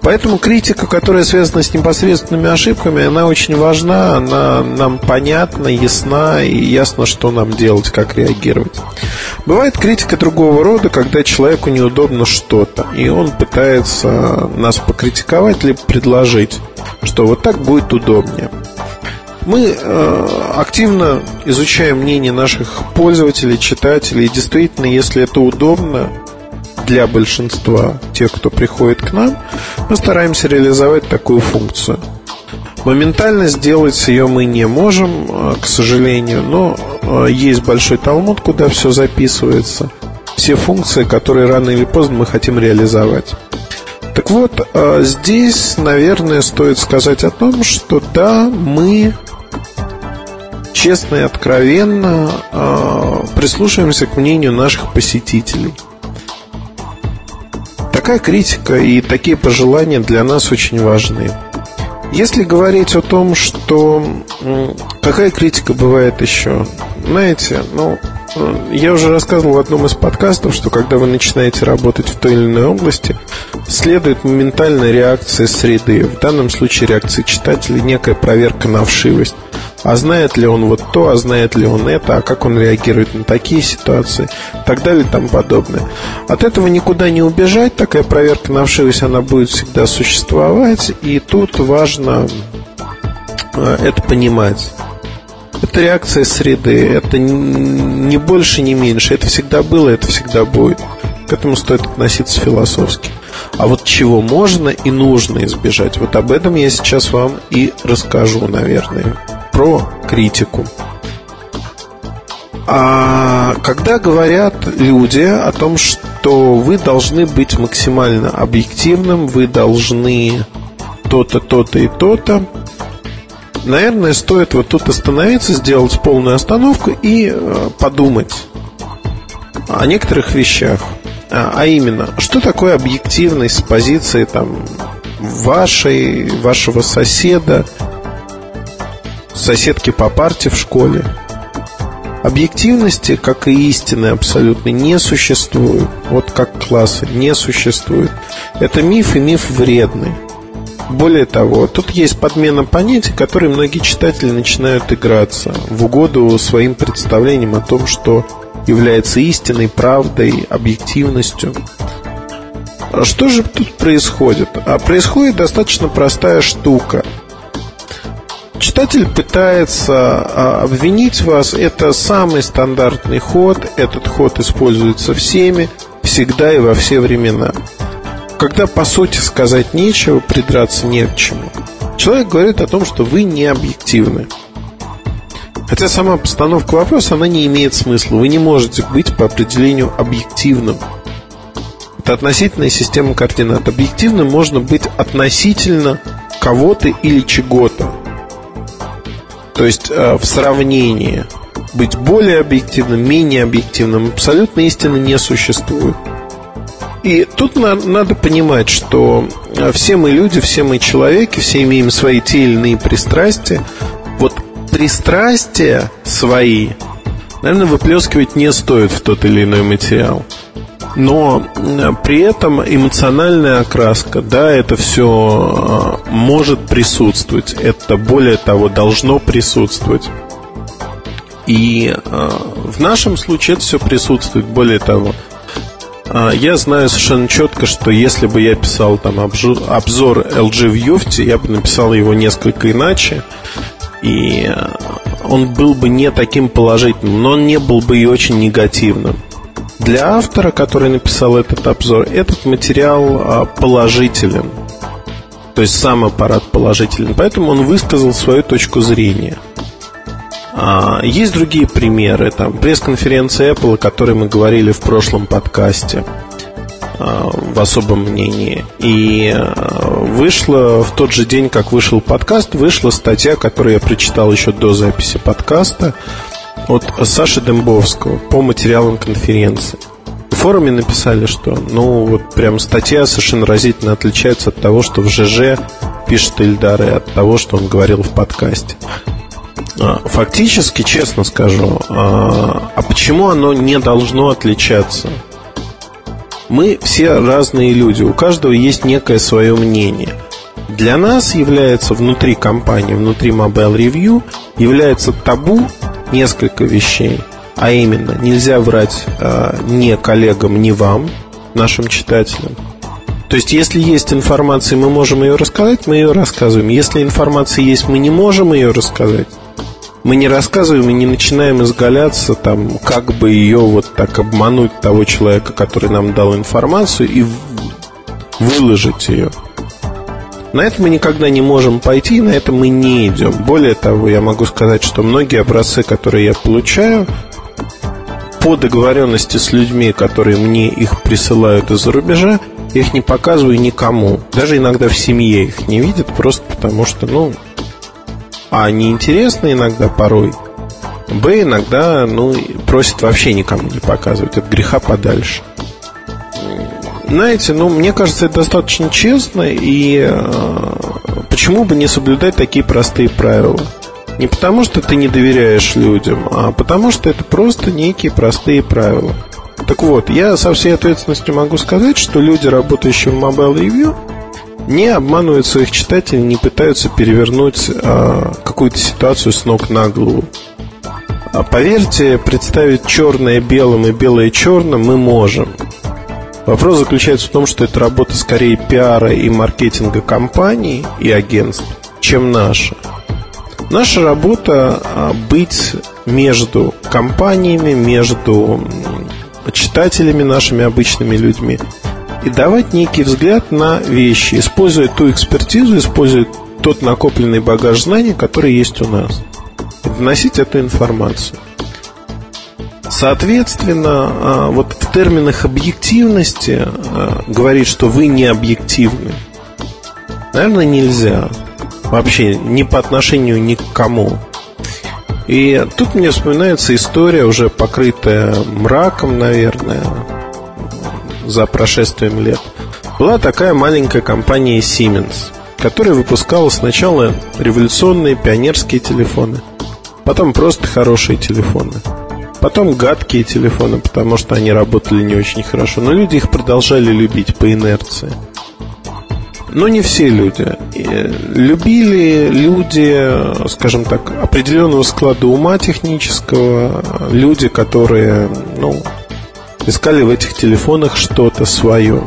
S3: Поэтому критика, которая связана с непосредственными ошибками, она очень важна, она нам понятна, ясна и ясно, что нам делать, как реагировать. Бывает критика другого рода, когда человеку неудобно что-то, и он пытается нас покритиковать или предложить, что вот так будет удобнее. Мы э, активно изучаем мнение наших пользователей, читателей, и действительно, если это удобно, для большинства тех, кто приходит к нам, мы стараемся реализовать такую функцию. Моментально сделать ее мы не можем, э, к сожалению, но э, есть большой талмуд, куда все записывается. Все функции, которые рано или поздно мы хотим реализовать. Так вот, э, здесь, наверное, стоит сказать о том, что да, мы честно и откровенно прислушиваемся к мнению наших посетителей – Такая критика и такие пожелания для нас очень важны. Если говорить о том, что какая критика бывает еще, знаете, ну, я уже рассказывал в одном из подкастов, что когда вы начинаете работать в той или иной области, следует моментальная реакция среды. В данном случае реакции читателя, некая проверка на вшивость а знает ли он вот то, а знает ли он это, а как он реагирует на такие ситуации, и так далее и тому подобное. От этого никуда не убежать, такая проверка на вшивость, она будет всегда существовать, и тут важно э, это понимать. Это реакция среды, это не больше, не меньше, это всегда было, это всегда будет. К этому стоит относиться философски. А вот чего можно и нужно избежать, вот об этом я сейчас вам и расскажу, наверное про критику. А когда говорят люди о том, что вы должны быть максимально объективным, вы должны то-то, то-то и то-то, наверное, стоит вот тут остановиться, сделать полную остановку и э, подумать о некоторых вещах. А, а именно, что такое объективность с позиции там вашей, вашего соседа, соседки по парте в школе. Объективности, как и истины абсолютно, не существует. Вот как классы, не существует. Это миф и миф вредный. Более того, тут есть подмена понятий, которые многие читатели начинают играться в угоду своим представлениям о том, что является истиной, правдой, объективностью. Что же тут происходит? А происходит достаточно простая штука – Читатель пытается а, обвинить вас. Это самый стандартный ход. Этот ход используется всеми, всегда и во все времена. Когда по сути сказать нечего, придраться не к чему. Человек говорит о том, что вы не объективны. Хотя сама постановка вопроса, она не имеет смысла. Вы не можете быть по определению объективным. Это относительная система координат. Объективным можно быть относительно кого-то или чего-то. То есть э, в сравнении быть более объективным, менее объективным абсолютно истины не существует. И тут на, надо понимать, что э, все мы люди, все мы человеки, все имеем свои те или иные пристрастия. Вот пристрастия свои, наверное, выплескивать не стоит в тот или иной материал но при этом эмоциональная окраска, да, это все э, может присутствовать, это более того должно присутствовать. И э, в нашем случае это все присутствует, более того. Э, я знаю совершенно четко, что если бы я писал там обзор LG в Юфте, я бы написал его несколько иначе. И он был бы не таким положительным, но он не был бы и очень негативным. Для автора, который написал этот обзор, этот материал а, положителен. То есть сам аппарат положителен. Поэтому он высказал свою точку зрения. А, есть другие примеры. Там пресс-конференция Apple, о которой мы говорили в прошлом подкасте а, в особом мнении. И вышла в тот же день, как вышел подкаст, вышла статья, которую я прочитал еще до записи подкаста от Саши Дембовского по материалам конференции. В форуме написали, что ну вот прям статья совершенно разительно отличается от того, что в ЖЖ пишет Ильдар, и от того, что он говорил в подкасте. А, фактически, честно скажу, а, а почему оно не должно отличаться? мы все разные люди, у каждого есть некое свое мнение. Для нас является внутри компании, внутри Mobile Review, является табу несколько вещей. А именно, нельзя врать э, ни коллегам, ни вам, нашим читателям. То есть, если есть информация, мы можем ее рассказать, мы ее рассказываем. Если информации есть, мы не можем ее рассказать, мы не рассказываем и не начинаем изгаляться, там, как бы ее вот так обмануть того человека, который нам дал информацию, и выложить ее. На это мы никогда не можем пойти, на это мы не идем. Более того, я могу сказать, что многие образцы, которые я получаю, по договоренности с людьми, которые мне их присылают из-за рубежа, я их не показываю никому. Даже иногда в семье их не видят, просто потому что, ну, а неинтересно иногда порой. Б иногда, ну, просит вообще никому не показывать. От греха подальше. Знаете, ну, мне кажется, это достаточно честно, и э, почему бы не соблюдать такие простые правила? Не потому, что ты не доверяешь людям, а потому, что это просто некие простые правила. Так вот, я со всей ответственностью могу сказать, что люди, работающие в Mobile Review, не обманывают своих читателей, не пытаются перевернуть а, какую-то ситуацию с ног на голову. А поверьте, представить черное белым и белое черным мы можем. Вопрос заключается в том, что это работа скорее пиара и маркетинга компаний и агентств, чем наша. Наша работа а, быть между компаниями, между читателями, нашими обычными людьми и давать некий взгляд на вещи, используя ту экспертизу, используя тот накопленный багаж знаний, который есть у нас. И доносить эту информацию. Соответственно, а, вот в терминах объективности а, говорить, что вы не объективны, наверное, нельзя. Вообще, ни по отношению ни к кому. И тут мне вспоминается история, уже покрытая мраком, наверное, за прошествием лет. Была такая маленькая компания Siemens, которая выпускала сначала революционные пионерские телефоны, потом просто хорошие телефоны, потом гадкие телефоны, потому что они работали не очень хорошо, но люди их продолжали любить по инерции. Но не все люди. Любили люди, скажем так, определенного склада ума технического, люди, которые, ну, искали в этих телефонах что-то свое.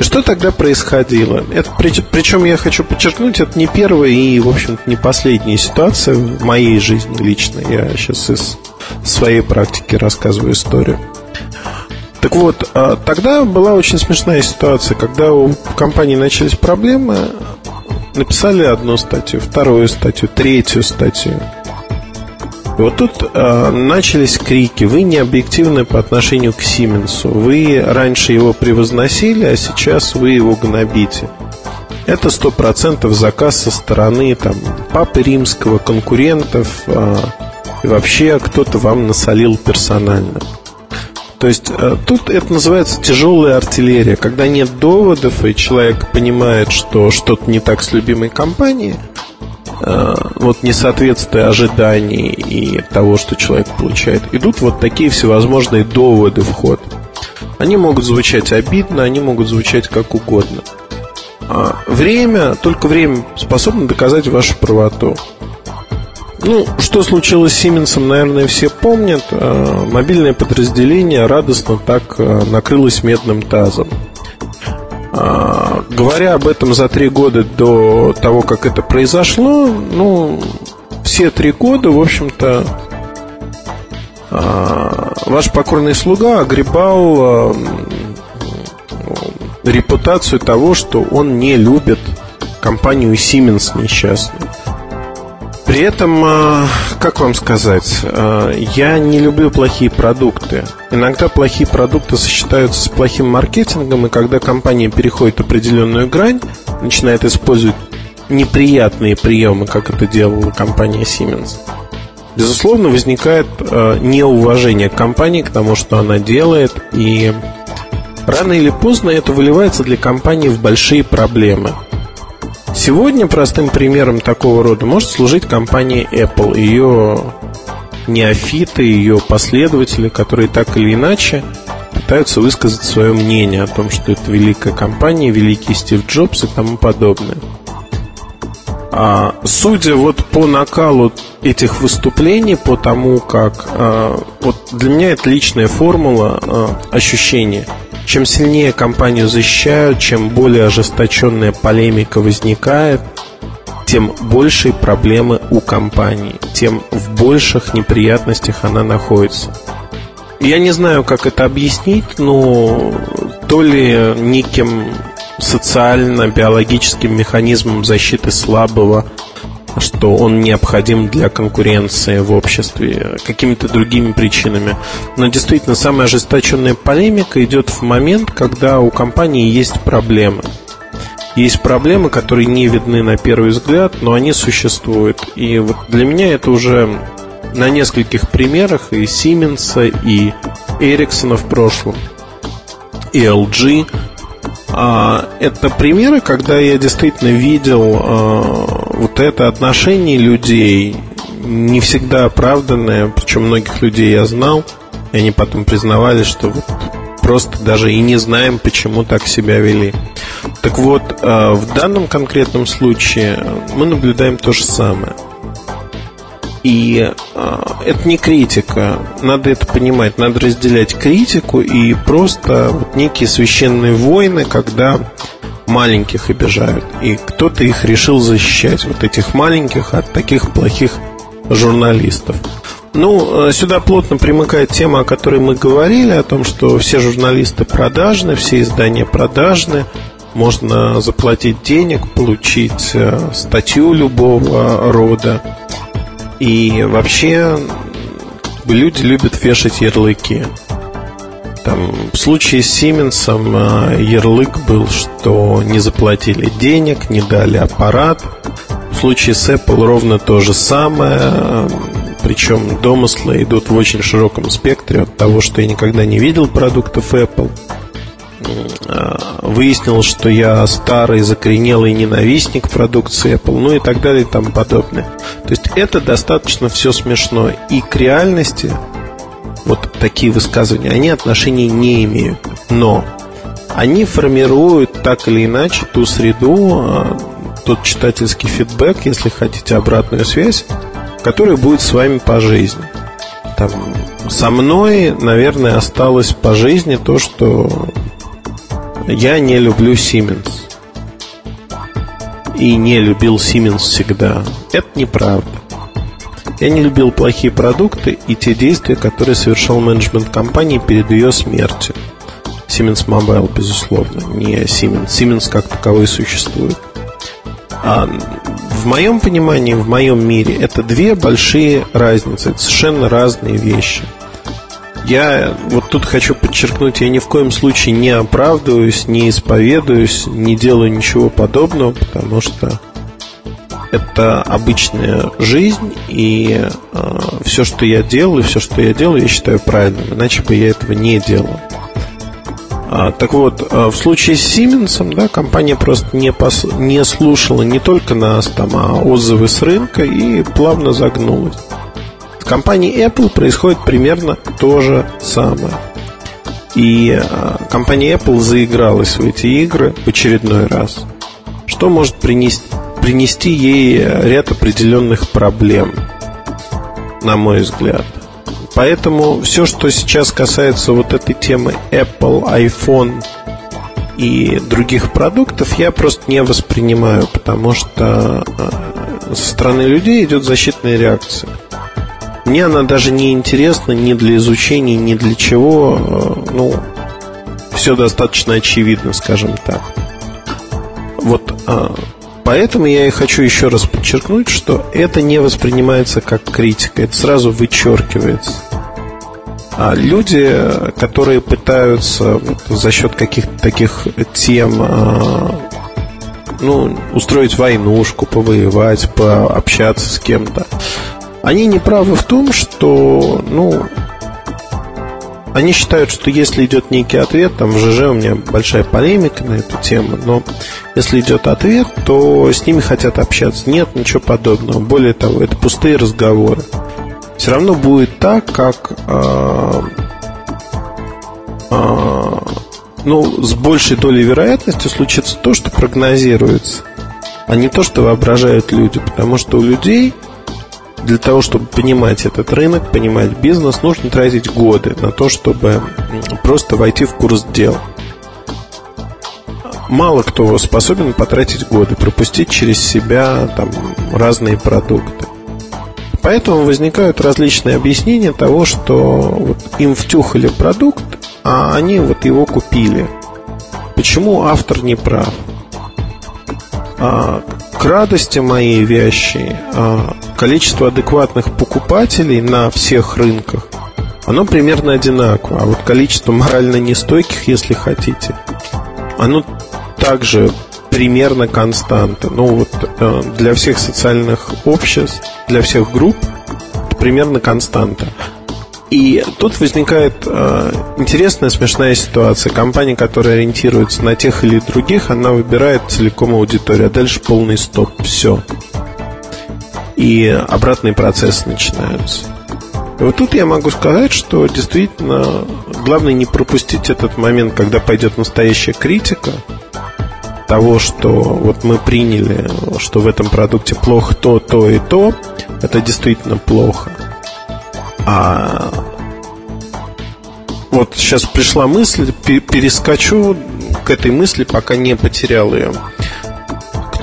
S3: Что тогда происходило? Это, причем я хочу подчеркнуть, это не первая и, в общем-то, не последняя ситуация в моей жизни лично. Я сейчас из своей практики рассказываю историю. Так вот, а, тогда была очень смешная ситуация, когда у компании начались проблемы, написали одну статью, вторую статью, третью статью. И вот тут э, начались крики. Вы не объективны по отношению к Сименсу. Вы раньше его превозносили, а сейчас вы его гнобите. Это сто процентов заказ со стороны там, папы римского, конкурентов э, и вообще кто-то вам насолил персонально. То есть э, тут это называется тяжелая артиллерия, когда нет доводов и человек понимает, что что-то не так с любимой компанией – Э, вот несоответствие ожиданий и того, что человек получает, идут вот такие всевозможные доводы в ход. Они могут звучать обидно, они могут звучать как угодно. А время, только время способно доказать вашу правоту. Ну, что случилось с Сименсом, наверное, все помнят. Э, мобильное подразделение радостно так э, накрылось медным тазом. А, говоря об этом за три года до того, как это произошло, ну, все три года, в общем-то, а, ваш покорный слуга огребал а, репутацию того, что он не любит компанию Siemens несчастную. При этом, а, как вам сказать, а, я не люблю плохие продукты. Иногда плохие продукты сочетаются с плохим маркетингом, и когда компания переходит определенную грань, начинает использовать неприятные приемы, как это делала компания Siemens, безусловно, возникает а, неуважение к компании, к тому, что она делает, и рано или поздно это выливается для компании в большие проблемы – Сегодня простым примером такого рода может служить компания Apple, ее неофиты, ее последователи, которые так или иначе пытаются высказать свое мнение о том, что это великая компания, великий Стив Джобс и тому подобное. А, судя вот по накалу этих выступлений, по тому, как... А, вот для меня это личная формула а, ощущения. Чем сильнее компанию защищают, чем более ожесточенная полемика возникает, тем большие проблемы у компании, тем в больших неприятностях она находится. Я не знаю, как это объяснить, но то ли неким социально-биологическим механизмом защиты слабого, что он необходим для конкуренции в обществе, какими-то другими причинами. Но действительно, самая ожесточенная полемика идет в момент, когда у компании есть проблемы. Есть проблемы, которые не видны на первый взгляд, но они существуют. И вот для меня это уже на нескольких примерах и Siemens, и Ericsson в прошлом, и LG – а, это примеры, когда я действительно видел а, вот это отношение людей, не всегда оправданное, причем многих людей я знал, и они потом признавали, что вот просто даже и не знаем, почему так себя вели. Так вот, а, в данном конкретном случае мы наблюдаем то же самое – и э, это не критика. Надо это понимать. Надо разделять критику и просто вот некие священные войны, когда маленьких обижают. И кто-то их решил защищать, вот этих маленьких, от таких плохих журналистов. Ну, э, сюда плотно примыкает тема, о которой мы говорили, о том, что все журналисты продажны, все издания продажны, можно заплатить денег, получить э, статью любого рода. И вообще люди любят вешать ярлыки. Там, в случае с Сименсом а, ярлык был, что не заплатили денег, не дали аппарат. В случае с Apple ровно то же самое. Причем домыслы идут в очень широком спектре от того, что я никогда не видел продуктов Apple а, выяснилось, что я старый, закоренелый ненавистник продукции Apple, ну и так далее и тому подобное. То есть это достаточно все смешно. И к реальности вот такие высказывания, они отношения не имеют. Но они формируют так или иначе ту среду, а, тот читательский фидбэк, если хотите, обратную связь, которая будет с вами по жизни. Там, со мной, наверное, осталось по жизни то, что я не люблю Siemens. И не любил Siemens всегда. Это неправда. Я не любил плохие продукты и те действия, которые совершал менеджмент компании перед ее смертью. Siemens Mobile, безусловно, не Siemens. Siemens как таковой существует. А в моем понимании, в моем мире, это две большие разницы, это совершенно разные вещи – я вот тут хочу подчеркнуть, я ни в коем случае не оправдываюсь, не исповедуюсь, не делаю ничего подобного, потому что это обычная жизнь, и э, все, что я делаю, все, что я делаю, я считаю правильным, иначе бы я этого не делал. А, так вот, а, в случае с Siemens, да, компания просто не, пос... не слушала не только нас, там, а отзывы с рынка и плавно загнулась. В компании Apple происходит примерно то же самое. И а, компания Apple заигралась в эти игры в очередной раз. Что может принести, принести ей ряд определенных проблем, на мой взгляд. Поэтому все, что сейчас касается вот этой темы Apple, iPhone и других продуктов, я просто не воспринимаю, потому что а, со стороны людей идет защитная реакция. Мне она даже не интересна ни для изучения, ни для чего. Э, ну, все достаточно очевидно, скажем так. Вот а, поэтому я и хочу еще раз подчеркнуть, что это не воспринимается как критика, это сразу вычеркивается. А люди, которые пытаются вот, за счет каких-то таких тем а, ну, устроить войнушку, повоевать, пообщаться с кем-то, они не правы в том, что, ну, они считают, что если идет некий ответ, там в ЖЖ у меня большая полемика на эту тему, но если идет ответ, то с ними хотят общаться. Нет, ничего подобного. Более того, это пустые разговоры. Все равно будет так, как э, а, ну, с большей долей вероятности случится то, что прогнозируется, а не то, что воображают люди. Потому что у людей для того, чтобы понимать этот рынок, понимать бизнес, нужно тратить годы на то, чтобы просто войти в курс дел. Мало кто способен потратить годы, пропустить через себя там, разные продукты. Поэтому возникают различные объяснения того, что вот им втюхали продукт, а они вот его купили. Почему автор не прав? А, к радости моей вящей а, количество адекватных покупателей на всех рынках оно примерно одинаково. А вот количество морально нестойких, если хотите, оно также примерно константа. Ну вот э, для всех социальных обществ, для всех групп примерно константа. И тут возникает э, интересная, смешная ситуация. Компания, которая ориентируется на тех или других, она выбирает целиком аудиторию, а дальше полный стоп. Все. И обратные процессы начинаются. И вот тут я могу сказать, что действительно главное не пропустить этот момент, когда пойдет настоящая критика того, что вот мы приняли, что в этом продукте плохо то, то и то, это действительно плохо. А вот сейчас пришла мысль, перескочу к этой мысли, пока не потерял ее.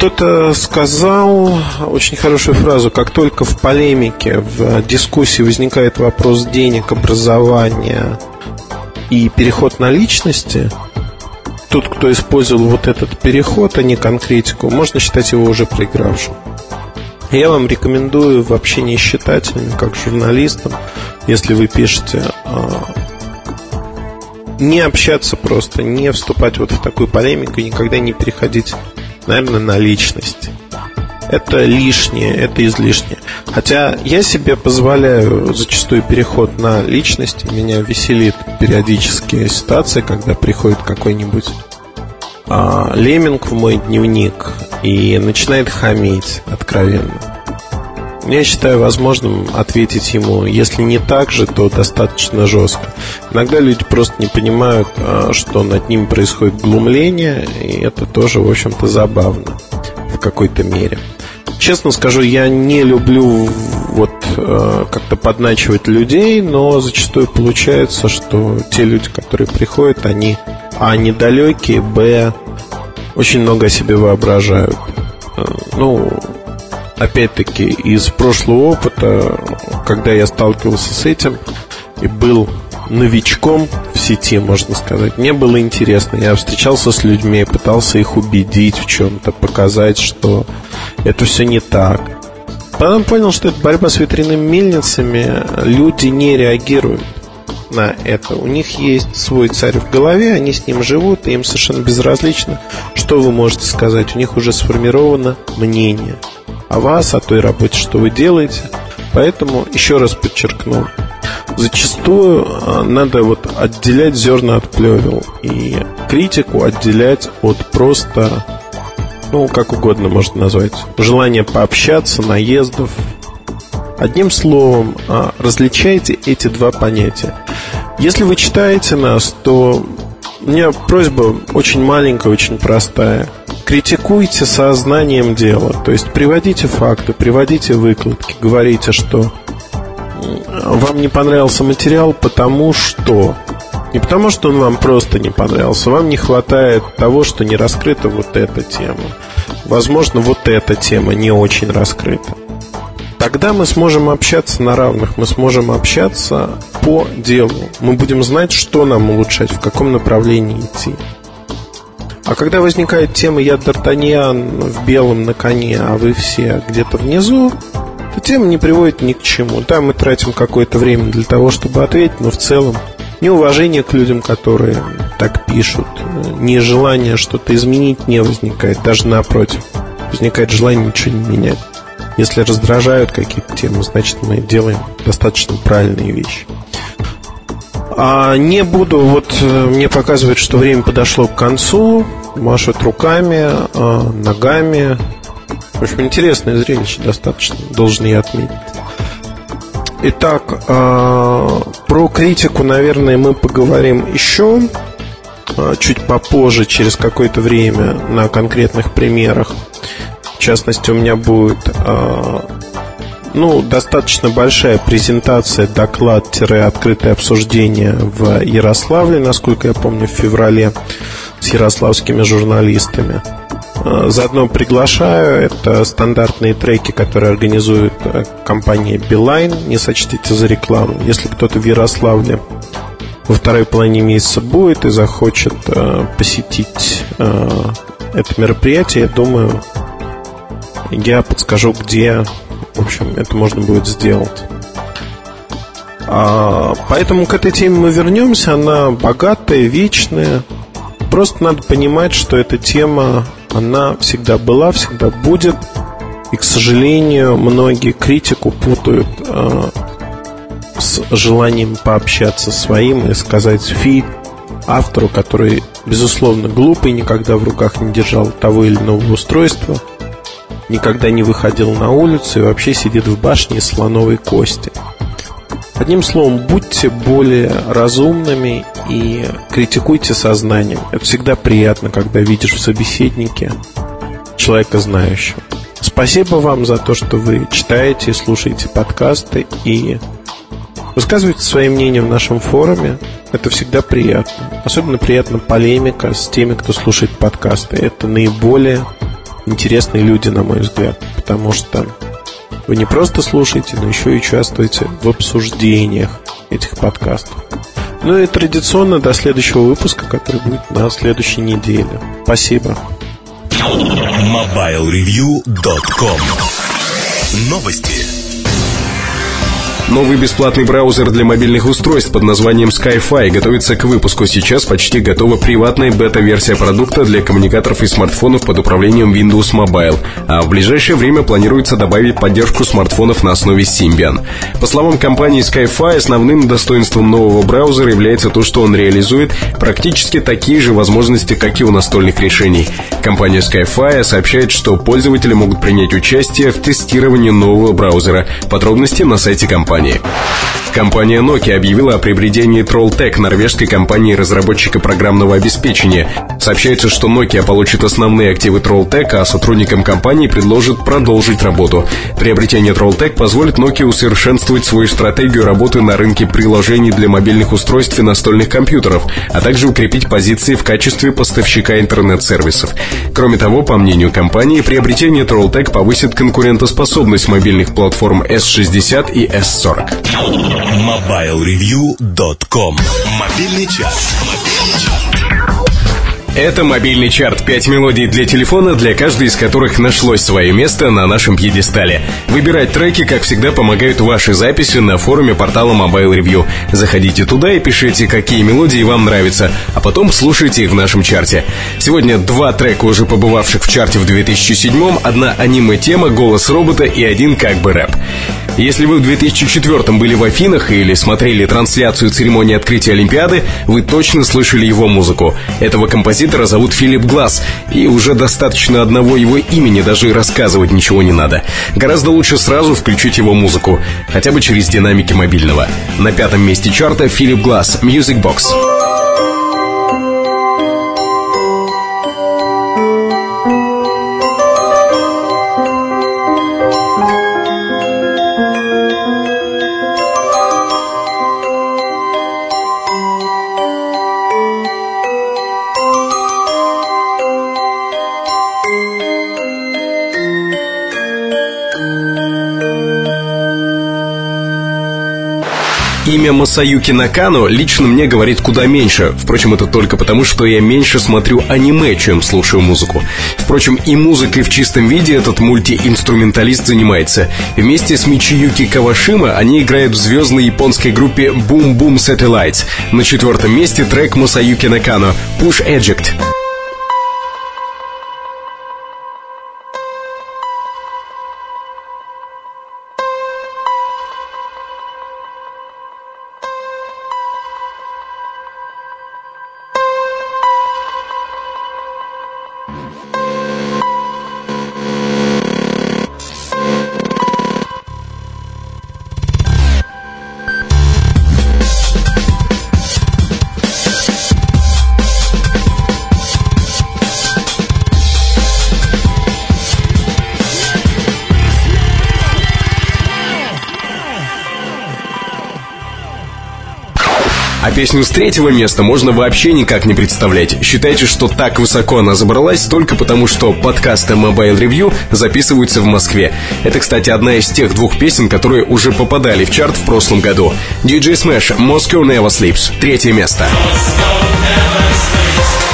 S3: Кто-то сказал очень хорошую фразу, как только в полемике, в дискуссии возникает вопрос денег, образования и переход на личности, тот, кто использовал вот этот переход, а не конкретику, можно считать его уже проигравшим. Я вам рекомендую в общении с читателями, как журналистам, если вы пишете, а, не общаться просто, не вступать вот в такую полемику никогда не переходить, наверное, на личность. Это лишнее, это излишнее. Хотя я себе позволяю зачастую переход на личность. Меня веселит периодически ситуация, когда приходит какой-нибудь а, леминг в мой дневник и начинает хамить откровенно. Я считаю возможным ответить ему, если не так же, то достаточно жестко. Иногда люди просто не понимают, а, что над ним происходит глумление, и это тоже, в общем-то, забавно в какой-то мере. Честно скажу, я не люблю вот э, как-то подначивать людей, но зачастую получается, что те люди, которые приходят, они а недалекие, б очень много о себе воображают. Э, ну, опять-таки, из прошлого опыта, когда я сталкивался с этим и был новичком в сети, можно сказать. Мне было интересно. Я встречался с людьми, пытался их убедить в чем-то, показать, что это все не так. Потом понял, что это борьба с ветряными мельницами. Люди не реагируют на это. У них есть свой царь в голове, они с ним живут, и им совершенно безразлично, что вы можете сказать. У них уже сформировано мнение о вас, о той работе, что вы делаете. Поэтому, еще раз подчеркну, зачастую а, надо вот отделять зерна от плевел и критику отделять от просто, ну, как угодно можно назвать, желания пообщаться, наездов. Одним словом, а, различайте эти два понятия. Если вы читаете нас, то у меня просьба очень маленькая, очень простая. Критикуйте сознанием дела, то есть приводите факты, приводите выкладки, говорите, что вам не понравился материал, потому что... Не потому, что он вам просто не понравился, вам не хватает того, что не раскрыта вот эта тема. Возможно, вот эта тема не очень раскрыта. Тогда мы сможем общаться на равных, мы сможем общаться по делу. Мы будем знать, что нам улучшать, в каком направлении идти. А когда возникает тема «Я Д'Артаньян в белом на коне, а вы все где-то внизу», эта тема не приводит ни к чему. Да, мы тратим какое-то время для того, чтобы ответить, но в целом неуважение к людям, которые так пишут, нежелание что-то изменить не возникает, даже напротив. Возникает желание ничего не менять. Если раздражают какие-то темы, значит мы делаем достаточно правильные вещи. А не буду, вот э, мне показывает, что время подошло к концу, машут руками, э, ногами, в общем, интересное зрелище достаточно, должен я отметить. Итак, э, про критику, наверное, мы поговорим еще э, чуть попозже, через какое-то время, на конкретных примерах. Частности, у меня будет э, ну, достаточно большая презентация, доклад-открытое обсуждение в Ярославле, насколько я помню, в феврале с ярославскими журналистами. Э, заодно приглашаю. Это стандартные треки, которые организует э, компания Beeline. Не сочтите за рекламу. Если кто-то в Ярославле во второй половине месяца будет и захочет э, посетить это мероприятие, я думаю, я подскажу, где, в общем, это можно будет сделать. А, поэтому к этой теме мы вернемся. Она богатая, вечная. Просто надо понимать, что эта тема она всегда была, всегда будет. И, к сожалению, многие критику путают э, с желанием пообщаться своим и сказать фи автору, который, безусловно, глупый, никогда в руках не держал того или иного устройства, никогда не выходил на улицу и вообще сидит в башне из слоновой кости. Одним словом, будьте более разумными и критикуйте сознанием. Это всегда приятно, когда видишь в собеседнике человека знающего. Спасибо вам за то, что вы читаете и слушаете подкасты и высказываете свои мнения в нашем форуме. Это всегда приятно. Особенно приятна полемика с теми, кто слушает подкасты. Это наиболее интересные люди, на мой взгляд, потому что вы не просто слушаете, но еще и участвуете в обсуждениях этих подкастов. Ну и традиционно до следующего выпуска, который будет на следующей неделе. Спасибо.
S1: MobileReview.com Новости.
S2: Новый бесплатный браузер для мобильных устройств под названием Skyfi готовится к выпуску. Сейчас почти готова приватная бета-версия продукта для коммуникаторов и смартфонов под управлением Windows Mobile, а в ближайшее время планируется добавить поддержку смартфонов на основе Symbian. По словам компании Skyfi, основным достоинством нового браузера является то, что он реализует практически такие же возможности, как и у настольных решений. Компания Skyfi сообщает, что пользователи могут принять участие в тестировании нового браузера. Подробности на сайте компании компании. Компания Nokia объявила о приобретении Trolltech, норвежской компании-разработчика программного обеспечения. Сообщается, что Nokia получит основные активы Trolltech, а сотрудникам компании предложит продолжить работу. Приобретение Trolltech позволит Nokia усовершенствовать свою стратегию работы на рынке приложений для мобильных устройств и настольных компьютеров, а также укрепить позиции в качестве поставщика интернет-сервисов. Кроме того, по мнению компании, приобретение Trolltech повысит конкурентоспособность мобильных платформ S60 и S40.
S1: MobileReview.com Мобильный час. Мобильный час.
S2: Это мобильный чарт. Пять мелодий для телефона, для каждой из которых нашлось свое место на нашем пьедестале. Выбирать треки, как всегда, помогают ваши записи на форуме портала Mobile Review. Заходите туда и пишите, какие мелодии вам нравятся, а потом слушайте их в нашем чарте. Сегодня два трека, уже побывавших в чарте в 2007 одна аниме-тема, голос робота и один как бы рэп. Если вы в 2004 были в Афинах или смотрели трансляцию церемонии открытия Олимпиады, вы точно слышали его музыку. Этого композитора зовут Филипп Глаз, и уже достаточно одного его имени, даже и рассказывать ничего не надо. Гораздо лучше сразу включить его музыку, хотя бы через динамики мобильного. На пятом месте чарта Филипп Глаз, Music Box. Имя Масаюки Накану лично мне говорит куда меньше. Впрочем, это только потому, что я меньше смотрю аниме, чем слушаю музыку. Впрочем, и музыкой в чистом виде этот мультиинструменталист занимается. Вместе с Мичиюки Кавашима они играют в звездной японской группе Boom Boom Satellites. На четвертом месте трек Масаюки Накану «Push Eject». Песню с третьего места можно вообще никак не представлять. Считайте, что так высоко она забралась только потому, что подкасты Mobile Review записываются в Москве. Это, кстати, одна из тех двух песен, которые уже попадали в чарт в прошлом году. DJ Smash «Moscow Never Sleeps» третье место. Moscow never sleeps.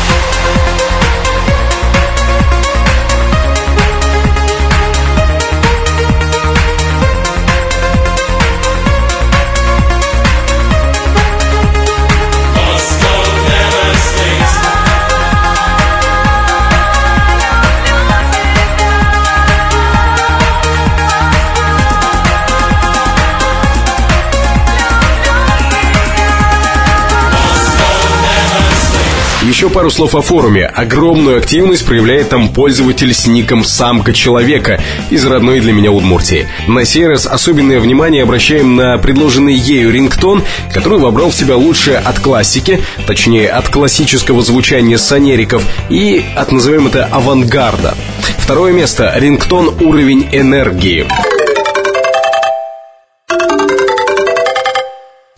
S2: Еще пару слов о форуме. Огромную активность проявляет там пользователь с ником «Самка человека» из родной для меня Удмуртии. На сей раз особенное внимание обращаем на предложенный ею рингтон, который вобрал в себя лучшее от классики, точнее от классического звучания санериков и от, назовем это, авангарда. Второе место. Рингтон «Уровень энергии».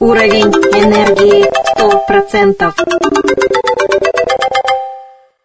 S5: Уровень энергии 100%.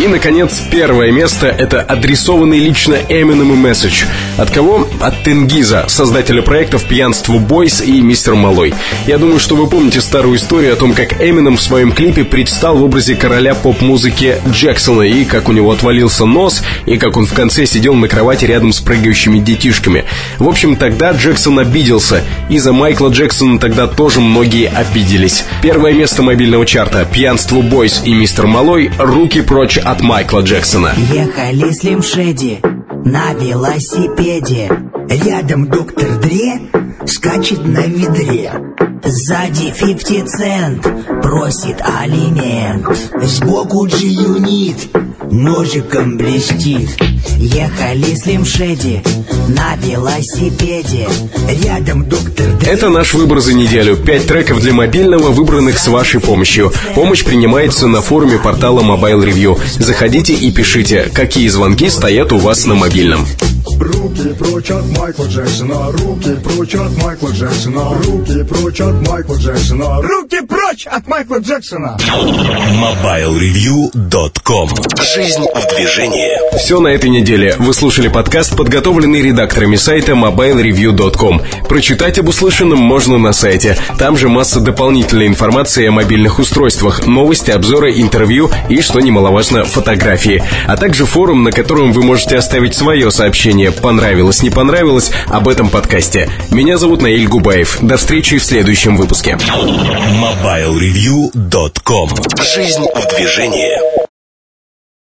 S2: И, наконец, первое место — это адресованный лично Эминему месседж. От кого? От Тенгиза, создателя проектов «Пьянство Бойс» и «Мистер Малой». Я думаю, что вы помните старую историю о том, как Эминем в своем клипе предстал в образе короля поп-музыки Джексона, и как у него отвалился нос, и как он в конце сидел на кровати рядом с прыгающими детишками. В общем, тогда Джексон обиделся, и за Майкла Джексона тогда тоже многие обиделись. Первое место мобильного чарта «Пьянство Бойс» и «Мистер Малой» «Руки прочь от Майкла Джексона.
S6: Ехали Слим Шеди на велосипеде. Рядом доктор Дре скачет на ведре. Сзади 50 цент просит алимент. Сбоку G-юнит ножиком блестит. Ехали Слим Шеди на велосипеде. Рядом доктор.
S2: Это наш выбор за неделю. Пять треков для мобильного, выбранных с вашей помощью. Помощь принимается на форуме портала Mobile Review. Заходите и пишите, какие звонки стоят у вас на мобильном.
S7: Руки прочь от Майкла Джексона, руки прочь от Майкла Джексона, руки прочь от Майкла Джексона, руки прочь от Майкла Джексона.
S1: MobileReview.com Жизнь в движении.
S2: Все на этой неделе. Вы слушали подкаст, подготовленный редакторами сайта MobileReview.com. Прочитать об услышанном можно на сайте. Там же масса дополнительной информации о мобильных устройствах, новости, обзоры, интервью и, что немаловажно, фотографии. А также форум, на котором вы можете оставить свое сообщение «Понравилось, не понравилось» об этом подкасте. Меня зовут Наиль Губаев. До встречи в следующем выпуске.
S1: MobileReview.com Жизнь в движении.